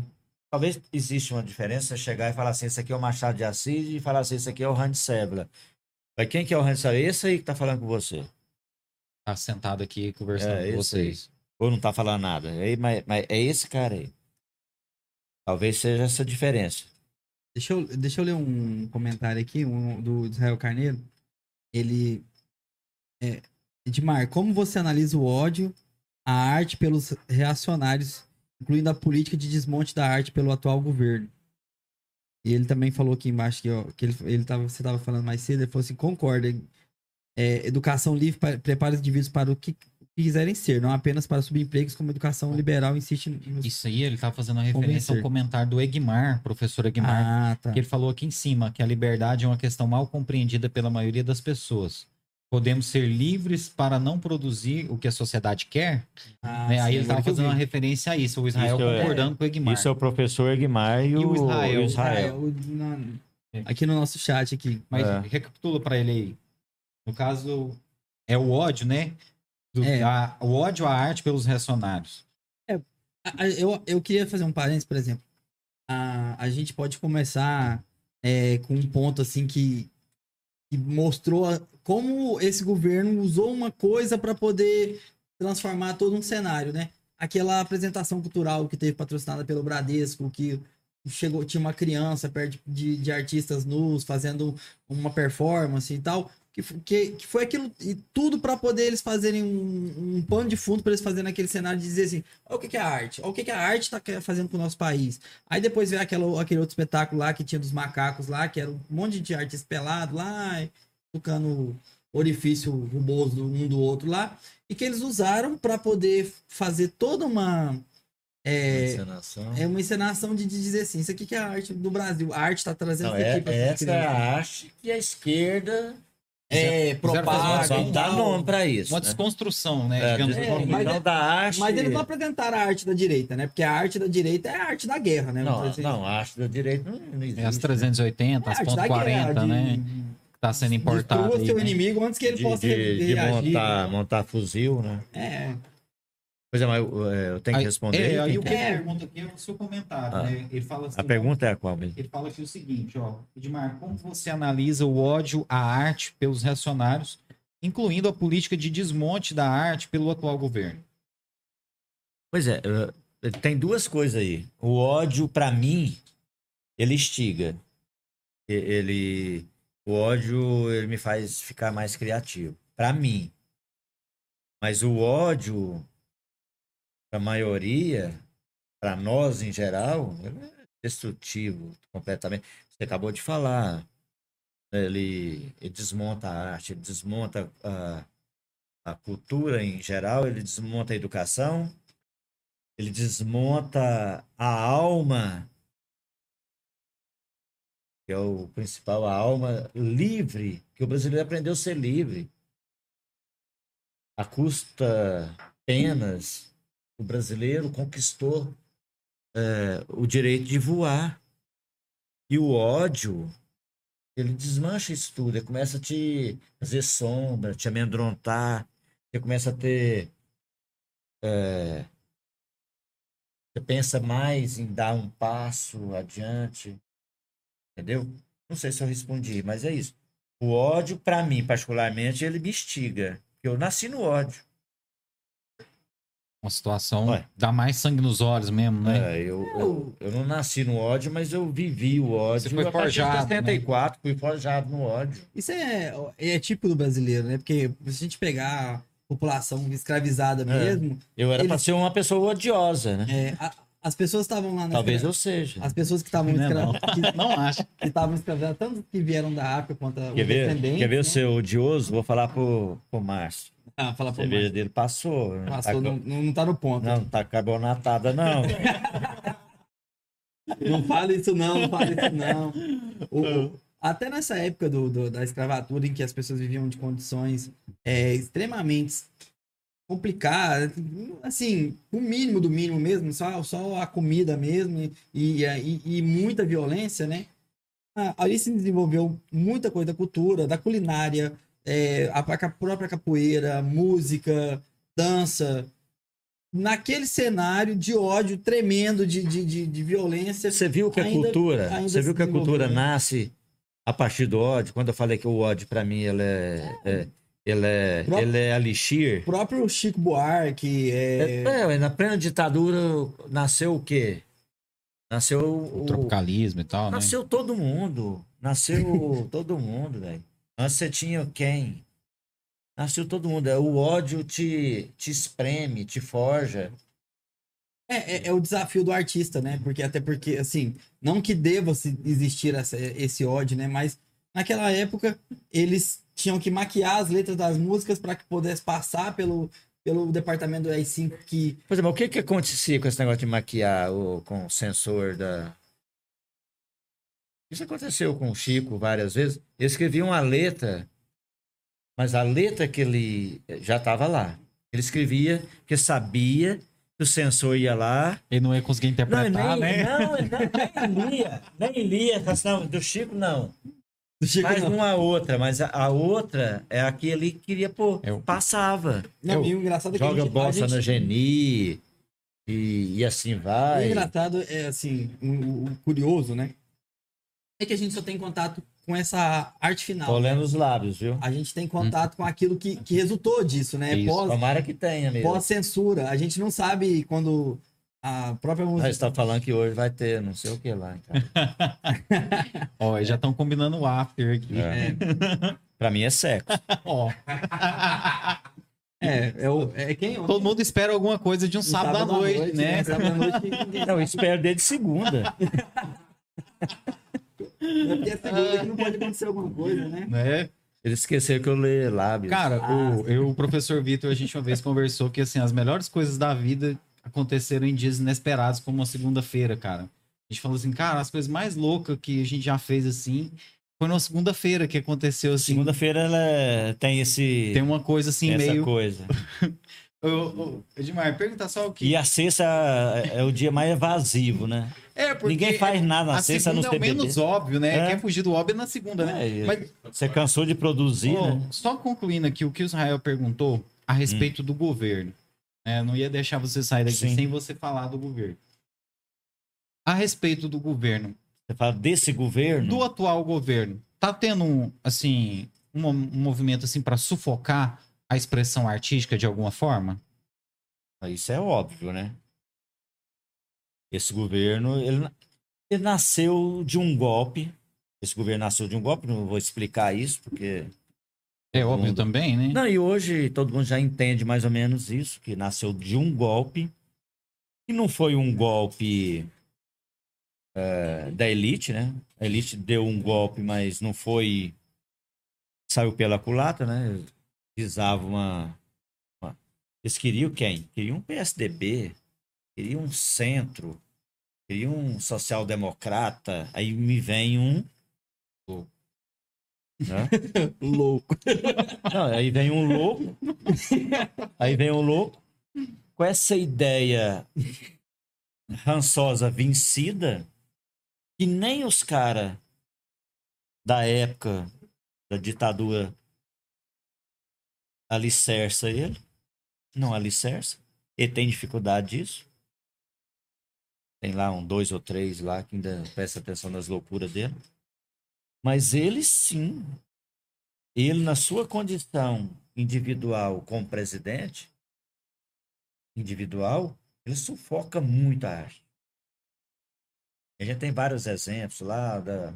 Talvez existe uma diferença chegar e falar assim, esse aqui é o Machado de Assis e falar assim, esse aqui é o Hans Sebla. Mas quem que é o Hans Sebla? Esse aí que tá falando com você. Tá sentado aqui conversando É, com esse aí. vocês. Ou não tá falando nada. É, mas, mas é esse cara aí. Talvez seja essa diferença. Deixa eu, deixa eu ler um comentário aqui um, do Israel Carneiro. Ele. É, Edmar, como você analisa o ódio à arte pelos reacionários, incluindo a política de desmonte da arte pelo atual governo? E ele também falou aqui embaixo que, ó, que ele, ele tava, você estava falando mais cedo, ele falou assim: concorda. É, educação livre pa- prepara os indivíduos para o que, que quiserem ser, não apenas para subempregos, como educação liberal insiste nos... Isso aí, ele tá fazendo referência ao Convencer. comentário do Egmar, professor Egmar, Ah, tá. que ele falou aqui em cima que a liberdade é uma questão mal compreendida pela maioria das pessoas. Podemos ser livres para não produzir o que a sociedade quer? Ah, né? Aí sim, ele estava fazendo uma referência a isso, o Israel Isso é- concordando com o Egmar. Isso é o professor Egmar e, E o o, Israel. e o Israel. é, o- na- aqui no nosso chat aqui. Mas É. recapitula para ele aí. No caso, é o ódio, né? Do- É. a- o ódio à arte pelos reacionários. A- a- Eu, eu queria fazer um parênteses, por exemplo. A, a gente pode começar é, com um ponto assim que, que mostrou a- como esse governo usou uma coisa para poder transformar todo um cenário, né? Aquela apresentação cultural que teve patrocinada pelo Bradesco, que chegou, tinha uma criança perto de, de artistas nus fazendo uma performance e tal. Que, que, que foi aquilo e tudo para poder eles fazerem um, um pano de fundo para eles fazerem aquele cenário de dizer assim: olha o que, que é a arte, olha o que, que a arte tá que- fazendo com o nosso país. Aí depois veio aquela, aquele outro espetáculo lá que tinha dos macacos lá, que era um monte de artista pelado lá, tocando orifício ruboso um do outro lá, e que eles usaram para poder fazer toda uma. É, Encenação. é uma encenação de, de dizer assim: isso aqui que é a arte do Brasil. A arte está trazendo Não, isso é, aqui pra essas essa é a arte que a esquerda É, propaga. Dar tal. nome para isso. Uma né? desconstrução, né? É, digamos assim. mas é- da arte. Mas eles não apresentaram a arte da direita, né? Porque a arte da direita é a arte da guerra, né? Não, assim. não, a arte da direita não, não existe. É as né? 380, É a as ponto da 40, guerra, de- né? Que tá sendo importado Destrua aí. seu né? inimigo antes que ele de, possa de, de montar, montar fuzil, né? É. Pois é, mas eu, é, eu tenho que Aí- responder. É, aí o que ele pergunta aqui é o seu comentário, Ah. né? Ele fala assim, A pergunta é a qual mesmo? Ele fala aqui o seguinte, ó. Edmar, como você analisa o ódio à arte pelos reacionários, incluindo a política de desmonte da arte pelo atual governo? Pois é, tem duas coisas aí. O ódio, para mim, ele instiga. Ele, O ódio, ele me faz ficar mais criativo. Pra mim. Mas o ódio, pra maioria, pra nós em geral, é destrutivo completamente. Você acabou de falar. Ele, ele desmonta a arte, ele desmonta a, a cultura em geral, ele desmonta a educação, ele desmonta a alma, que é o principal, a alma livre, que o brasileiro aprendeu a ser livre. A custa penas, o brasileiro conquistou é, o direito de voar. E o ódio, ele desmancha isso tudo, ele começa a te fazer sombra, te amedrontar, você começa a ter. É, você pensa mais em dar um passo adiante. Entendeu? Não sei se eu respondi, mas é isso. O ódio, para mim, particularmente, ele me instiga. Eu nasci no ódio. Uma situação Ué. dá mais sangue nos olhos mesmo, né? É, eu, eu, eu não nasci no ódio, mas eu vivi o ódio. Você foi forjado, né? 74, fui forjado no ódio. Isso é, é típico do brasileiro, né? Porque se a gente pegar a população escravizada mesmo, Eu era Ele- pra ser uma pessoa odiosa, né? é, a- as pessoas estavam lá na Talvez escra- eu seja. As pessoas que estavam Não é não. escra- que- Não acho. que estavam escravizadas, tanto que vieram da África quanto os Quer ver? descendentes. Quer ver né? o seu odioso? Vou falar pro, pro Márcio. Ah, fala A pro cerveja Márcio. dele passou. né? Passou, Tá não, não, não tá no ponto. Não, Não, não tá carbonatada, não. fala isso não, não fala isso não. O- o- até nessa época do, do- da escravatura, em que as pessoas viviam de condições é, extremamente complicadas, assim, o mínimo do mínimo mesmo, só, só a comida mesmo e, e, e- muita violência, né? Ah, ali se desenvolveu muita coisa da cultura, da culinária, é, a, a própria capoeira, música, dança. Naquele cenário de ódio tremendo, de, de, de, de violência. Você viu que a Ainda- cultura, ainda você viu que a cultura nasce a partir do ódio? Quando eu falei que o ódio para mim ele é, é- ele é, ele é O elixir. próprio Chico Buarque, é, É, ué, na plena ditadura nasceu o quê? Nasceu O o, tropicalismo e tal, né? nasceu todo mundo, nasceu todo mundo, velho. Antes você tinha quem? Nasceu todo mundo. É, O ódio te, te espreme, te forja. é, é- é o desafio do artista, né? Porque até porque, assim, não que deva se existir essa- esse ódio, né? Mas naquela época eles tinham que maquiar as letras das músicas para que pudesse passar pelo, pelo departamento do AI5 que Por exemplo, o que que acontecia com esse negócio de maquiar o, com o sensor da... Isso aconteceu com o Chico várias vezes. Ele escrevia uma letra, mas a letra que ele já estava lá. Ele escrevia porque sabia que o sensor ia lá. Ele não ia conseguir Não, interpretar, nem, né? não, ele nem lia. Nem lia. Falava assim, Não, do Chico, não. Chico Mais não. uma outra, mas a, a outra é a que queria pôr. É o- Passava. Não, eu- e o engraçado é que a Joga gente, a bossa gente- na Geni e, e assim O vai. engraçado é assim, o, o curioso, né? É que a gente só tem contato com essa arte final. Tô lendo os lábios, viu? A gente tem contato com aquilo que, que resultou disso, né? Isso. Pós, Tomara que tenha mesmo. pós-censura. A gente não sabe quando a própria Ah, música. você tá falando que hoje vai ter não sei o que lá. Então. Ó, eles já estão combinando o after aqui. É. pra mim é sexo. Ó, É, é, o, é quem? todo mundo espera alguma coisa de um, Um sábado, à noite, né? Sábado à noite. Não, eu espero desde segunda. É porque é segunda que não pode acontecer alguma coisa, né? né? Ele esqueceu que eu leio lábios. Cara, Ah, o, eu e o professor Vitor, a gente uma vez conversou que assim, as melhores coisas da vida aconteceram em dias inesperados, como uma segunda-feira, cara. A gente falou assim, cara, as coisas mais loucas que a gente já fez assim, foi numa segunda-feira que aconteceu assim. Segunda-feira ela é- tem esse Tem uma coisa assim, essa meio. coisa. Ô, Edmar, pergunta só o que. E a sexta é é o dia mais evasivo, né? É, porque Ninguém faz nada na a sexta no segunda é o CBD. menos óbvio, né? É. Quer fugir do óbvio é na segunda, né? É, Mas Você cansou de produzir, Ó, né? Só concluindo aqui o que o Israel perguntou a respeito do governo. É, não ia deixar você sair daqui Sim. sem você falar do governo. A respeito do governo, Você fala desse governo. do atual governo, tá tendo um, assim um, um movimento assim para sufocar a expressão artística de alguma forma? Isso é óbvio, né? Esse governo, ele, ele nasceu de um golpe esse governo nasceu de um golpe, não vou explicar isso, porque. É óbvio mundo- também, né? Não, e hoje todo mundo já entende mais ou menos isso, que nasceu de um golpe, que não foi um golpe é, da elite, né? A elite deu um golpe, mas não foi. saiu pela culata, né? Visava uma. uma- Eles queriam quem? Queriam um PSDB, queriam um centro, queriam um social-democrata, aí me vem um. Né? Louco. Não, aí vem um louco. Aí vem um louco com essa ideia rançosa vencida que nem os caras da época da ditadura alicerça ele. Não alicerça. Ele tem dificuldade disso. Tem lá um dois ou três lá que ainda presta atenção nas loucuras dele. Mas ele sim, ele na sua condição individual como presidente, individual, ele sufoca muito a arte. A gente tem vários exemplos lá da.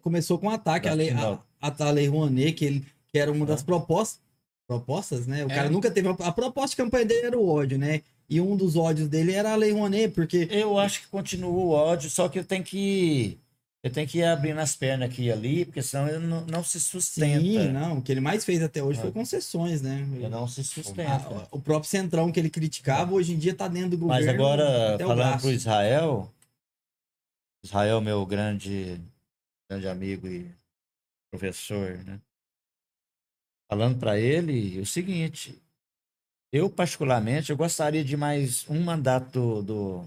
Começou com um ataque à lei, a, a, a lei Rouanet, que, ele, que era uma das Ah. propostas, propostas, né? O É. cara nunca teve. A, a proposta de campanha dele era o ódio, né? E um dos ódios dele era a lei Rouanet, porque. Eu acho que continua o ódio, só que ele tem que. Ele tem que ir abrindo as pernas aqui e ali, porque senão ele não, não se sustenta. Sim, não. O que ele mais fez até hoje Ah. foi concessões, né? Ele não se sustenta. A- o próprio Centrão que ele criticava, hoje em dia tá dentro do governo. Mas agora, o falando braço. pro Israel, Israel, meu grande, grande amigo e professor, né? Falando para ele o seguinte, eu particularmente, eu gostaria de mais um mandato do,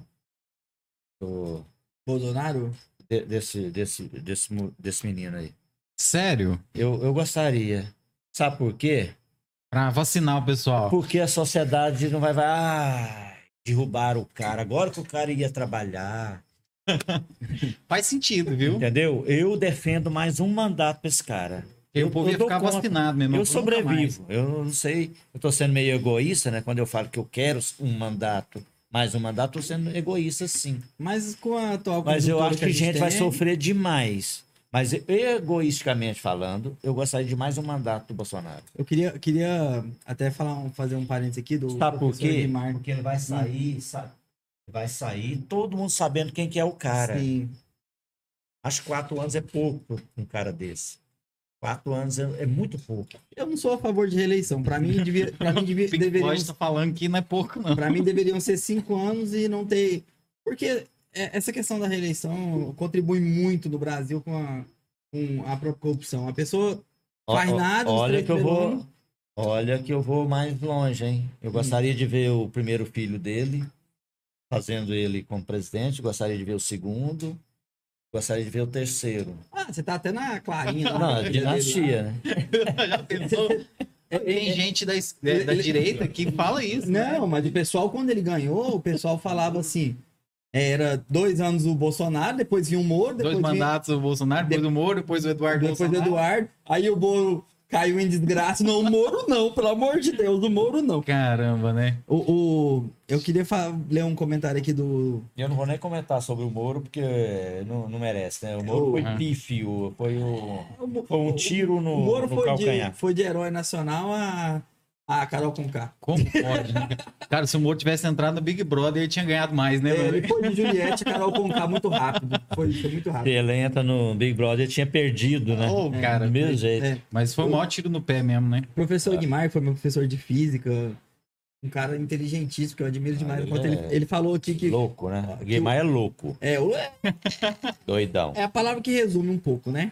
do Bolsonaro? De- desse, desse, desse, desse menino aí. Sério? Eu, eu gostaria. Sabe por quê? Pra vacinar o pessoal. Porque a sociedade não vai, vai ah, derrubar o cara. Agora que o cara ia trabalhar, Faz sentido, viu? Entendeu? Eu defendo mais um mandato pra esse cara. Povo ia dou ficar conta. vacinado mesmo. Eu sobrevivo. Eu não sei. Eu tô sendo meio egoísta, né? Quando eu falo que eu quero um mandato, mais um mandato, tô sendo egoísta, sim. Mas com a atual Mas eu acho que a gente vai tem, sofrer demais. Mas egoisticamente falando, eu gostaria de mais um mandato do Bolsonaro. Eu queria, queria até falar, fazer um parênteses aqui do Sabe por quê? Porque ele vai sair, sabe? Vai sair todo mundo sabendo quem que é o cara. Sim. Acho que quatro anos é pouco um cara desse. Quatro anos é, é muito pouco. Eu não sou a favor de reeleição. Pra mim, devia, pra mim devia, deveriam, tá falando que não é pouco, não. pra mim deveriam ser cinco anos e não ter. Porque é- essa questão da reeleição contribui muito no Brasil com a, com a corrupção. A pessoa faz Ó, nada, Olha que eu vou. Olha que eu vou mais longe, hein? Eu gostaria de ver o primeiro filho dele, fazendo ele como presidente, gostaria de ver o segundo, gostaria de ver o terceiro. Ah, você tá até na clarinha. lá, Não, é dinastia, né? Já pensou? Tem gente da, es- da, da ele- direita que fala isso. né? Não, mas o pessoal, quando ele ganhou, o pessoal falava assim: era dois anos o Bolsonaro, depois vinha o Moro, depois Dois vinha- mandatos o Bolsonaro, depois o Moro, depois o Eduardo depois o Bolsonaro. Eduardo. Aí o Moro caiu em desgraça. Não, o Moro não, pelo amor de Deus, o Moro não. Caramba, né? O, o- eu queria ler um comentário aqui do. Eu não vou nem comentar sobre o Moro, porque não, não merece, né? O Moro foi Uhum. pífio, foi, o, o- foi um tiro o no, Moro no foi calcanhar. de, foi de herói nacional a, a Carol Conká. Como pode, né? Cara, se o Moro tivesse entrado no Big Brother, ele tinha ganhado mais, né, É, mano? ele foi de Juliette Carol Conká muito rápido. Foi, foi muito Se rápido. ele entra no Big Brother, ele tinha perdido, né? Ô, cara, Do mesmo jeito. É. Mas foi o maior tiro no pé mesmo, né? Professor Guimar foi meu professor de física, um cara inteligentíssimo que eu admiro demais. ele Enquanto ele, é ele falou aqui que. Louco, né? Guimar é louco, É, o- doidão. é a palavra que resume um pouco, né?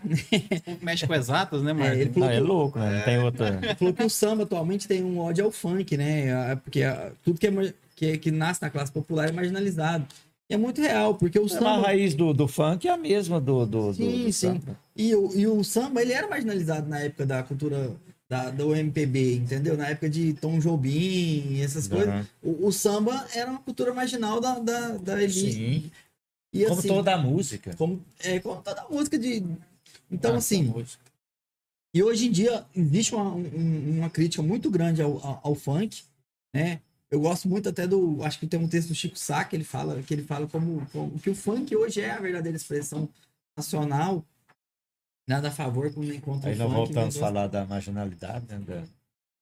Mexe com exatas, né, É, Marcos? ele Não, falou é louco, né? Não tem outra. Ele falou que o samba atualmente tem um ódio ao funk, né? Ah, Porque ah, tudo que, é, que, que nasce na classe popular é marginalizado. E é muito real, porque o a samba. raiz do, do funk é a mesma do, do, do- Sim, do sim. samba. E o, e o samba, ele era marginalizado na época da cultura da, do MPB, entendeu? Na época de Tom Jobim, essas coisas. Aham. O, o samba era uma cultura marginal da, da, da elite. Sim. E Como assim, toda a música. como, é, como toda música de. Então, Ah, assim. E hoje em dia existe uma, um- uma crítica muito grande ao, ao, ao funk, né? Eu gosto muito até do, acho que tem um texto do Chico Sá que ele fala, que ele fala como, como que o funk hoje é a verdadeira expressão nacional. Nada a favor nem contra Aí o nós funk. voltamos a falar da marginalidade, né? da-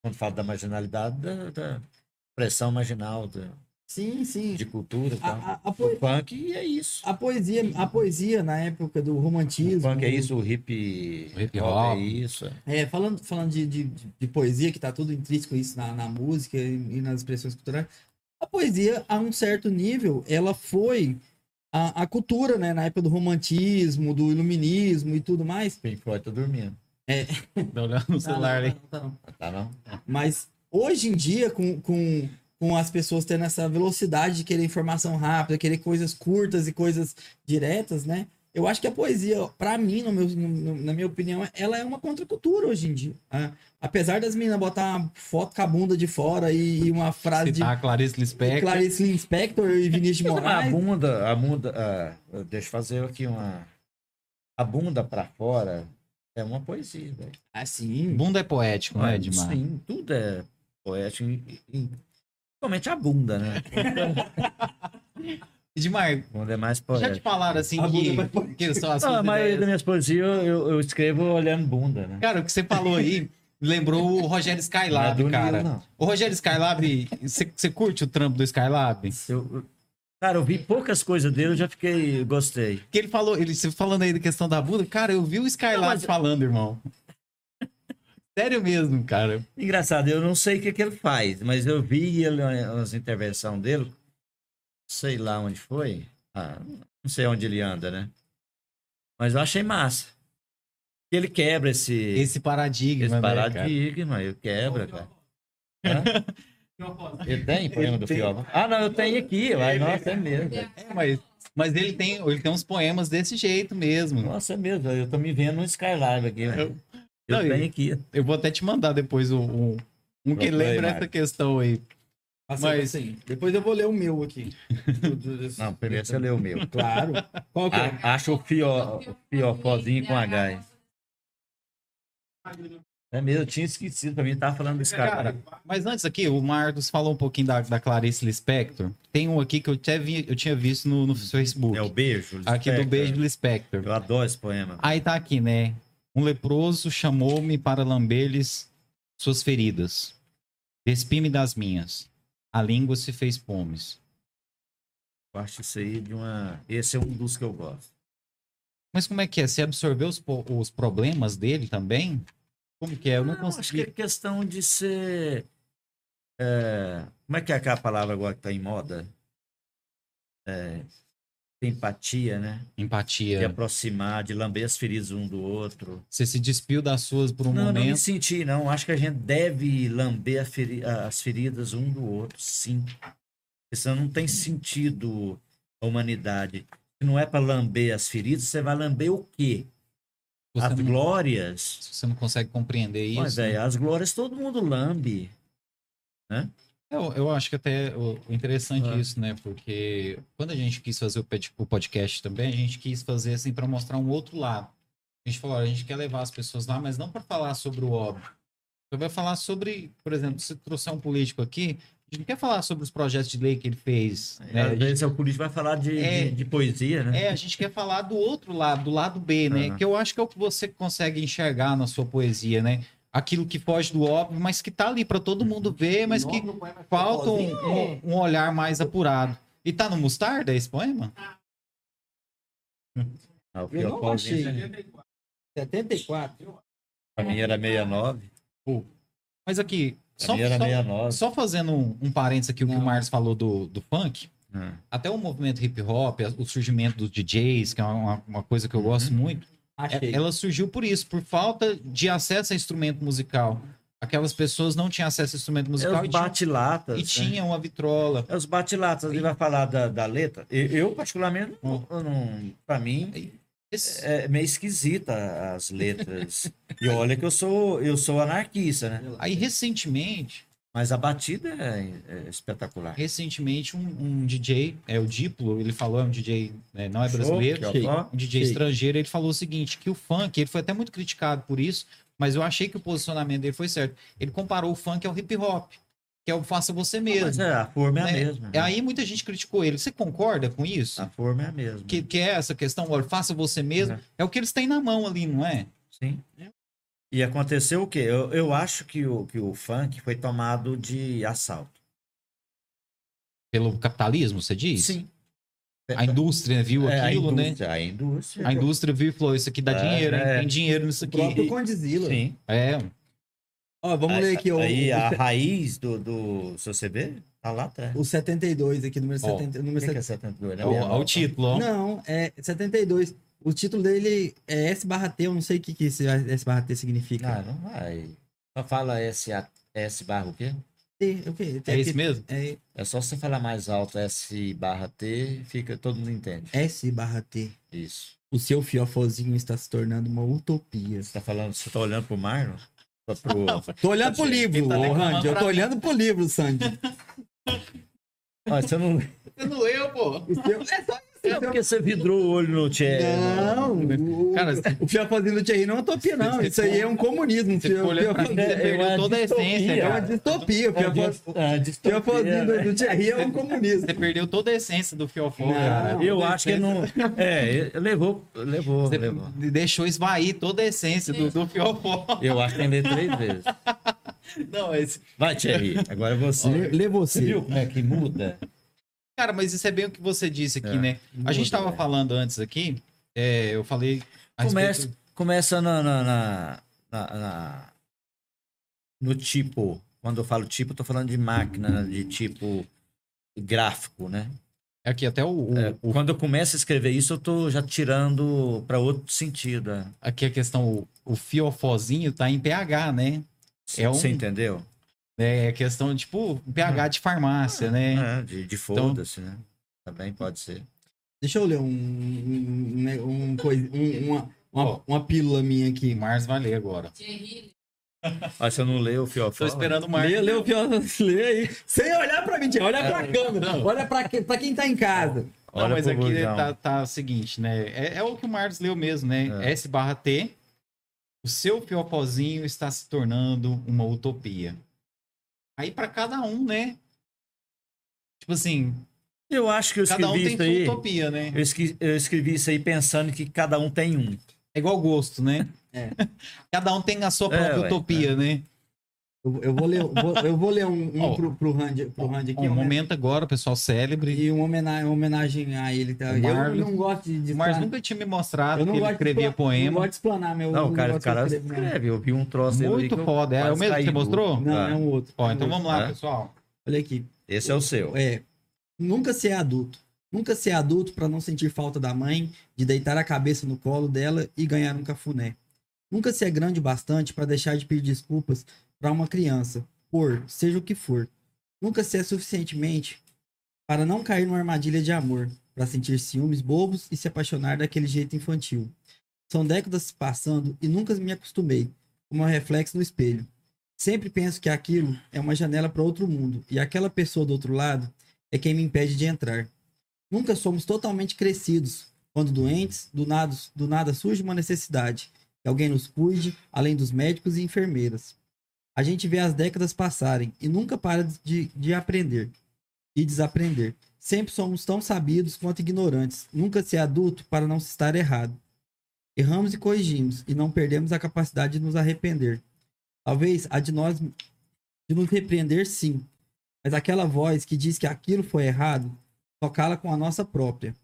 quando fala da marginalidade, da, da pressão marginal da- Sim, sim. de cultura e A, a- a O funk é isso. a poesia, a poesia na época do O romantismo. funk é isso, o hip, O hip hop é isso. É, falando, falando de, de, de poesia, que tá tudo intrínseco isso na, na música e, e nas expressões culturais, a poesia, a um certo nível, ela foi a, a cultura, né? Na época do romantismo, do iluminismo e tudo mais. Pink Floyd tá dormindo. Tá olhando no celular Não, aí. não, não, não. Tá não? Mas hoje em dia, com, com, com as pessoas tendo essa velocidade de querer informação rápida, querer coisas curtas e coisas diretas, né? Eu acho que a poesia, pra mim, no meu, no- na minha opinião, ela é uma contracultura hoje em dia. ah. Apesar das meninas botar uma foto com a bunda de fora e, e uma frase de Citar a Clarice Lispector. Clarice Lispector e Vinícius de Mas a Moraes. bunda, a bunda, ah, deixa eu fazer aqui uma. A bunda pra fora é uma poesia, velho. Assim, Bunda é poético, não é, Ah, Edmar? Sim, tudo é poético. Principalmente a bunda, né? Edmar, é mais já te falaram assim A bunda é que, que são as Não, suas a maioria das minhas poesias eu, eu- escrevo olhando bunda, né? Cara, o que você falou aí lembrou o Rogério Não é Skylab, cara. Nilo, não. O Rogério Skylab, você você curte o trampo do Skylab? Eu- cara, eu vi poucas coisas dele, eu já fiquei. Gostei. Que ele falou, ele você falando aí da questão da bunda, cara, eu vi o Skylab Não, mas- falando, irmão. Sério mesmo, cara. Engraçado, eu não sei o que, que ele faz, mas eu vi ele, as intervenções dele, sei lá onde foi. Ah, não sei onde ele anda, né? Mas eu achei massa. Ele quebra esse, esse, Esse paradigma, né, cara? paradigma, ele quebra, cara. Hã? Ele tem poema do Tem. Fioba? Ah, não, eu tenho aqui. Mas, nossa, é mesmo. cara. É, mas, mas ele tem, ele tem uns poemas desse jeito mesmo. Nossa, é mesmo. Eu tô me vendo no Skylab aqui. velho. Eu, Não, tenho aqui. Eu vou até te mandar depois um, um, um que lembra essa questão aí. Assim, Mas- assim. Depois eu vou ler o meu aqui. Não, primeiro você lê o meu. Claro. Qual que é? A- Acha o fió, o fiofózinho com H. aí. É mesmo, eu tinha esquecido. Pra mim, tava falando desse cara. Cara, mas antes aqui, o Marcos falou um pouquinho da, da Clarice Lispector. Tem um aqui que eu, até vi, eu tinha visto no, no Facebook. É o beijo. aqui do Lispector. Beijo Lispector. Eu adoro esse poema. Aí tá aqui, né? Um leproso chamou-me para lamber-lhes suas feridas. Despi-me das minhas. A língua se fez pomes. Eu acho isso aí de uma. Esse é um dos que eu gosto. Mas como é que é? Você absorveu os, os problemas dele também? Como que é? Eu não, Não, acho que consegui. é questão de ser. é, Como é que é aquela palavra agora que tá em moda? É, empatia, né? De Empatia. aproximar, de lamber as feridas um do outro. Você se despiu das suas por um não, não me momento. senti, não. Acho que a gente deve lamber feri- as feridas um do outro, sim. Porque senão não tem sentido a humanidade. Se não é para lamber as feridas, você vai lamber o quê? Você as não, glórias. você não consegue compreender Mas, isso. né? as glórias todo mundo lambe. Eu, eu acho que até o o interessante É. isso, né? Porque quando a gente quis fazer o podcast também, a gente quis fazer assim para mostrar um outro lado. A gente falou, a gente quer levar as pessoas lá, mas não para falar sobre o óbvio. Você vai falar sobre, por exemplo, se trouxer um político aqui, a gente não quer falar sobre os projetos de lei que ele fez. Né? A Às gente- vezes o político vai falar de, É. de, de poesia, né? É, a gente quer falar do outro lado, do lado B, né? Aham. Que eu acho que é o que você consegue enxergar na sua poesia, né? Aquilo que foge do óbvio, mas que tá ali para todo mundo ver, mas que falta um, um- olhar mais apurado. E tá no Mostarda esse poema? Ah, o Eu não achei. né? 74. Pra mim era 69. Mas aqui, só, só- 69. só fazendo um, um parênteses aqui, o que o. Marcos falou do, do funk, Ah. até o movimento hip hop, o surgimento dos DJs, que é uma, uma coisa que eu gosto Uhum. muito, Achei. É- ela surgiu por isso, por falta de acesso a instrumento musical. Aquelas pessoas não tinham acesso a instrumento É musical os e, tinham, bate-latas. e né? tinham uma vitrola. É os bate-latas. Ele vai falar da, da letra. Eu, eu, particularmente, Hum. não, eu não, pra mim, é meio esquisita as letras. e olha que eu sou, eu sou anarquista, né? Aí, recentemente, Mas a batida é, é espetacular. recentemente um, um DJ, é o Diplo, ele falou, é um DJ, né, não é brasileiro, Show, que um DJ estrangeiro, ele falou o seguinte, que o funk, ele foi até muito criticado por isso, mas eu achei que o posicionamento dele foi certo. Ele comparou o funk ao hip hop, que é o faça você mesmo. Mas é, a forma é a né? mesma. É, Aí muita gente criticou ele. Você concorda com isso? A forma é a mesma. Que, que é essa questão, olha, faça você mesmo. Uhum. É o que eles têm na mão ali, não é? Sim. E aconteceu o quê? Eu, eu acho que o, que o funk foi tomado de assalto. Pelo capitalismo, você diz? Sim. A indústria viu É, a aquilo, né? indústria, A indústria. A indústria viu e falou: Isso aqui dá É, dinheiro, hein? é. Tem dinheiro nisso O aqui. próprio Condzilla. Sim. É, Ó, vamos aí, ler aqui o, Aí o, a se- raiz do, do seu CB tá lá atrás. o 72 aqui, número Ó, 70. O Número que, que é 70. 72? é o, é o título, ó. Não, é 72. O título dele é S barra T, eu não sei o que, que esse S barra T significa. Ah, não vai. Só fala S, A- S barra o quê? T, o quê? T É aqui- esse mesmo? É É só você falar mais alto S barra T, fica, todo mundo entende. S barra T. Isso. O seu fiofozinho está se tornando uma utopia. Você tá falando, você tá olhando pro Marlon? Só pro... Tô olhando pro livro, tá Randy. Eu tô mim. olhando pro livro, Sandy. Ah, você não... Você não leu, pô. É só É porque você vidrou o olho no Tchê. Não, o, Cara, o fiofozinho do Thierry não é utopia, não. Isso aí é um comunismo. Você pra você É, perdeu é toda a essência, É uma distopia. O fiofo- dis- o distopia, fiofozinho né? do, do Thierry é um comunismo. Você perdeu toda a essência do fiofó, cara. Eu acho que não. É, levou, levou, levou. deixou esvair toda a essência do, do fiofó. Eu acho que ler três vezes. Não, esse... Vai, Thierry, agora é você. Lê, você. viu como é que muda? Cara, mas isso é bem o que você disse aqui, É, né? A muda, gente tava é. falando antes aqui, é, eu falei. a Começa, respeito- começa na, na, na- na- na- no tipo. Quando eu falo tipo, eu tô falando de máquina, de tipo gráfico, né? Aqui, até o, o- É, o- quando eu começo a escrever isso, eu tô já tirando para outro sentido. é. aqui a questão, o, o fiofózinho tá em pH, né? É um- Você entendeu? É questão, tipo, pH de farmácia, né? É, de de foda-se, né? Também pode ser. Deixa eu ler um, um, né, um, coisa- um- uma, uma, uma pílula minha aqui. Mars vai ler agora. Ah, você não leu o fiofó? Tô esperando o Mars. Lê, lê o fiofó, lê aí. Sem olhar pra mim, olha pra É, câmera. não. Olha pra, que- pra quem tá em casa. Não, Olha mas aqui tá, tá o seguinte, né? É, é o que o Marcos leu mesmo, né? É. S barra T. O seu fiofózinho está se tornando uma utopia. Aí pra cada um, né? Tipo assim, Eu acho que eu cada um escrevi tem isso aí. utopia, né? Eu escrevi, eu escrevi isso aí pensando que cada um tem um. É igual gosto, né? É. Cada um tem a sua É, própria ué, utopia, né? Eu, eu vou ler, vou, eu vou ler um, um Ó. pro, pro Randy, pro aqui. Um momento agora, pessoal célebre. E uma homenagem, uma homenagem a ele. Tá? Eu não gosto de, de explanar- nunca tinha me mostrado eu não que ele gosto de escrevia expla- Não poema. gosto de explanar meu. Não, o cara, o cara não. escreve. Eu vi um troço Muito foda. É o mesmo que você mostrou? Não, é um outro. Ó, é um então outro. vamos lá, É? pessoal. Olha aqui. Esse é o seu. É. Nunca ser adulto. Nunca ser adulto para não sentir falta da mãe, de deitar a cabeça no colo dela e ganhar um cafuné. Nunca ser grande bastante para deixar de pedir desculpas para uma criança, por seja o que for. Nunca ser suficientemente para não cair numa armadilha de amor, para sentir ciúmes bobos e se apaixonar daquele jeito infantil. São décadas se passando e nunca me acostumei, como um reflexo no espelho. Sempre penso que aquilo é uma janela para outro mundo e aquela pessoa do outro lado é quem me impede de entrar. Nunca somos totalmente crescidos. Quando doentes, do nada, do nada surge uma necessidade. Que alguém nos cuide, além dos médicos e enfermeiras. A gente vê as décadas passarem e nunca para de, de aprender e desaprender. Sempre somos tão sabidos quanto ignorantes. Nunca ser adulto para não se estar errado. Erramos e corrigimos e não perdemos a capacidade de nos arrepender. Talvez a de nós de nos repreender, sim, mas aquela voz que diz que aquilo foi errado, tocá-la com a nossa própria.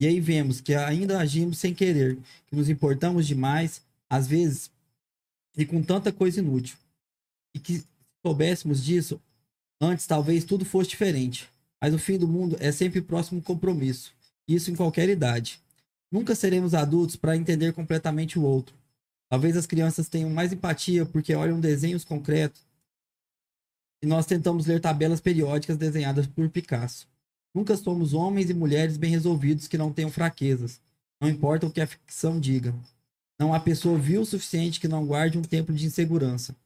E aí vemos que ainda agimos sem querer, que nos importamos demais, às vezes, e com tanta coisa inútil. E que se soubéssemos disso, antes talvez tudo fosse diferente. Mas o fim do mundo é sempre próximo ao compromisso. Isso em qualquer idade. Nunca seremos adultos para entender completamente o outro. Talvez as crianças tenham mais empatia porque olham desenhos concretos e nós tentamos ler tabelas periódicas desenhadas por Picasso. Nunca somos homens e mulheres bem resolvidos que não tenham fraquezas. Não importa o que a ficção diga. Não há pessoa vil o suficiente que não guarde um tempo de insegurança.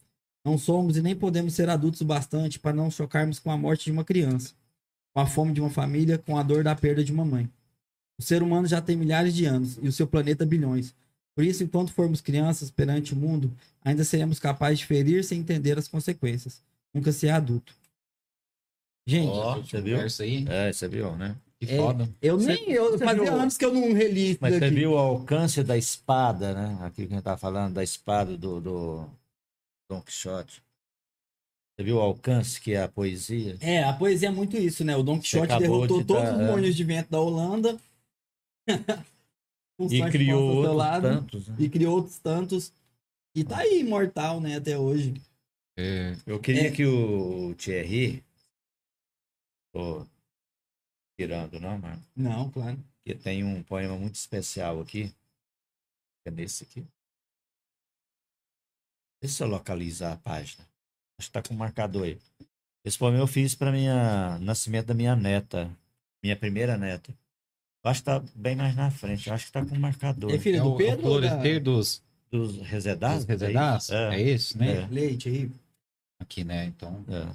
Não somos e nem podemos ser adultos o bastante para não chocarmos com a morte de uma criança, com a fome de uma família, com a dor da perda de uma mãe. O ser humano já tem milhares de anos e o seu planeta bilhões. Por isso, enquanto formos crianças perante o mundo, ainda seremos capazes de ferir sem entender as consequências. Nunca ser adulto. Gente, Ó, você viu? Aí. É, você viu, né? Que É, foda. Eu Você- nem. Eu você fazia viu- anos que eu não reli Mas você daqui. viu o alcance da espada, né? Aquilo que a gente tá falando, da espada do, do Don Quixote. Você viu o alcance que é a poesia? É, a poesia é muito isso, né? O Don Quixote derrotou de todos dar- os é. moinhos de vento da Holanda. E criou outros lado, tantos. né? E criou outros tantos. E tá aí, imortal, né, até hoje. É, Eu queria É. que o Thierry. Tô tirando, não, mano? Não, claro. Que tem um poema muito especial aqui. É nesse aqui. Deixa eu localizar a página. Acho que tá com o marcador aí. Esse poema eu fiz para minha nascimento da minha neta, minha primeira neta. Eu acho que tá bem mais na frente. Eu acho que tá com o marcador. É filha é do o, é Pedro? o da- florescer dos, Dos resedados? dos resedás? É, É isso, né? É. Leite aí. Aqui, né? Então, é.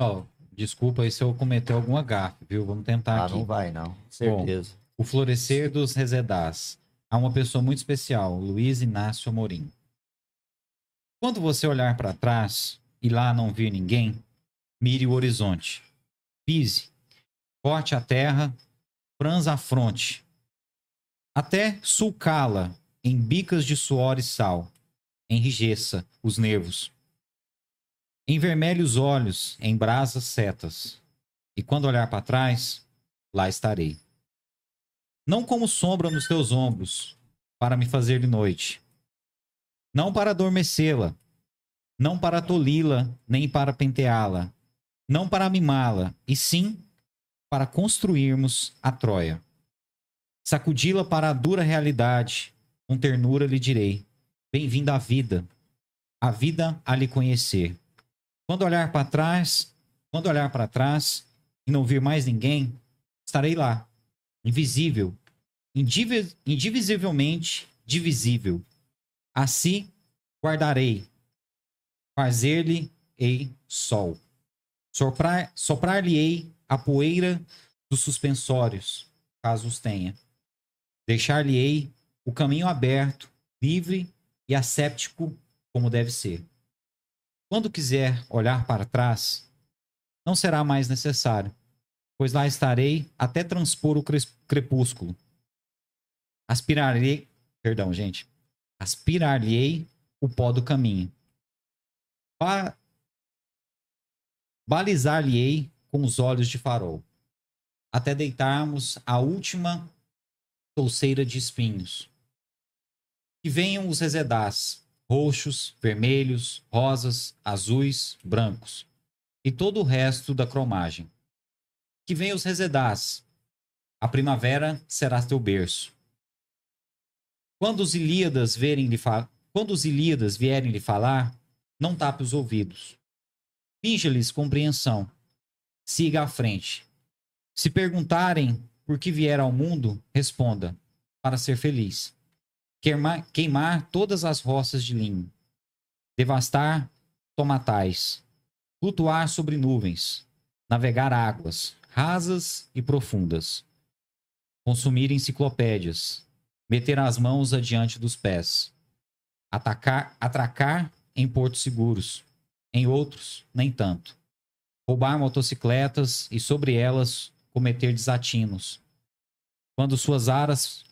ó, desculpa aí se eu cometer alguma gafe, viu? Vamos tentar Ah, aqui. não vai, não. Certeza. O florescer dos resedás. Há uma pessoa muito especial, Luiz Inácio Amorim. Quando você olhar para trás e lá não vir ninguém, mire o horizonte. Pise, corte a terra, franza a fronte, até sulcá-la em bicas de suor e sal. Enrijeça os nervos. Envermelhe os olhos em brasas setas. E quando olhar para trás, lá estarei. Não como sombra nos teus ombros, para me fazer de noite. Não para adormecê-la, não para toli-la, nem para penteá-la, não para mimá-la, e sim para construirmos a Troia. Sacudi-la para a dura realidade, com ternura lhe direi: Bem-vinda à vida, a vida a lhe conhecer. Quando olhar para trás, quando olhar para trás e não vir mais ninguém, estarei lá, invisível, indivi- indivisivelmente divisível. Assim guardarei, fazer-lhe-ei sol. Soprar- Soprar-lhe-ei a poeira dos suspensórios, caso os tenha. Deixar-lhe-ei o caminho aberto, livre e asséptico como deve ser. Quando quiser olhar para trás, não será mais necessário, pois lá estarei até transpor o crepúsculo. Aspirarei, perdão, gente, aspirar-lhe-ei o pó do caminho. Ba Balizar-lhe-ei com os olhos de farol, até deitarmos a última touceira de espinhos. Que venham os resedás, roxos, vermelhos, rosas, azuis, brancos, e todo o resto da cromagem. Que venham os resedás, a primavera será teu berço. Quando os Ilíadas verem lhe fa... quando os Ilíadas vierem lhe falar, não tape os ouvidos. Finja-lhes compreensão. Siga à frente. Se perguntarem por que vier ao mundo, responda: para ser feliz. Queimar, queimar todas as roças de linho. Devastar tomatais. Flutuar sobre nuvens. Navegar águas rasas e profundas. Consumir enciclopédias. Meter as mãos adiante dos pés. Atacar, atracar em portos seguros. Em outros, nem tanto. Roubar motocicletas e sobre elas cometer desatinos. Quando suas aras,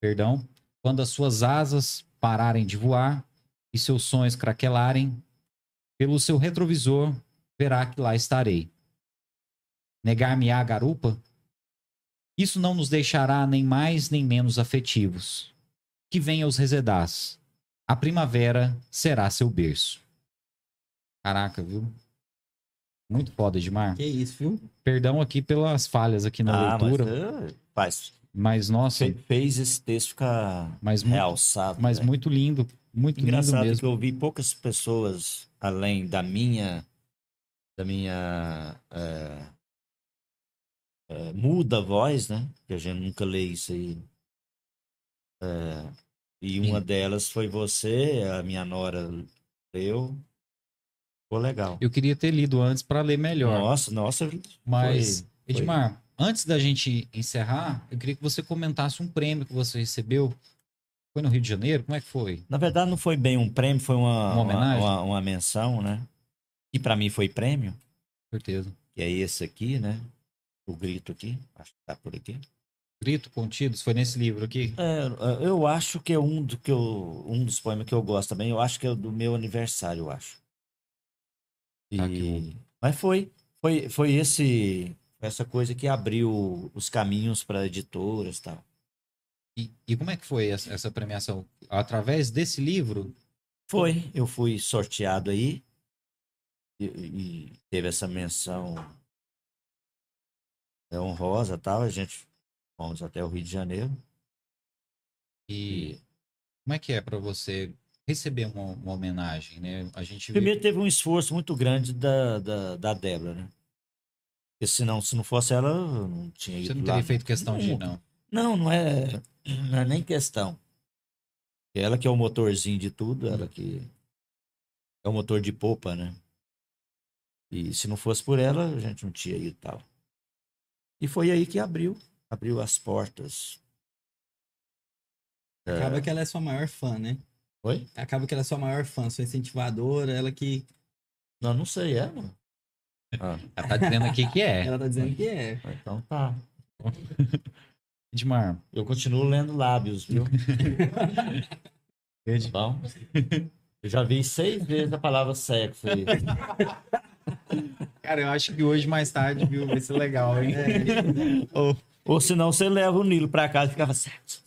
perdão, quando as suas asas pararem de voar e seus sonhos craquelarem, pelo seu retrovisor verá que lá estarei. Negar-me-á a garupa? Isso não nos deixará nem mais nem menos afetivos. Que venha os resedás. A primavera será seu berço. Caraca, viu? Muito foda, Edmar. Que isso, viu? Perdão aqui pelas falhas aqui na ah, leitura, mas, eh, faz, mas, nossa, fe- fez esse texto ficar mas, realçado. mas né? muito lindo, muito lindo Engraçado mesmo. que eu vi poucas pessoas, além da minha, da minha é, é, muda voz, né? Que a gente nunca lê isso aí. É, e uma Sim. delas foi você, a minha nora leu. Ficou legal. Eu queria ter lido antes para ler melhor. Nossa, nossa. Mas, foi- Edmar, antes da gente encerrar, eu queria que você comentasse um prêmio que você recebeu. Foi no Rio de Janeiro? Como é que foi? Na verdade, não foi bem um prêmio, foi uma, Uma homenagem? uma, uma menção, né? E para mim foi prêmio, Certeza. que é esse aqui, né? O grito aqui. Acho que tá por aqui. Grito Contidos, foi nesse livro aqui. É, eu acho que é um, do que eu, um dos poemas que eu gosto também. Eu acho que é do meu aniversário, eu acho. E... Tá aqui. Mas foi. Foi, foi esse, essa coisa que abriu os caminhos para editoras e tal. E, e como é que foi essa, essa premiação? Através desse livro? Foi. Eu fui sorteado aí. E, e teve essa menção é, honrosa tal. A gente fomos até o Rio de Janeiro. E como é que é para você receber uma, uma homenagem, né? A gente vê- Primeiro teve um esforço muito grande da, da, da Débora, né? Porque senão, se não fosse ela, eu não tinha ido você não lá. teria feito questão de ir, Não. não. Não, não é, não é nem questão. Ela que é o motorzinho de tudo, ela que é o motor de popa, né? E se não fosse por ela, a gente não tinha ido e tal. E foi aí que abriu, abriu as portas. É, Acaba que ela é sua maior fã, né? Oi? Acaba que ela é sua maior fã, sua incentivadora, ela que. Não, não sei, é, mano. Ah, Ela tá dizendo aqui que é. Ela tá dizendo que é. então tá. Edmar, Eu continuo lendo lábios, viu? Bom. Eu já vi seis vezes a palavra sexo aí. Cara, eu acho que hoje mais tarde, viu, vai ser legal, hein? ou, ou senão você leva o Nilo pra casa e ficava sexo.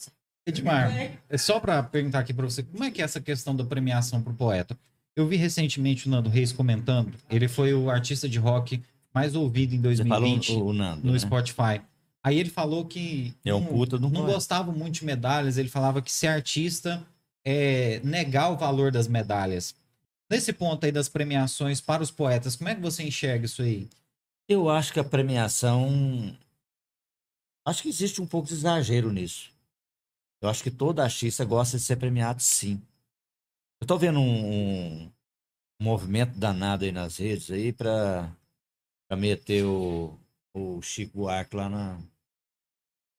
Edmar, é só para perguntar aqui para você, como é que é essa questão da premiação pro poeta? Eu vi recentemente o Nando Reis comentando, ele foi o artista de rock mais ouvido em Você falou 2020 o, o Nando. no né? Spotify. Aí ele falou que É um não, puta não poeta. gostava muito de medalhas, ele falava que ser artista é negar o valor das medalhas. Nesse ponto aí das premiações para os poetas, como é que você enxerga isso aí? Eu acho que a premiação. Acho que existe um pouco de exagero nisso. Eu acho que todo artista gosta de ser premiado, sim. Eu tô vendo um, um movimento danado aí nas redes aí pra, pra meter o, o Chico Buarque lá na,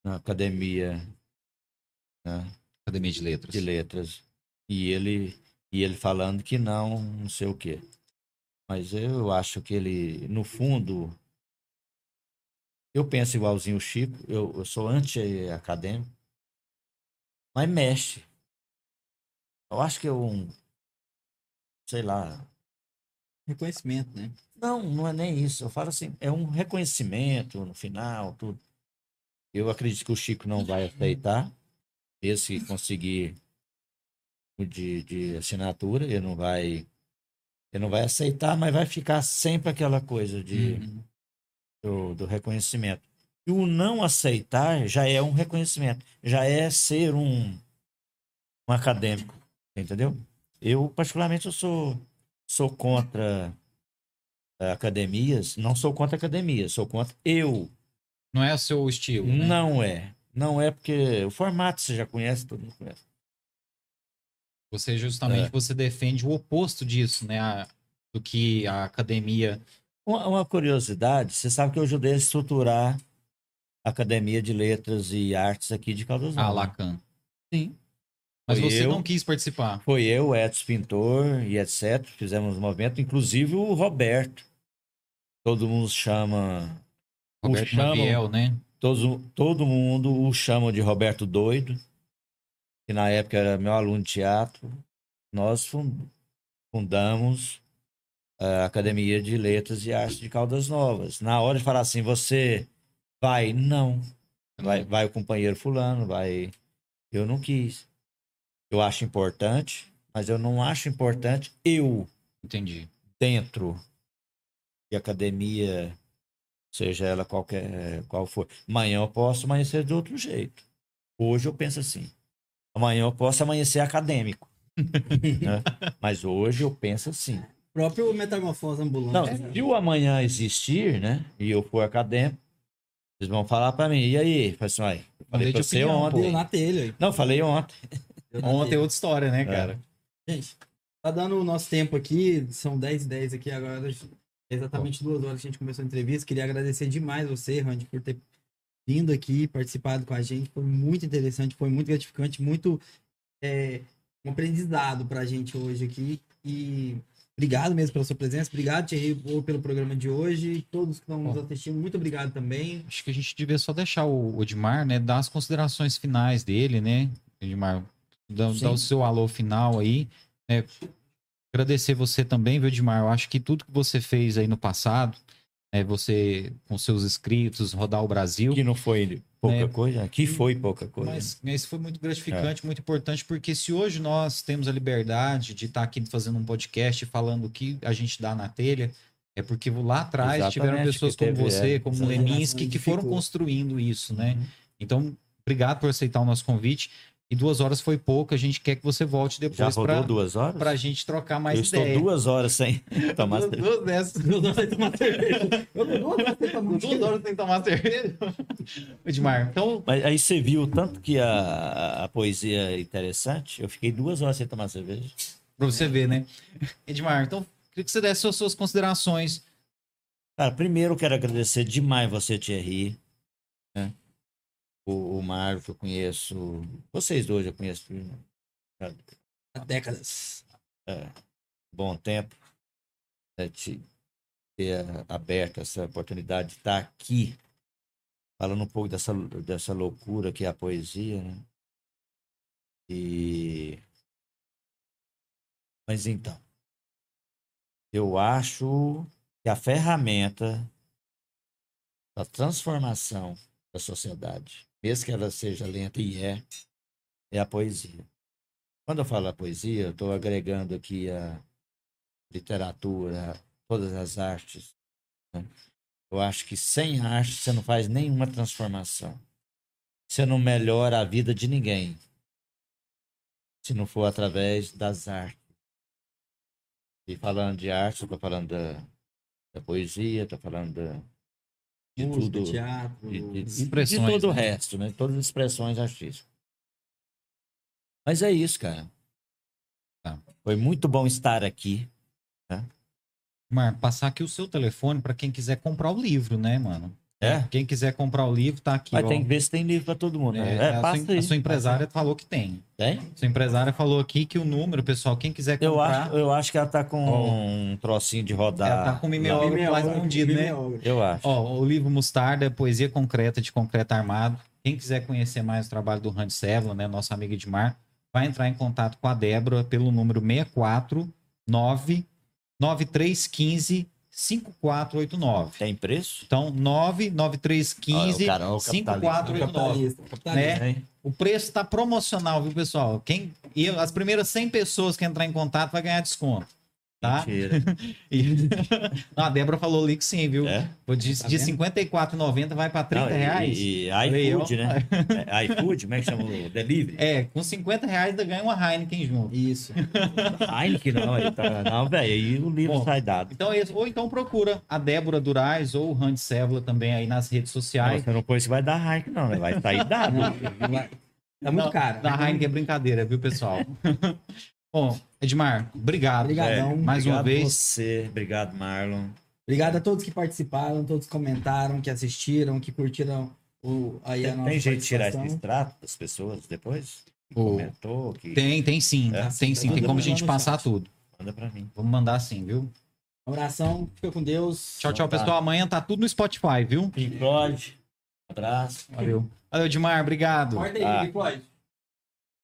na academia né, Academia de Letras. de letras. E ele, e ele falando que não, não sei o quê. Mas eu acho que ele, no fundo, eu penso igualzinho o Chico, eu, eu sou anti-acadêmico, mas mexe. Eu acho que é um, sei lá, Reconhecimento, né? não, não é nem isso. Eu falo assim, é um reconhecimento no final, tudo. Eu acredito que o Chico não vai aceitar, mesmo se conseguir de, de assinatura, ele não vai. Ele não vai aceitar, mas vai ficar sempre aquela coisa de, Uhum. do, do reconhecimento. E o não aceitar já é um reconhecimento, já é ser um, um acadêmico, entendeu? Eu, particularmente, eu sou, sou contra eh, academias, não sou contra academias, sou contra eu. Não é o seu estilo, né? Não é. Não é porque o formato você já conhece, todo mundo conhece. Você justamente É. você defende o oposto disso, né? A- do que a academia. Uma, uma curiosidade, você sabe que eu ajudei a estruturar a Academia de Letras e Artes aqui de Caldas Novas. Lacan. Sim. Mas Foi você eu. não quis participar. Foi eu, Edson Pintor e etc. Fizemos um movimento, inclusive o Roberto. Todo mundo chama. o Roberto chamam- Maviel, né? Todo, todo mundo o chama de Roberto Doido, que na época era meu aluno de teatro. Nós fun- fundamos a Academia de Letras e Artes de Caldas Novas. Na hora de falar assim, você vai? Não. Vai, vai o companheiro fulano, vai. Eu não quis. Eu acho importante, mas eu não acho importante eu Entendi. dentro de academia, seja ela qualquer qual for. Amanhã eu posso amanhecer de outro jeito. Hoje eu penso assim. Amanhã eu posso amanhecer acadêmico. né? Mas hoje eu penso assim. O próprio Metamorfose Ambulante. Não, né? se o amanhã existir, né? E eu for acadêmico, eles vão falar pra mim, e aí? Eu falei assim, "Uai, eu falei pra de você opinião, ontem. Deu na telha. aí. Não, falei ontem. Ontem é telha. outra história, né, cara? Gente, tá dando o nosso tempo aqui, são 10 e 10 aqui, agora é exatamente duas horas que a gente começou a entrevista. Queria agradecer demais você, Randy, por ter vindo aqui, participado com a gente. Foi muito interessante, foi muito gratificante, muito é, um aprendizado pra gente hoje aqui. E Obrigado mesmo pela sua presença. Obrigado, Thierry, pelo programa de hoje. Todos que estão nos assistindo, muito obrigado também. Acho que a gente devia só deixar o Edmar, né, dar as considerações finais dele, né? Edmar, dar, dar o seu alô final aí. Né? Agradecer você também, viu, Edmar? Eu acho que tudo que você fez aí no passado, é, você com seus inscritos, rodar o Brasil. Que não foi pouca é, coisa, que foi pouca coisa. Mas, mas foi muito gratificante, é. muito importante, porque se hoje nós temos a liberdade de estar aqui fazendo um podcast falando o que a gente dá na telha, é porque lá atrás Exatamente, tiveram pessoas como teve, você, é, como Leminski, que foram construindo isso, né? Uhum. Então, obrigado por aceitar o nosso convite. E duas horas foi pouco, a gente quer que você volte depois para duas horas? Pra gente trocar mais eu ideia. Eu estou duas horas sem tomar cerveja. Duas dessas. Duas horas sem tomar cerveja. Eu tô duas horas sem tomar cerveja. Edmar, então... Mas aí você viu tanto que a, a poesia é interessante, eu fiquei duas horas sem tomar cerveja. Pra você ver, né? Edmar, então, queria que você desse as suas considerações. Cara, primeiro eu quero agradecer demais você, Thierry, né? O, o que eu conheço. Vocês dois eu conheço há décadas. É, bom tempo. Né, de ter aberto essa oportunidade de estar aqui falando um pouco dessa, dessa loucura que é a poesia, né? E... Mas então, eu acho que a ferramenta da transformação da sociedade mesmo que ela seja lenta, e é, é a poesia. Quando eu falo a poesia, eu estou agregando aqui a literatura, todas as artes. Né? Eu acho que sem arte você não faz nenhuma transformação. Você não melhora a vida de ninguém. Se não for através das artes. E falando de arte, estou falando da, da poesia, estou falando da, de Música, tudo, teatro, de, de, expressões, de todo né? o resto, né? Todas as expressões artísticas. Mas é isso, cara. Tá. Foi muito bom estar aqui. Né? Mar, passar aqui o seu telefone para quem quiser comprar o livro, né, mano? É? Quem quiser comprar o livro, tá aqui. Mas ó. tem que ver se tem livro para todo mundo. Né? É, é, a, sua, a, sua, empresária falou que tem. Tem? Sua empresária falou aqui que o número, pessoal, quem quiser comprar. Eu acho, eu acho que ela tá com oh. um trocinho de rodar. Ela tá com o mimeógrafo mais escondido, né? Eu acho. Ó, o livro Mostarda, Poesia Concreta de Concreto Armado. Quem quiser conhecer mais o trabalho do Randy Sevla, né, nosso amigo Edmar, vai entrar em contato com a Débora pelo número 649 9315 5489. Tem preço? Então, 99315 ah, 5489. Né? O preço está promocional, viu, pessoal? Quem, e as primeiras 100 pessoas que entrar em contato vai ganhar desconto. Tá? Mentira. e... Não, a Débora falou ali que sim, viu? É? De, tá de 54,90 vai para 30 Não, reais. E, e iFood, né? é, iFood, como é que chama o delivery? É, com 50 reais ainda ganha uma Heineken junto. Isso. Heineken não, aí tá, não, velho, aí o livro Bom, sai dado. Então, ou então procura a Débora Durais ou o Randy Sévula também aí nas redes sociais. Não, você não põe se vai dar Heineken não, né? vai sair dado. Não, tá muito não, caro. Da Heineken é brincadeira, viu, pessoal? Bom, Edmar, obrigado. Obrigadão. É, mais obrigado uma vez. você, obrigado, Marlon. Obrigado a todos que participaram, todos que comentaram, que assistiram, que curtiram o, aí tem, a nossa Tem jeito de tirar esse extrato das pessoas depois? Que o... comentou? Que... Tem, tem sim. É? Tem sim, tem como a gente passar tudo. Manda pra mim. Vamos mandar sim, viu? Um abração, fica com Deus. Tchau, tchau, pessoal. Amanhã tá tudo no Spotify, viu? Floyd. Abraço. Valeu. Valeu, Edmar. Obrigado. Corta aí, Pink Floyd.